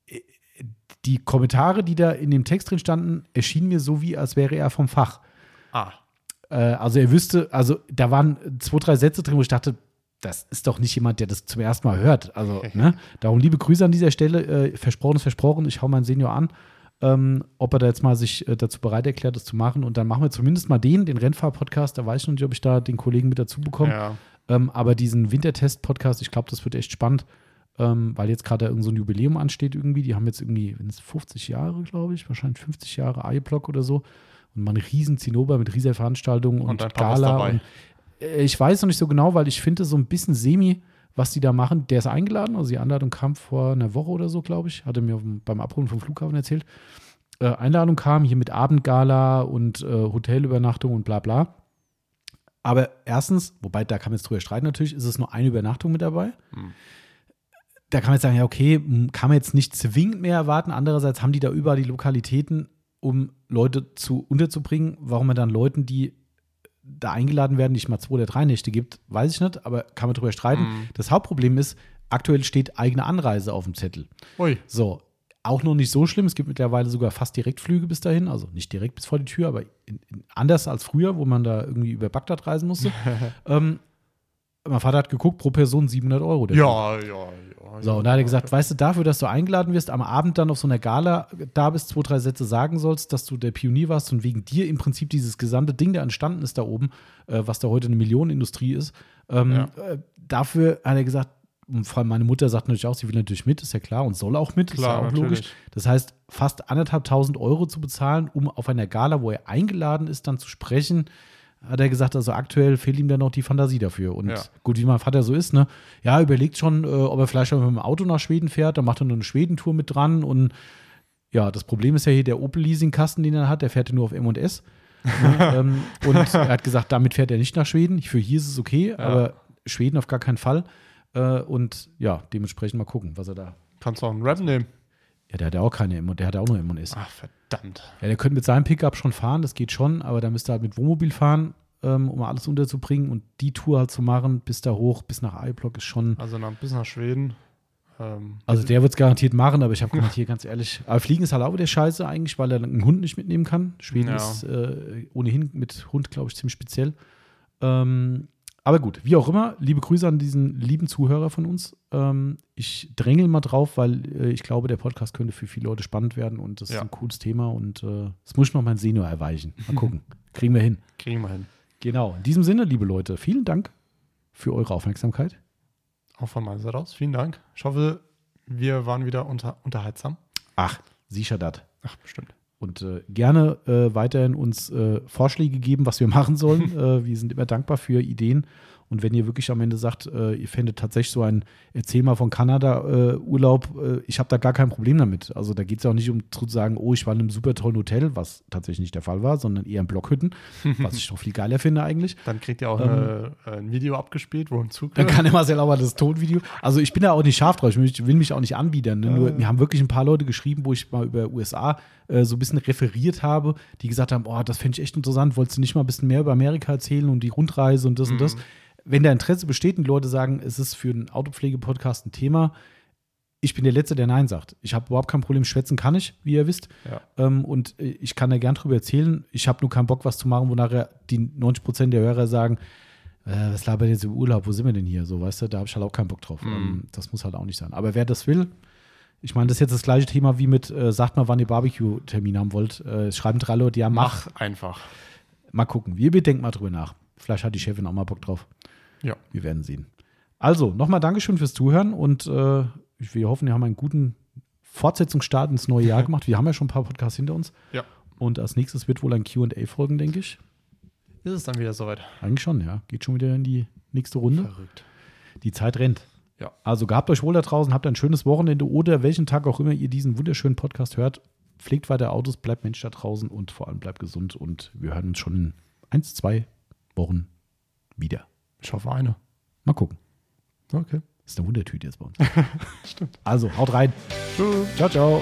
äh, die Kommentare, die da in dem Text drin standen, erschienen mir so wie, als wäre er vom Fach. Ah. Äh, also er wüsste, also da waren zwei, drei Sätze drin, wo ich dachte, das ist doch nicht jemand, der das zum ersten Mal hört. Also, ne? Darum liebe Grüße an dieser Stelle. Äh, versprochen ist versprochen. Ich hau meinen Senior an, ähm, ob er da jetzt mal sich äh, dazu bereit erklärt, das zu machen. Und dann machen wir zumindest mal den, den Rennfahr-Podcast. Da weiß ich noch nicht, ob ich da den Kollegen mit dazu bekomme. Ja. Ähm, aber diesen Wintertest-Podcast, ich glaube, das wird echt spannend, ähm, weil jetzt gerade irgend so ein Jubiläum ansteht irgendwie. Die haben jetzt irgendwie, wenn es 50 Jahre, glaube ich, wahrscheinlich 50 Jahre iBlock oder so. Und mal eine riesen Zinnober mit riesiger Veranstaltung und, Und Gala. Und, ich weiß noch nicht so genau, weil ich finde so ein bisschen semi, was die da machen. Der ist eingeladen, also die Einladung kam vor einer Woche oder so, glaube ich. Hatte mir beim Abholen vom Flughafen erzählt. Äh, Einladung kam hier mit Abendgala und äh, Hotelübernachtung und bla bla. Aber erstens, wobei da kann man jetzt drüber streiten natürlich, ist es nur eine Übernachtung mit dabei. Hm. Da kann man jetzt sagen, ja, okay, kann man jetzt nicht zwingend mehr erwarten. Andererseits haben die da überall die Lokalitäten, um Leute zu unterzubringen. Warum man dann Leuten, die da eingeladen werden, nicht mal zwei oder drei Nächte gibt, weiß ich nicht, aber kann man drüber streiten. Mhm. Das Hauptproblem ist, aktuell steht eigene Anreise auf dem Zettel. Ui. So, auch noch nicht so schlimm. Es gibt mittlerweile sogar fast Direktflüge bis dahin. Also nicht direkt bis vor die Tür, aber in, in, anders als früher, wo man da irgendwie über Bagdad reisen musste. ähm, mein Vater hat geguckt, pro Person 700 Euro. Ja, ja, ja. So, und da hat er gesagt, weißt du, dafür, dass du eingeladen wirst, am Abend dann auf so einer Gala da bist, zwei, drei Sätze sagen sollst, dass du der Pionier warst und wegen dir im Prinzip dieses gesamte Ding, der entstanden ist da oben, äh, was da heute eine Millionenindustrie ist, ähm, Ja. äh, dafür hat er gesagt, und vor allem meine Mutter sagt natürlich auch, sie will natürlich mit, ist ja klar, und soll auch mit, ist Klar, ja auch natürlich. logisch. Das heißt, fast anderthalbtausend Euro zu bezahlen, um auf einer Gala, wo er eingeladen ist, dann zu sprechen, hat er gesagt, also aktuell fehlt ihm dann noch die Fantasie dafür. Und Ja. gut, wie mein Vater so ist, ne? Ja, überlegt schon, äh, ob er vielleicht mal mit dem Auto nach Schweden fährt, dann macht er nur eine Schwedentour mit dran und ja, das Problem ist ja hier der Opel-Leasing-Kasten, den er hat, der fährt ja nur auf M&S. ne? ähm, und er hat gesagt, damit fährt er nicht nach Schweden. Für hier ist es okay, aber Schweden auf gar keinen Fall. Äh, und ja, dementsprechend mal gucken, was er da. Kannst du auch einen Rap nehmen. Ja, der hat ja auch keine M der hat ja auch nur M&S. Ach, verdammt. Ja, der könnte mit seinem Pickup schon fahren, das geht schon, aber da müsste er halt mit Wohnmobil fahren, ähm, um alles unterzubringen und die Tour halt zu machen, bis da hoch, bis nach Eiblock ist schon. Also nach, bis nach Schweden. Ähm, Also der wird es garantiert machen, aber ich habe garantiert ganz ehrlich. Aber Fliegen ist halt auch wieder scheiße eigentlich, weil er einen Hund nicht mitnehmen kann. Schweden Ja. ist äh, ohnehin mit Hund, glaube ich, ziemlich speziell. Ähm, aber gut, wie auch immer, liebe Grüße an diesen lieben Zuhörer von uns. Ähm, ich drängel mal drauf, weil äh, ich glaube, der Podcast könnte für viele Leute spannend werden und das Ja. ist ein cooles Thema und äh, das muss ich noch mein Senior erweichen. Mal gucken. Kriegen wir hin. kriegen wir hin. Genau. In diesem Sinne, liebe Leute, vielen Dank für eure Aufmerksamkeit. Auch von meiner Seite aus. Vielen Dank. Ich hoffe, wir waren wieder unter, unterhaltsam. Ach, sicher dat. Ach, bestimmt. Und äh, gerne äh, weiterhin uns äh, Vorschläge geben, was wir machen sollen. äh, wir sind immer dankbar für Ideen. Und wenn ihr wirklich am Ende sagt, äh, ihr fändet tatsächlich so ein Erzähl mal von Kanada-Urlaub, äh, ich habe da gar kein Problem damit. Also da geht es ja auch nicht um zu sagen, oh, ich war in einem super tollen Hotel, was tatsächlich nicht der Fall war, sondern eher in Blockhütten, was ich noch viel geiler finde eigentlich. Dann kriegt ihr auch Ähm, eine, äh, ein Video abgespielt, wo ein Zug. Dann kann der Marcel auch mal das Tonvideo. Also ich bin da auch nicht scharf drauf, ich will mich, auch nicht anbiedern. Ne? Nur, mir haben wirklich ein paar Leute geschrieben, wo ich mal über USA äh, so ein bisschen referiert habe, die gesagt haben, oh, das fände ich echt interessant, wolltest du nicht mal ein bisschen mehr über Amerika erzählen und die Rundreise und das und das. Wenn da Interesse besteht und Leute sagen, es ist für einen Autopflege-Podcast ein Thema, ich bin der Letzte, der Nein sagt. Ich habe überhaupt kein Problem, schwätzen kann ich, wie ihr wisst. Ja. Ähm, und äh, ich kann da gern drüber erzählen. Ich habe nur keinen Bock, was zu machen, wo nachher die 90 Prozent der Hörer sagen, äh, was labert jetzt im Urlaub, wo sind wir denn hier? So, weißt du, da habe ich halt auch keinen Bock drauf. Ähm, das muss halt auch nicht sein. Aber wer das will, ich meine, das ist jetzt das gleiche Thema wie mit, äh, sagt mal, wann ihr Barbecue-Termin haben wollt. Äh, schreiben drei Leute, ja, mach. Mach einfach. Mal gucken. Wir, wir denken mal drüber nach. Vielleicht hat die Chefin auch mal Bock drauf. Ja. Wir werden sehen. Also, nochmal Dankeschön fürs Zuhören und äh, wir hoffen, wir haben einen guten Fortsetzungsstart ins neue Jahr gemacht. Wir haben ja schon ein paar Podcasts hinter uns. Ja. Und als nächstes wird wohl ein QA folgen, denke ich. Ist es dann wieder soweit? Eigentlich schon, ja. Geht schon wieder in die nächste Runde. Verrückt. Die Zeit rennt. Ja. Also gehabt euch wohl da draußen, habt ein schönes Wochenende oder welchen Tag auch immer ihr diesen wunderschönen Podcast hört. Pflegt weiter Autos, bleibt Mensch da draußen und vor allem bleibt gesund. Und wir hören uns schon in ein, zwei Wochen wieder. Ich hoffe eine. Mal gucken. Okay. Das ist eine Wundertüte jetzt bei uns. Stimmt. Also, haut rein. Tschüss. Ciao, ciao.